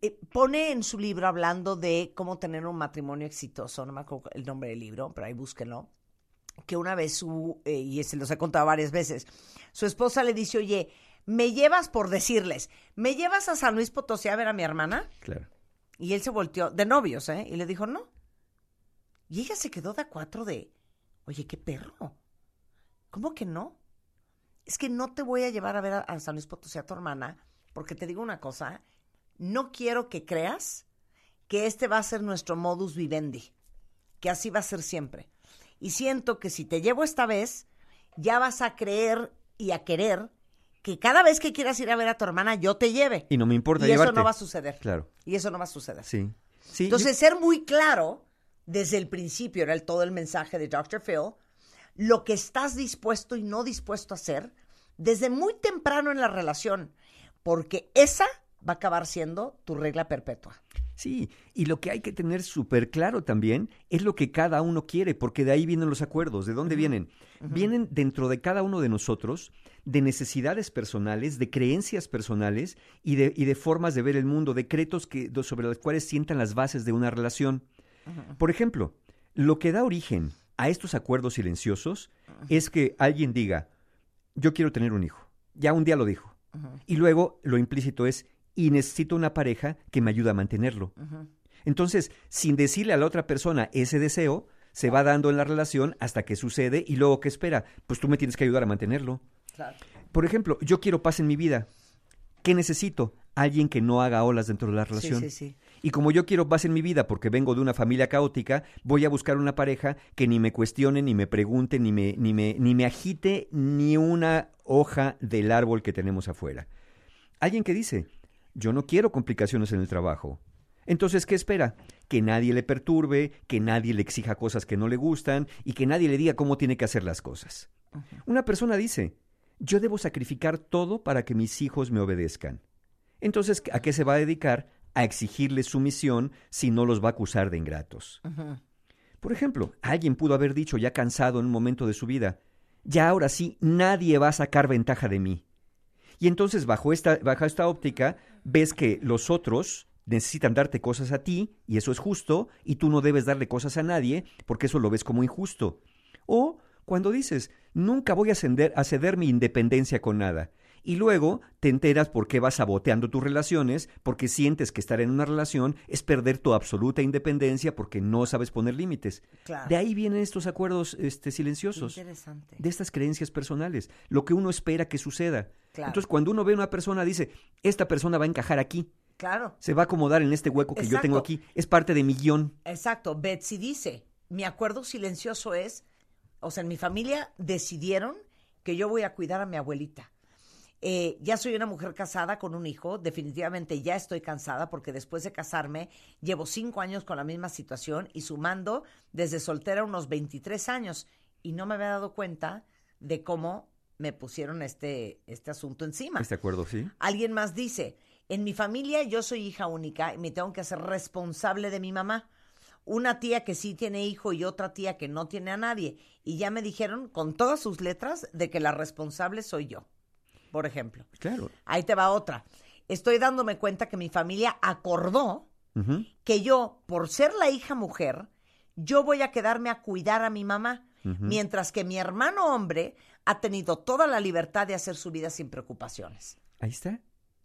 eh, pone en su libro hablando de cómo tener un matrimonio exitoso, no me acuerdo el nombre del libro, pero ahí búsquenlo, que una vez su, eh, y se los he contado varias veces, su esposa le dice, oye, ¿me llevas por decirles, ¿me llevas a San Luis Potosí a ver a mi hermana? Claro. Y él se volteó, de novios, ¿eh? Y le dijo, no. Y ella se quedó de a cuatro de, oye, qué perro. ¿Cómo que no? Es que no te voy a llevar a ver a, a San Luis Potosí a tu hermana, porque te digo una cosa, no quiero que creas que este va a ser nuestro modus vivendi, que así va a ser siempre. Y siento que si te llevo esta vez, ya vas a creer y a querer que cada vez que quieras ir a ver a tu hermana, yo te lleve. Y no me importa Y eso llevarte. no va a suceder. Claro. Y eso no va a suceder. Sí. Sí, Entonces, ser muy claro desde el principio, era el, todo el mensaje de Dr. Phil, lo que estás dispuesto y no dispuesto a hacer desde muy temprano en la relación, porque esa va a acabar siendo tu regla perpetua. Sí, y lo que hay que tener súper claro también es lo que cada uno quiere, porque de ahí vienen los acuerdos. ¿De dónde vienen? Vienen dentro de cada uno de nosotros de necesidades personales, de creencias personales y de, y de formas de ver el mundo, decretos que, sobre los cuales sientan las bases de una relación. Por ejemplo, lo que da origen a estos acuerdos silenciosos es que alguien diga, yo quiero tener un hijo. Ya un día lo dijo. Y luego lo implícito es, y necesito una pareja que me ayude a mantenerlo. Entonces, sin decirle a la otra persona ese deseo, se va dando en la relación hasta que sucede y luego, ¿qué espera? Pues tú me tienes que ayudar a mantenerlo. Por ejemplo, yo quiero paz en mi vida. ¿Qué necesito? Alguien que no haga olas dentro de la relación. sí, sí. Y como yo quiero paz en mi vida porque vengo de una familia caótica, voy a buscar una pareja que ni me cuestione, ni me pregunte, ni me, ni me, ni me agite ni una hoja del árbol que tenemos afuera. Alguien que dice, yo no quiero complicaciones en el trabajo. Entonces, ¿qué espera? Que nadie le perturbe, que nadie le exija cosas que no le gustan y que nadie le diga cómo tiene que hacer las cosas. Una persona dice, yo debo sacrificar todo para que mis hijos me obedezcan. Entonces, ¿a qué se va a dedicar? A exigirles sumisión si no los va a acusar de ingratos. Por ejemplo, alguien pudo haber dicho ya cansado en un momento de su vida, ya ahora sí, nadie va a sacar ventaja de mí. Y entonces bajo esta, bajo esta óptica ves que los otros necesitan darte cosas a ti, y eso es justo, y tú no debes darle cosas a nadie, porque eso lo ves como injusto. O cuando dices, nunca voy a ceder, a ceder mi independencia con nada. Y luego te enteras por qué vas saboteando tus relaciones, porque sientes que estar en una relación es perder tu absoluta independencia porque no sabes poner límites. Claro. De ahí vienen estos acuerdos este, silenciosos. Interesante. De estas creencias personales, lo que uno espera que suceda. Claro. Entonces, cuando uno ve a una persona, dice, esta persona va a encajar aquí, Claro. se va a acomodar en este hueco que yo tengo aquí, es parte de mi guion. Exacto. Betsy dice, mi acuerdo silencioso es, o sea, en mi familia decidieron que yo voy a cuidar a mi abuelita. Eh, ya soy una mujer casada con un hijo, definitivamente ya estoy cansada porque después de casarme llevo cinco años con la misma situación y sumando desde soltera unos 23 años y no me había dado cuenta de cómo me pusieron este, este asunto encima. ¿Este acuerdo, sí? Alguien más dice, en mi familia yo soy hija única y me tengo que hacer responsable de mi mamá. Una tía que sí tiene hijo y otra tía que no tiene a nadie. Y ya me dijeron con todas sus letras de que la responsable soy yo, por ejemplo. Claro. Ahí te va otra. Estoy dándome cuenta que mi familia acordó que yo, por ser la hija mujer, yo voy a quedarme a cuidar a mi mamá, mientras que mi hermano hombre ha tenido toda la libertad de hacer su vida sin preocupaciones. Ahí está.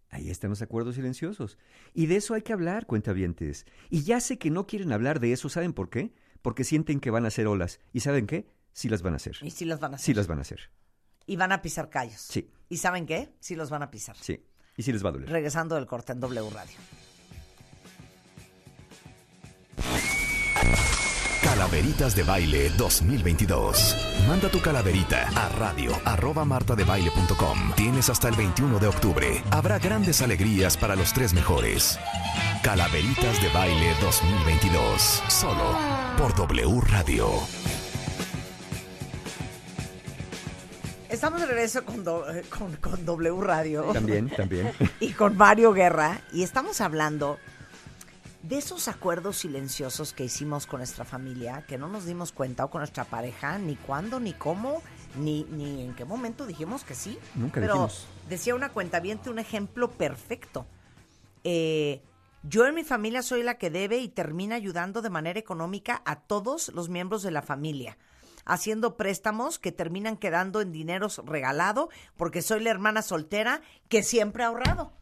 Ahí están los acuerdos silenciosos. Y de eso hay que hablar, cuentavientes. Y ya sé que no quieren hablar de eso, ¿saben por qué? Porque sienten que van a hacer olas. ¿Y saben qué? Sí las van a hacer. Y sí las van a hacer. Sí las van a hacer. Y van a pisar callos. Sí, ¿Y saben qué? Sí los van a pisar. sí. Y sí les va a doler. Regresando del corte en W Radio. Calaveritas de Baile 2022. Manda tu calaverita a radio arroba martadebaile.com. Tienes hasta el 21 de octubre. Habrá grandes alegrías para los tres mejores. Calaveritas de Baile 2022. Solo por W Radio. Estamos de regreso con, do- eh, con, con W Radio. También, también. y con Mario Guerra. Y estamos hablando de esos acuerdos silenciosos que hicimos con nuestra familia, que no nos dimos cuenta, o con nuestra pareja, ni cuándo, ni cómo, ni, ni en qué momento dijimos que sí. Nunca Pero dijimos. decía una cuenta un ejemplo perfecto. Eh, yo en mi familia soy la que debe y termina ayudando de manera económica a todos los miembros de la familia, haciendo préstamos que terminan quedando en dineros regalado porque soy la hermana soltera que siempre ha ahorrado.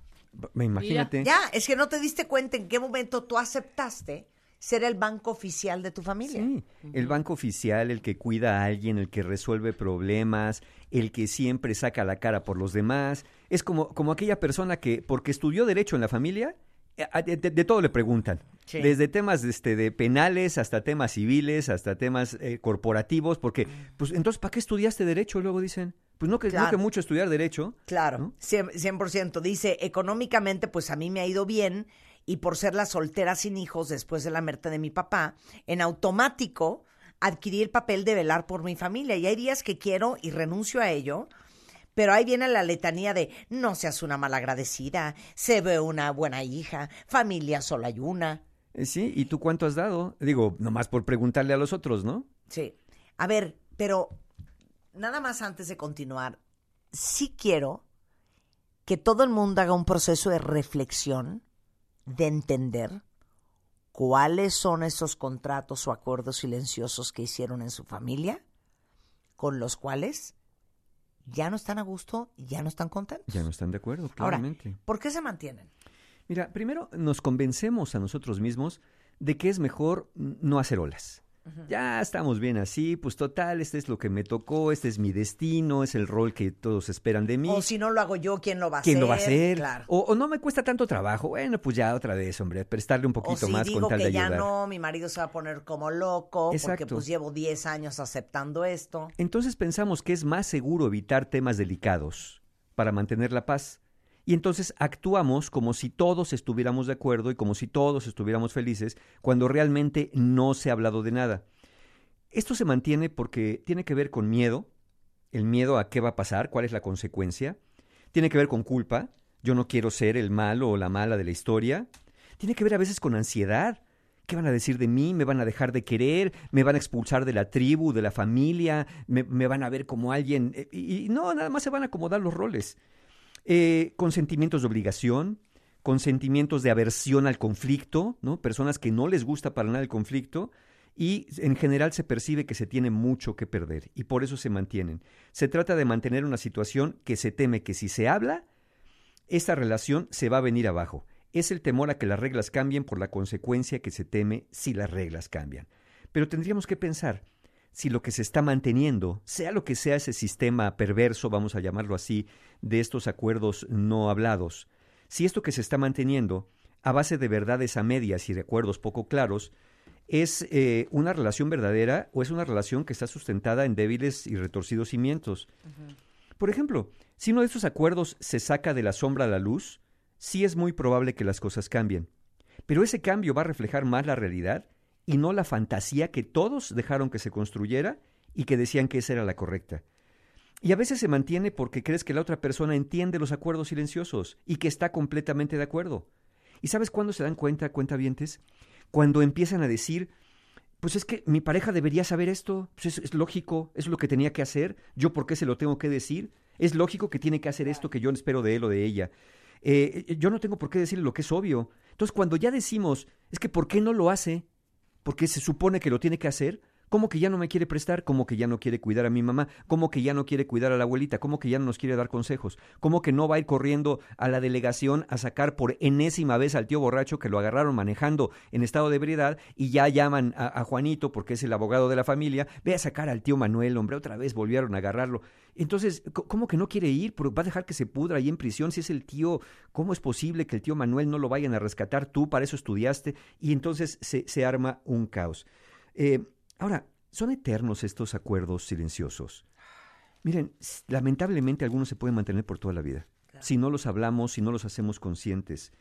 Me imagínate. Ya, es que no te diste cuenta en qué momento tú aceptaste ser el banco oficial de tu familia. Sí, el banco oficial, el que cuida a alguien, el que resuelve problemas, el que siempre saca la cara por los demás. Es como, como aquella persona que, porque estudió derecho en la familia, de, de- de todo le preguntan. Sí. Desde temas este, de penales hasta temas civiles, hasta temas eh, corporativos, porque, pues, entonces, ¿para qué estudiaste derecho? Luego dicen, pues no que, no mucho estudiar derecho. Claro, cien- 100%. Dice, económicamente, pues a mí me ha ido bien y por ser la soltera sin hijos después de la muerte de mi papá, en automático adquirí el papel de velar por mi familia. Y hay días que quiero y renuncio a ello, pero ahí viene la letanía de no seas una malagradecida, se ve una buena hija, familia solo hay una. Eh, sí, ¿y tú cuánto has dado? Digo, nomás por preguntarle a los otros, ¿no? Sí. A ver, pero nada más antes de continuar, sí quiero que todo el mundo haga un proceso de reflexión, de entender cuáles son esos contratos o acuerdos silenciosos que hicieron en su familia, con los cuales ya no están a gusto ya no están contentos. Ya no están de acuerdo, Ahora, claramente. ¿por qué se mantienen? Mira, primero nos convencemos a nosotros mismos de que es mejor no hacer olas. Ya estamos bien así, pues total, este es lo que me tocó, este es mi destino, es el rol que todos esperan de mí. O si no lo hago yo, ¿quién lo va a ¿Quién hacer? lo va a hacer? Claro. O, o no me cuesta tanto trabajo. Bueno, pues ya otra vez, hombre, prestarle un O poquito si más digo con tal que de ya ayudar. no, mi marido se va a poner como loco porque pues llevo 10 años aceptando esto. Entonces pensamos que es más seguro evitar temas delicados para mantener la paz. Y entonces actuamos como si todos estuviéramos de acuerdo y como si todos estuviéramos felices, cuando realmente no se ha hablado de nada. Esto se mantiene porque tiene que ver con miedo, el miedo a qué va a pasar, cuál es la consecuencia. Tiene que ver con culpa, yo no quiero ser el malo o la mala de la historia. Tiene que ver a veces con ansiedad. ¿Qué van a decir de mí? ¿Me van a dejar de querer? ¿Me van a expulsar de la tribu, de la familia? ¿Me, van a ver como alguien? Eh, Y, y no, nada más se van a acomodar los roles. Eh, con sentimientos de obligación, con sentimientos de aversión al conflicto, ¿no? Personas que no les gusta para nada el conflicto y en general se percibe que se tiene mucho que perder y por eso se mantienen. Se trata de mantener una situación que se teme que si se habla, esta relación se va a venir abajo. Es el temor a que las reglas cambien por la consecuencia que se teme si las reglas cambian. Pero tendríamos que pensar si lo que se está manteniendo, sea lo que sea ese sistema perverso, vamos a llamarlo así, de estos acuerdos no hablados, si esto que se está manteniendo, a base de verdades a medias y de acuerdos poco claros, es eh, una relación verdadera o es una relación que está sustentada en débiles y retorcidos cimientos. Por ejemplo, si uno de estos acuerdos se saca de la sombra a la luz, sí es muy probable que las cosas cambien. Pero ese cambio va a reflejar más la realidad y no la fantasía que todos dejaron que se construyera y que decían que esa era la correcta. Y a veces se mantiene porque crees que la otra persona entiende los acuerdos silenciosos y que está completamente de acuerdo. ¿Y sabes cuándo se dan cuenta, cuentavientes? Cuando empiezan a decir, pues es que mi pareja debería saber esto, pues es, lógico, es lo que tenía que hacer, yo por qué se lo tengo que decir, es lógico que tiene que hacer esto que yo espero de él o de ella. Eh, yo no tengo por qué decirle lo que es obvio. Entonces, cuando ya decimos, es que ¿por qué no lo hace? Porque se supone que lo tiene que hacer, ¿Cómo que ya no me quiere prestar? ¿Cómo que ya no quiere cuidar a mi mamá? ¿Cómo que ya no quiere cuidar a la abuelita? ¿Cómo que ya no nos quiere dar consejos? ¿Cómo que no va a ir corriendo a la delegación a sacar por enésima vez al tío borracho que lo agarraron manejando en estado de ebriedad y ya llaman a, Juanito porque es el abogado de la familia? Ve a sacar al tío Manuel, hombre, otra vez volvieron a agarrarlo. Entonces, ¿cómo que no quiere ir? ¿Va a dejar que se pudra ahí en prisión? Si es el tío, ¿cómo es posible que el tío Manuel no lo vayan a rescatar? Tú para eso estudiaste. Y entonces se, se arma un caos. Eh, ahora, ¿son eternos estos acuerdos silenciosos? Miren, lamentablemente algunos se pueden mantener por toda la vida. Si no los hablamos, si no los hacemos conscientes.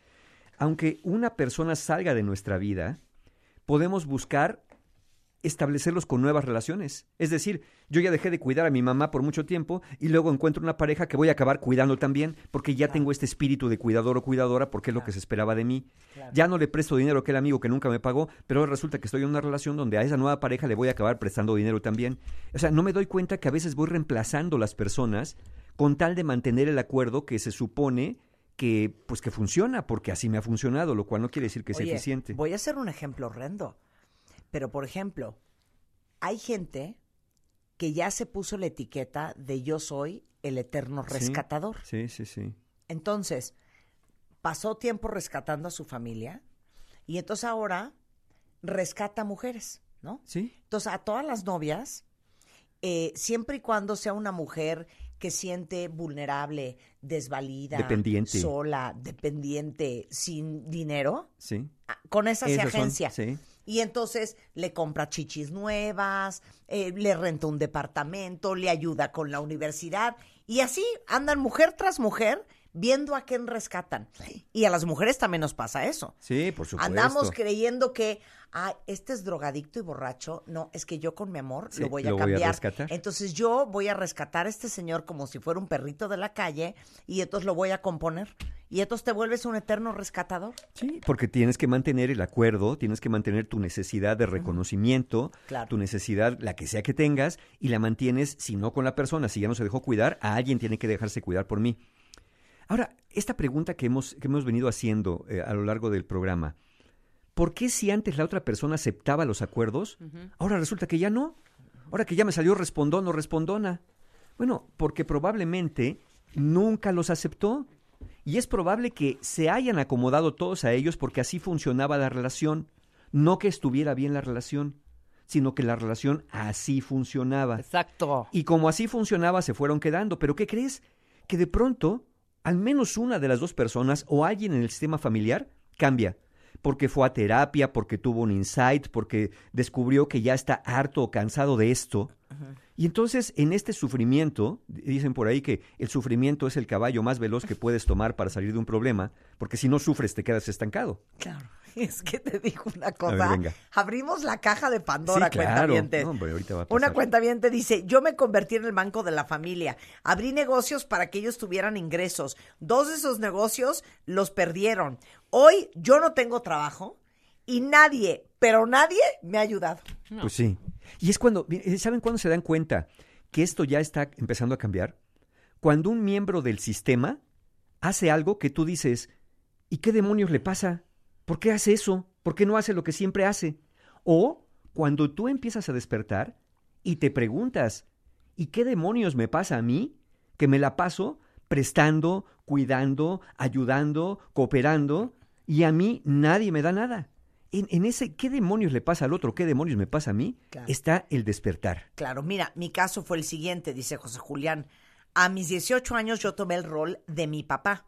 Aunque una persona salga de nuestra vida, podemos buscar establecerlos con nuevas relaciones. Es decir, yo ya dejé de cuidar a mi mamá por mucho tiempo y luego encuentro una pareja que voy a acabar cuidando también porque ya tengo este espíritu de cuidador o cuidadora porque es lo que se esperaba de mí. Ya no le presto dinero a aquel amigo que nunca me pagó, pero ahora resulta que estoy en una relación donde a esa nueva pareja le voy a acabar prestando dinero también. O sea, no me doy cuenta que a veces voy reemplazando las personas con tal de mantener el acuerdo que se supone que pues que funciona porque así me ha funcionado, lo cual no quiere decir que sea eficiente. Voy a hacer un ejemplo horrendo. Pero, por ejemplo, hay gente que ya se puso la etiqueta de yo soy el eterno rescatador. Sí, sí, sí. Entonces, pasó tiempo rescatando a su familia y entonces ahora rescata mujeres, ¿no? Sí. Entonces, a todas las novias, eh, siempre y cuando sea una mujer que siente vulnerable, desvalida, Dependiente. sola, dependiente, sin dinero, Sí. con esa se son, agencia. sí. Y entonces le compra chichis nuevas, eh, le renta un departamento, le ayuda con la universidad. Y así andan mujer tras mujer viendo a quién rescatan. Y a las mujeres también nos pasa eso. Sí, por supuesto. Andamos creyendo que, ah, este es drogadicto y borracho. No, es que yo con mi amor Sí, lo voy a lo voy a cambiar. rescatar. entonces yo voy a rescatar a este señor como si fuera un perrito de la calle y entonces lo voy a componer. Y entonces te vuelves un eterno rescatador. Sí, porque tienes que mantener el acuerdo, tienes que mantener tu necesidad de reconocimiento, Claro. tu necesidad, la que sea que tengas, y la mantienes, si no con la persona, si ya no se dejó cuidar, a alguien tiene que dejarse cuidar por mí. Ahora, esta pregunta que hemos, que hemos venido haciendo eh, a lo largo del programa, ¿por qué si antes la otra persona aceptaba los acuerdos, ahora resulta que ya no? Ahora que ya me salió respondón o respondona. Bueno, porque probablemente nunca los aceptó. Y es probable que se hayan acomodado todos a ellos porque así funcionaba la relación. No que estuviera bien la relación, sino que la relación así funcionaba. Exacto. Y como así funcionaba, se fueron quedando. Pero ¿qué crees? Que de pronto, al menos una de las dos personas o alguien en el sistema familiar cambia. Porque fue a terapia, porque tuvo un insight, porque descubrió que ya está harto o cansado de esto. Y entonces, en este sufrimiento, dicen por ahí que el sufrimiento es el caballo más veloz que puedes tomar para salir de un problema, porque si no sufres te quedas estancado. Claro. Es que te digo una cosa. ver, venga. Abrimos la caja de Pandora, sí, claro. cuentavientes. No, hombre, ahorita va a Una cuentaviente dice, yo me convertí en el banco de la familia. Abrí negocios para que ellos tuvieran ingresos. Dos de esos negocios los perdieron. Hoy yo no tengo trabajo y nadie, pero nadie me ha ayudado. Pues sí. Y es cuando, mire, ¿saben cuándo se dan cuenta que esto ya está empezando a cambiar? Cuando un miembro del sistema hace algo que tú dices, ¿y qué demonios le pasa? ¿Por qué hace eso? ¿Por qué no hace lo que siempre hace? O cuando tú empiezas a despertar y te preguntas, ¿y qué demonios me pasa a mí? Que me la paso prestando, cuidando, ayudando, cooperando, y a mí nadie me da nada. En, en ese, ¿qué demonios le pasa al otro? ¿Qué demonios me pasa a mí? Claro. Está el despertar. Claro, mira, mi caso fue el siguiente, dice José Julián. A mis 18 años yo tomé el rol de mi papá.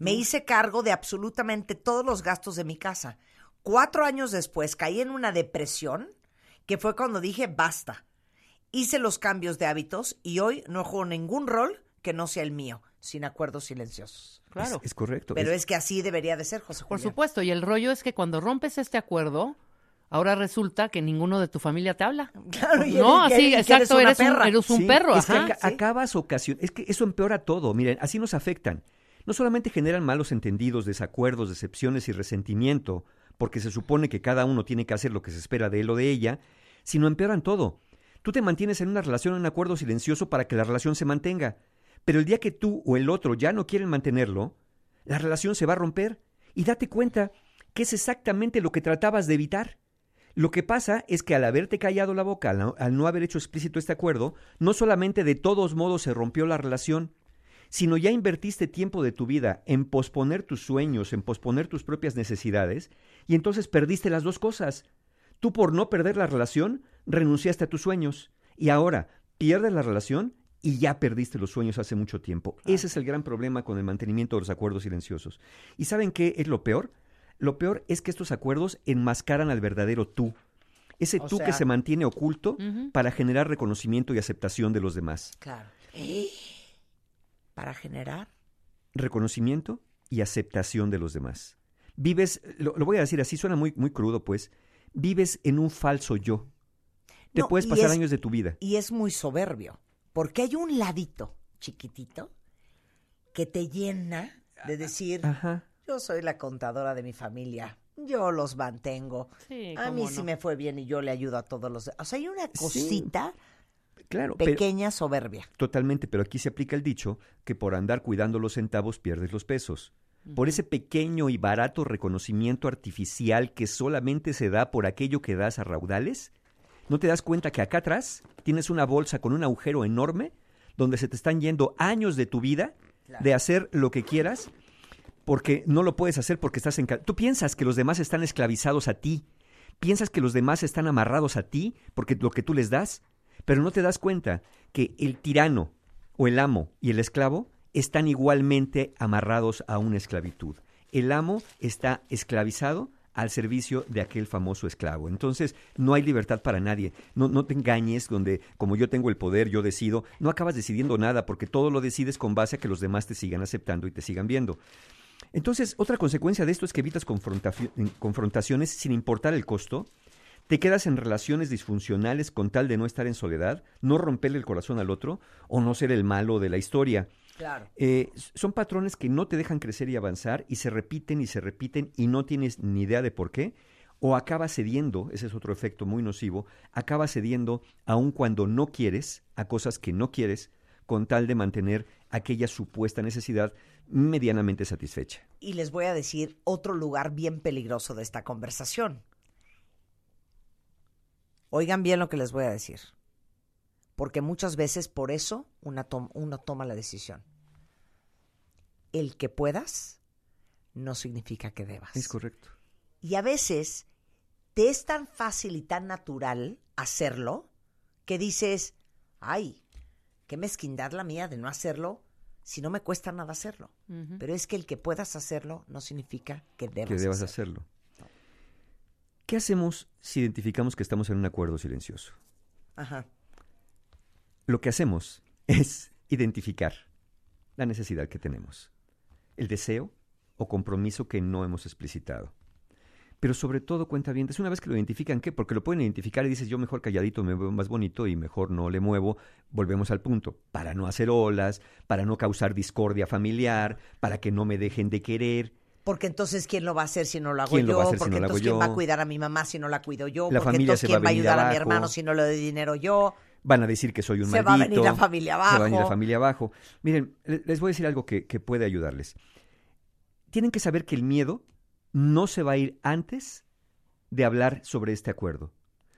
Me hice cargo de absolutamente todos los gastos de mi casa. Cuatro años después caí en una depresión que fue cuando dije basta. Hice los cambios de hábitos y hoy no juego ningún rol que no sea el mío, sin acuerdos silenciosos. Claro. Es, es correcto. Pero es- es que así debería de ser, José Por Julián. supuesto, y el rollo es que cuando rompes este acuerdo, ahora resulta que ninguno de tu familia te habla. Claro, y no, eres- así, y exacto, eres eres, una un, perra. eres un Sí, perro, es que acabas ocasión, es que eso empeora todo. Miren, así nos afectan. No solamente generan malos entendidos, desacuerdos, decepciones y resentimiento, porque se supone que cada uno tiene que hacer lo que se espera de él o de ella, sino empeoran todo. Tú te mantienes en una relación, en un acuerdo silencioso para que la relación se mantenga. Pero el día que tú o el otro ya no quieren mantenerlo, la relación se va a romper. Y date cuenta que es exactamente lo que tratabas de evitar. Lo que pasa es que al haberte callado la boca, al no, al no haber hecho explícito este acuerdo, no solamente de todos modos se rompió la relación, sino ya invertiste tiempo de tu vida en posponer tus sueños, en posponer tus propias necesidades, y entonces perdiste las dos cosas. Tú por no perder la relación, renunciaste a tus sueños, y ahora pierdes la relación y ya perdiste los sueños hace mucho tiempo. Ese es el gran problema con el mantenimiento de los acuerdos silenciosos. ¿Y saben qué es lo peor? Lo peor es que estos acuerdos enmascaran al verdadero tú. Ese O tú que se mantiene oculto para generar reconocimiento y aceptación de los demás. Claro. Para generar. Reconocimiento y aceptación de los demás. Vives, lo, lo voy a decir así, suena muy, muy crudo, pues. Vives en un falso yo. Te No, puedes pasar es- años de tu vida. Y es muy soberbio, porque hay un ladito chiquitito que te llena de decir, Ajá. yo soy la contadora de mi familia, yo los mantengo, Sí, a mí sí me fue bien y yo le ayudo a todos los... O sea, hay una cosita Claro, pero- pequeña soberbia. Totalmente, pero aquí se aplica el dicho que por andar cuidando los centavos pierdes los pesos. Por ese pequeño y barato reconocimiento artificial que solamente se da por aquello que das a raudales, ¿no te das cuenta que acá atrás tienes una bolsa con un agujero enorme donde se te están yendo años de tu vida de hacer lo que quieras porque no lo puedes hacer porque estás en... Tú piensas que los demás están esclavizados a ti, piensas que los demás están amarrados a ti porque lo que tú les das, pero no te das cuenta que el tirano o el amo y el esclavo están igualmente amarrados a una esclavitud. El amo está esclavizado al servicio de aquel famoso esclavo. Entonces, no hay libertad para nadie. No, te engañes donde, como yo tengo el poder, yo decido. No acabas decidiendo nada porque todo lo decides con base a que los demás te sigan aceptando y te sigan viendo. Entonces, otra consecuencia de esto es que evitas confrontaciones sin importar el costo. Te quedas en relaciones disfuncionales con tal de no estar en soledad, no romperle el corazón al otro o no ser el malo de la historia. Claro. Eh, son patrones que no te dejan crecer y avanzar y se repiten y se repiten y no tienes ni idea de por qué. O acabas cediendo, ese es otro efecto muy nocivo, acabas cediendo aun cuando no quieres a cosas que no quieres con tal de mantener aquella supuesta necesidad medianamente satisfecha. Y les voy a decir otro lugar bien peligroso de esta conversación. Oigan bien lo que les voy a decir. Porque muchas veces por eso una tom- uno toma la decisión. El que puedas no significa que debas. Es correcto. Y a veces te es tan fácil y tan natural hacerlo que dices, ay, qué mezquindad la mía de no hacerlo si no me cuesta nada hacerlo. Pero es que el que puedas hacerlo no significa que debas, que debas hacerlo. hacerlo. ¿Qué hacemos si identificamos que estamos en un acuerdo silencioso? Ajá. Lo que hacemos es identificar la necesidad que tenemos, el deseo o compromiso que no hemos explicitado. Pero sobre todo, cuenta bien, es una vez que lo identifican, ¿qué? Porque lo pueden identificar y dices, yo mejor calladito me veo más bonito y mejor no le muevo. Volvemos al punto, para no hacer olas, para no causar discordia familiar, para que no me dejen de querer. Porque entonces, ¿quién lo va a hacer si no lo hago ¿Quién yo? lo va a hacer si Porque no entonces, ¿quién va a cuidar a mi mamá si no la cuido yo? La Porque familia entonces, se ¿quién va a ayudar a mi abajo. hermano si no le doy dinero yo? Van a decir que soy un Se va a maldito. venir la familia Se va a venir la abajo. familia abajo. Miren, le- les voy a decir algo que, que puede ayudarles. Tienen que saber que el miedo no se va a ir antes de hablar sobre este acuerdo,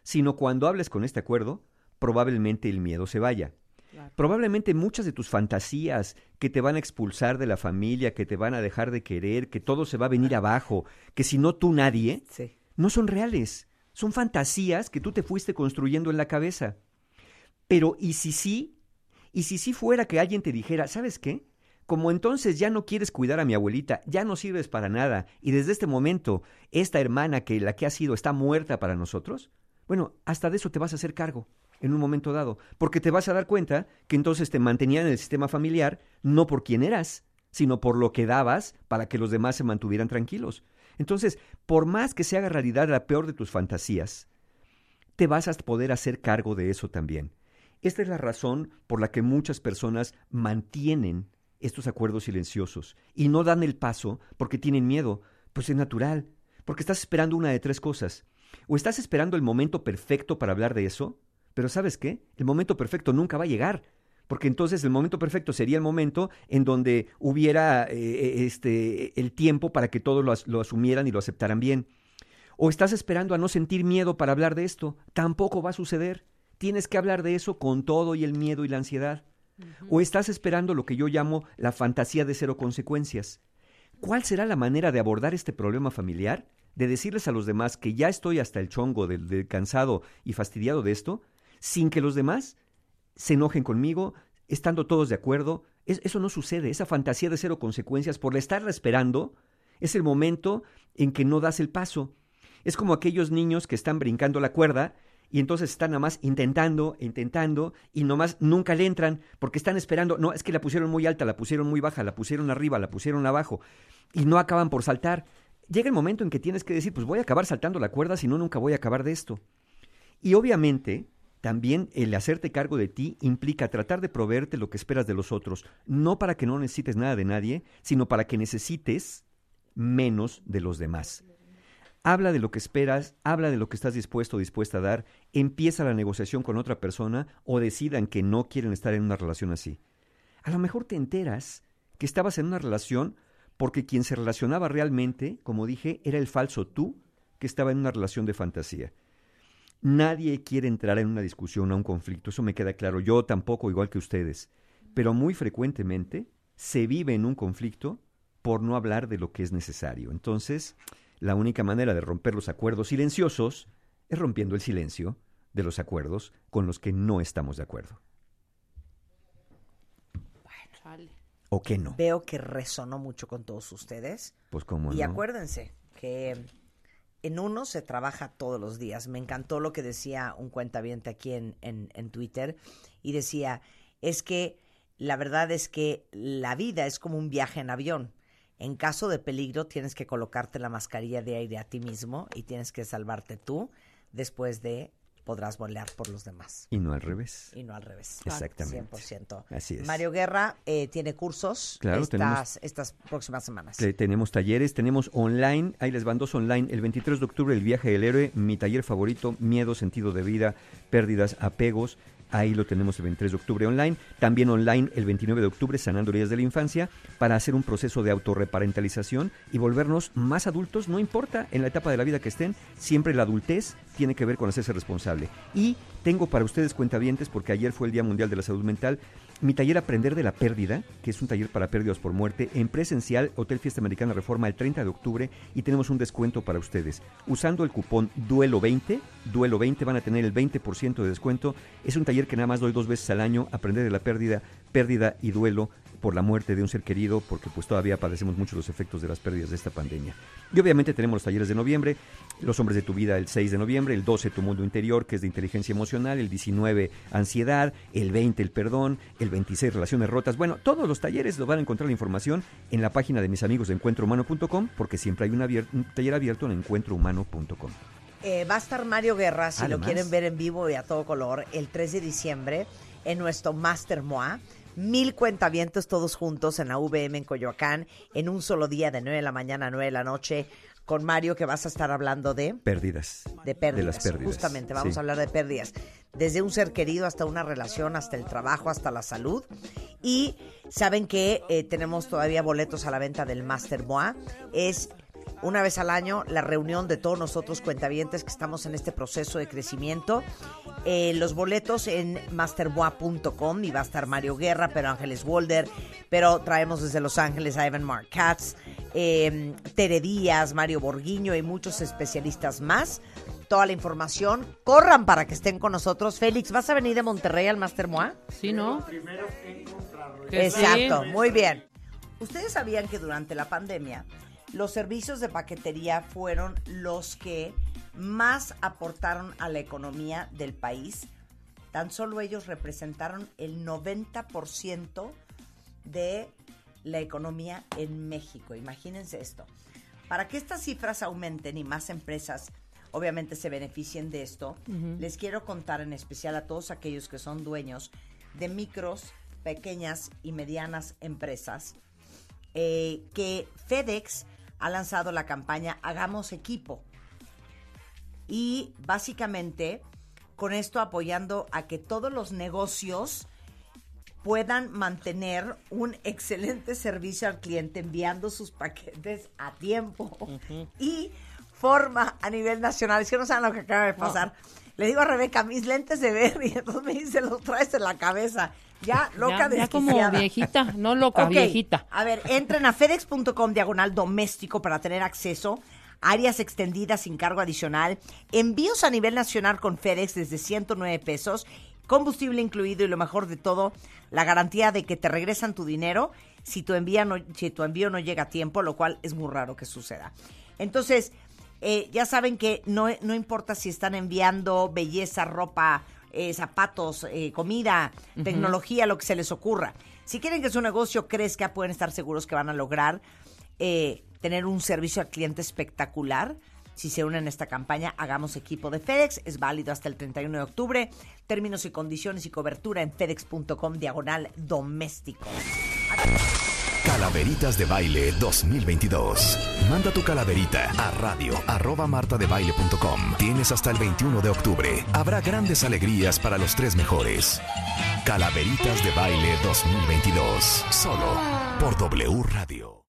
sino cuando hables con este acuerdo, probablemente el miedo se vaya. Probablemente muchas de tus fantasías que te van a expulsar de la familia, que te van a dejar de querer, que todo se va a venir abajo, que si no tú nadie, Sí. no son reales. Son fantasías que tú te fuiste construyendo en la cabeza. Pero ¿y si sí? ¿Y si sí fuera que alguien te dijera, ¿sabes qué? Como entonces ya no quieres cuidar a mi abuelita, ya no sirves para nada, y desde este momento esta hermana que la que ha sido está muerta para nosotros, bueno, hasta de eso te vas a hacer cargo. En un momento dado, porque te vas a dar cuenta que entonces te mantenían en el sistema familiar no por quién eras, sino por lo que dabas para que los demás se mantuvieran tranquilos. Entonces, por más que se haga realidad la peor de tus fantasías, te vas a poder hacer cargo de eso también. Esta es la razón por la que muchas personas mantienen estos acuerdos silenciosos y no dan el paso porque tienen miedo. Pues es natural, porque estás esperando una de tres cosas. O estás esperando el momento perfecto para hablar de eso, pero ¿sabes qué? El momento perfecto nunca va a llegar. Porque entonces el momento perfecto sería el momento en donde hubiera eh, este, el tiempo para que todos lo, as- lo asumieran y lo aceptaran bien. O estás esperando a no sentir miedo para hablar de esto. Tampoco va a suceder. Tienes que hablar de eso con todo y el miedo y la ansiedad. O estás esperando lo que yo llamo la fantasía de cero consecuencias. ¿Cuál será la manera de abordar este problema familiar? De decirles a los demás que ya estoy hasta el chongo del, del cansado y fastidiado de esto, sin que los demás se enojen conmigo, estando todos de acuerdo. Es- eso no sucede. Esa fantasía de cero consecuencias, por la estarla esperando, es el momento en que no das el paso. Es como aquellos niños que están brincando la cuerda y entonces están nada más intentando, intentando y nomás nunca le entran porque están esperando. No, es que la pusieron muy alta, la pusieron muy baja, la pusieron arriba, la pusieron abajo y no acaban por saltar. Llega el momento en que tienes que decir, pues voy a acabar saltando la cuerda, si no, nunca voy a acabar de esto. Y obviamente, también el hacerte cargo de ti implica tratar de proveerte lo que esperas de los otros, no para que no necesites nada de nadie, sino para que necesites menos de los demás. Habla de lo que esperas, habla de lo que estás dispuesto o dispuesta a dar, empieza la negociación con otra persona o decidan que no quieren estar en una relación así. A lo mejor te enteras que estabas en una relación porque quien se relacionaba realmente, como dije, era el falso tú que estaba en una relación de fantasía. Nadie quiere entrar en una discusión o un conflicto, eso me queda claro. Yo tampoco, igual que ustedes. Pero muy frecuentemente se vive en un conflicto por no hablar de lo que es necesario. Entonces, la única manera de romper los acuerdos silenciosos es rompiendo el silencio de los acuerdos con los que no estamos de acuerdo. Chale. ¿O qué no? Veo que resonó mucho con todos ustedes. Pues cómo y no. acuérdense que en uno se trabaja todos los días. Me encantó lo que decía un cuentaviente aquí en, en, en Twitter y decía, es que la verdad es que la vida es como un viaje en avión. En caso de peligro tienes que colocarte la mascarilla de aire a ti mismo y tienes que salvarte tú. Después de podrás volar por los demás. Y no al revés. Y no al revés. Exactamente. 100%. Así es. Mario Guerra eh, tiene cursos Claro, estas, tenemos- estas próximas semanas. Te- tenemos talleres, tenemos online, ahí les van dos online. El 23 de octubre, El viaje del héroe, mi taller favorito, miedo, sentido de vida, pérdidas, apegos. Ahí lo tenemos el 23 de octubre online. También online el 29 de octubre, Sanando heridas de la infancia, para hacer un proceso de autorreparentalización y volvernos más adultos, no importa en la etapa de la vida que estén, siempre la adultez tiene que ver con hacerse responsable. Y tengo para ustedes cuentavientes, porque ayer fue el Día Mundial de la Salud Mental, mi taller Aprender de la Pérdida, que es un taller para pérdidas por muerte, en presencial, Hotel Fiesta Americana Reforma, el 30 de octubre, y tenemos un descuento para ustedes. Usando el cupón Duelo20, Duelo20 van a tener el 20% de descuento. Es un taller que nada más doy dos veces al año, Aprender de la Pérdida, Pérdida y Duelo por la muerte de un ser querido, porque pues todavía padecemos mucho los efectos de las pérdidas de esta pandemia. Y obviamente tenemos los talleres de noviembre, Los hombres de tu vida el 6 de noviembre, el 12 tu mundo interior, que es de inteligencia emocional, el 19 ansiedad, el 20 el perdón, el 26 relaciones rotas. Bueno, todos los talleres lo van a encontrar la información en la página de mis amigos de encuentrohumano.com, porque siempre hay un, taller abierto en encuentrohumano.com. Eh, va a estar Mario Guerra, si lo quieren ver en vivo y a todo color, el 3 de diciembre en nuestro Master MOA. Mil cuentavientos todos juntos en la VM en Coyoacán, en un solo día de 9 de la mañana a 9 de la noche, con Mario que vas a estar hablando de, Pérdidas. de pérdidas. De las pérdidas. Justamente, vamos sí. a hablar de pérdidas. Desde un ser querido hasta una relación, hasta el trabajo, hasta la salud. Y saben que eh, tenemos todavía boletos a la venta del Master MOA. Es una vez al año la reunión de todos nosotros cuentavientes que estamos en este proceso de crecimiento. Eh, los boletos en masterboa.com y va a estar Mario Guerra, pero Ángeles Walder, pero traemos desde Los Ángeles a Evan Mark Katz, eh, Tere Díaz, Mario Borguiño y muchos especialistas más. Toda la información, corran para que estén con nosotros. Félix, ¿vas a venir de Monterrey al Master MOA? Sí, ¿no? Que Exacto, sí. muy bien. Ustedes sabían que durante la pandemia los servicios de paquetería fueron los que más aportaron a la economía del país tan solo ellos representaron el 90% de la economía en México. Imagínense esto. Para que estas cifras aumenten y más empresas obviamente se beneficien de esto, les quiero contar en especial a todos aquellos que son dueños de micros, pequeñas y medianas empresas, eh, que FedEx ha lanzado la campaña Hagamos Equipo. Y básicamente con esto apoyando a que todos los negocios puedan mantener un excelente servicio al cliente enviando sus paquetes a tiempo y forma a nivel nacional. Es que no saben lo que acaba de pasar. Le digo a Rebeca, mis lentes de ver y entonces me dice, los traes en la cabeza. Ya, loca ya, ya como viejita, no loca, viejita. A ver, entren a fedex.com diagonal doméstico para tener acceso áreas extendidas sin cargo adicional, envíos a nivel nacional con FedEx desde 109 pesos, combustible incluido y lo mejor de todo, la garantía de que te regresan tu dinero si tu, envía no, si tu envío no llega a tiempo, lo cual es muy raro que suceda. Entonces, eh, ya saben que no, no importa si están enviando belleza, ropa, eh, zapatos, eh, comida, tecnología, lo que se les ocurra. Si quieren que su negocio crezca, pueden estar seguros que van a lograr eh, tener un servicio al cliente espectacular. Si se unen a esta campaña, hagamos equipo de FedEx. Es válido hasta el 31 de octubre. Términos y condiciones y cobertura en fedex.com diagonal doméstico. Calaveritas de Baile 2022. Manda tu calaverita a radio arroba martadebaile.com. Tienes hasta el 21 de octubre. Habrá grandes alegrías para los tres mejores. Calaveritas de Baile 2022. Solo por W Radio.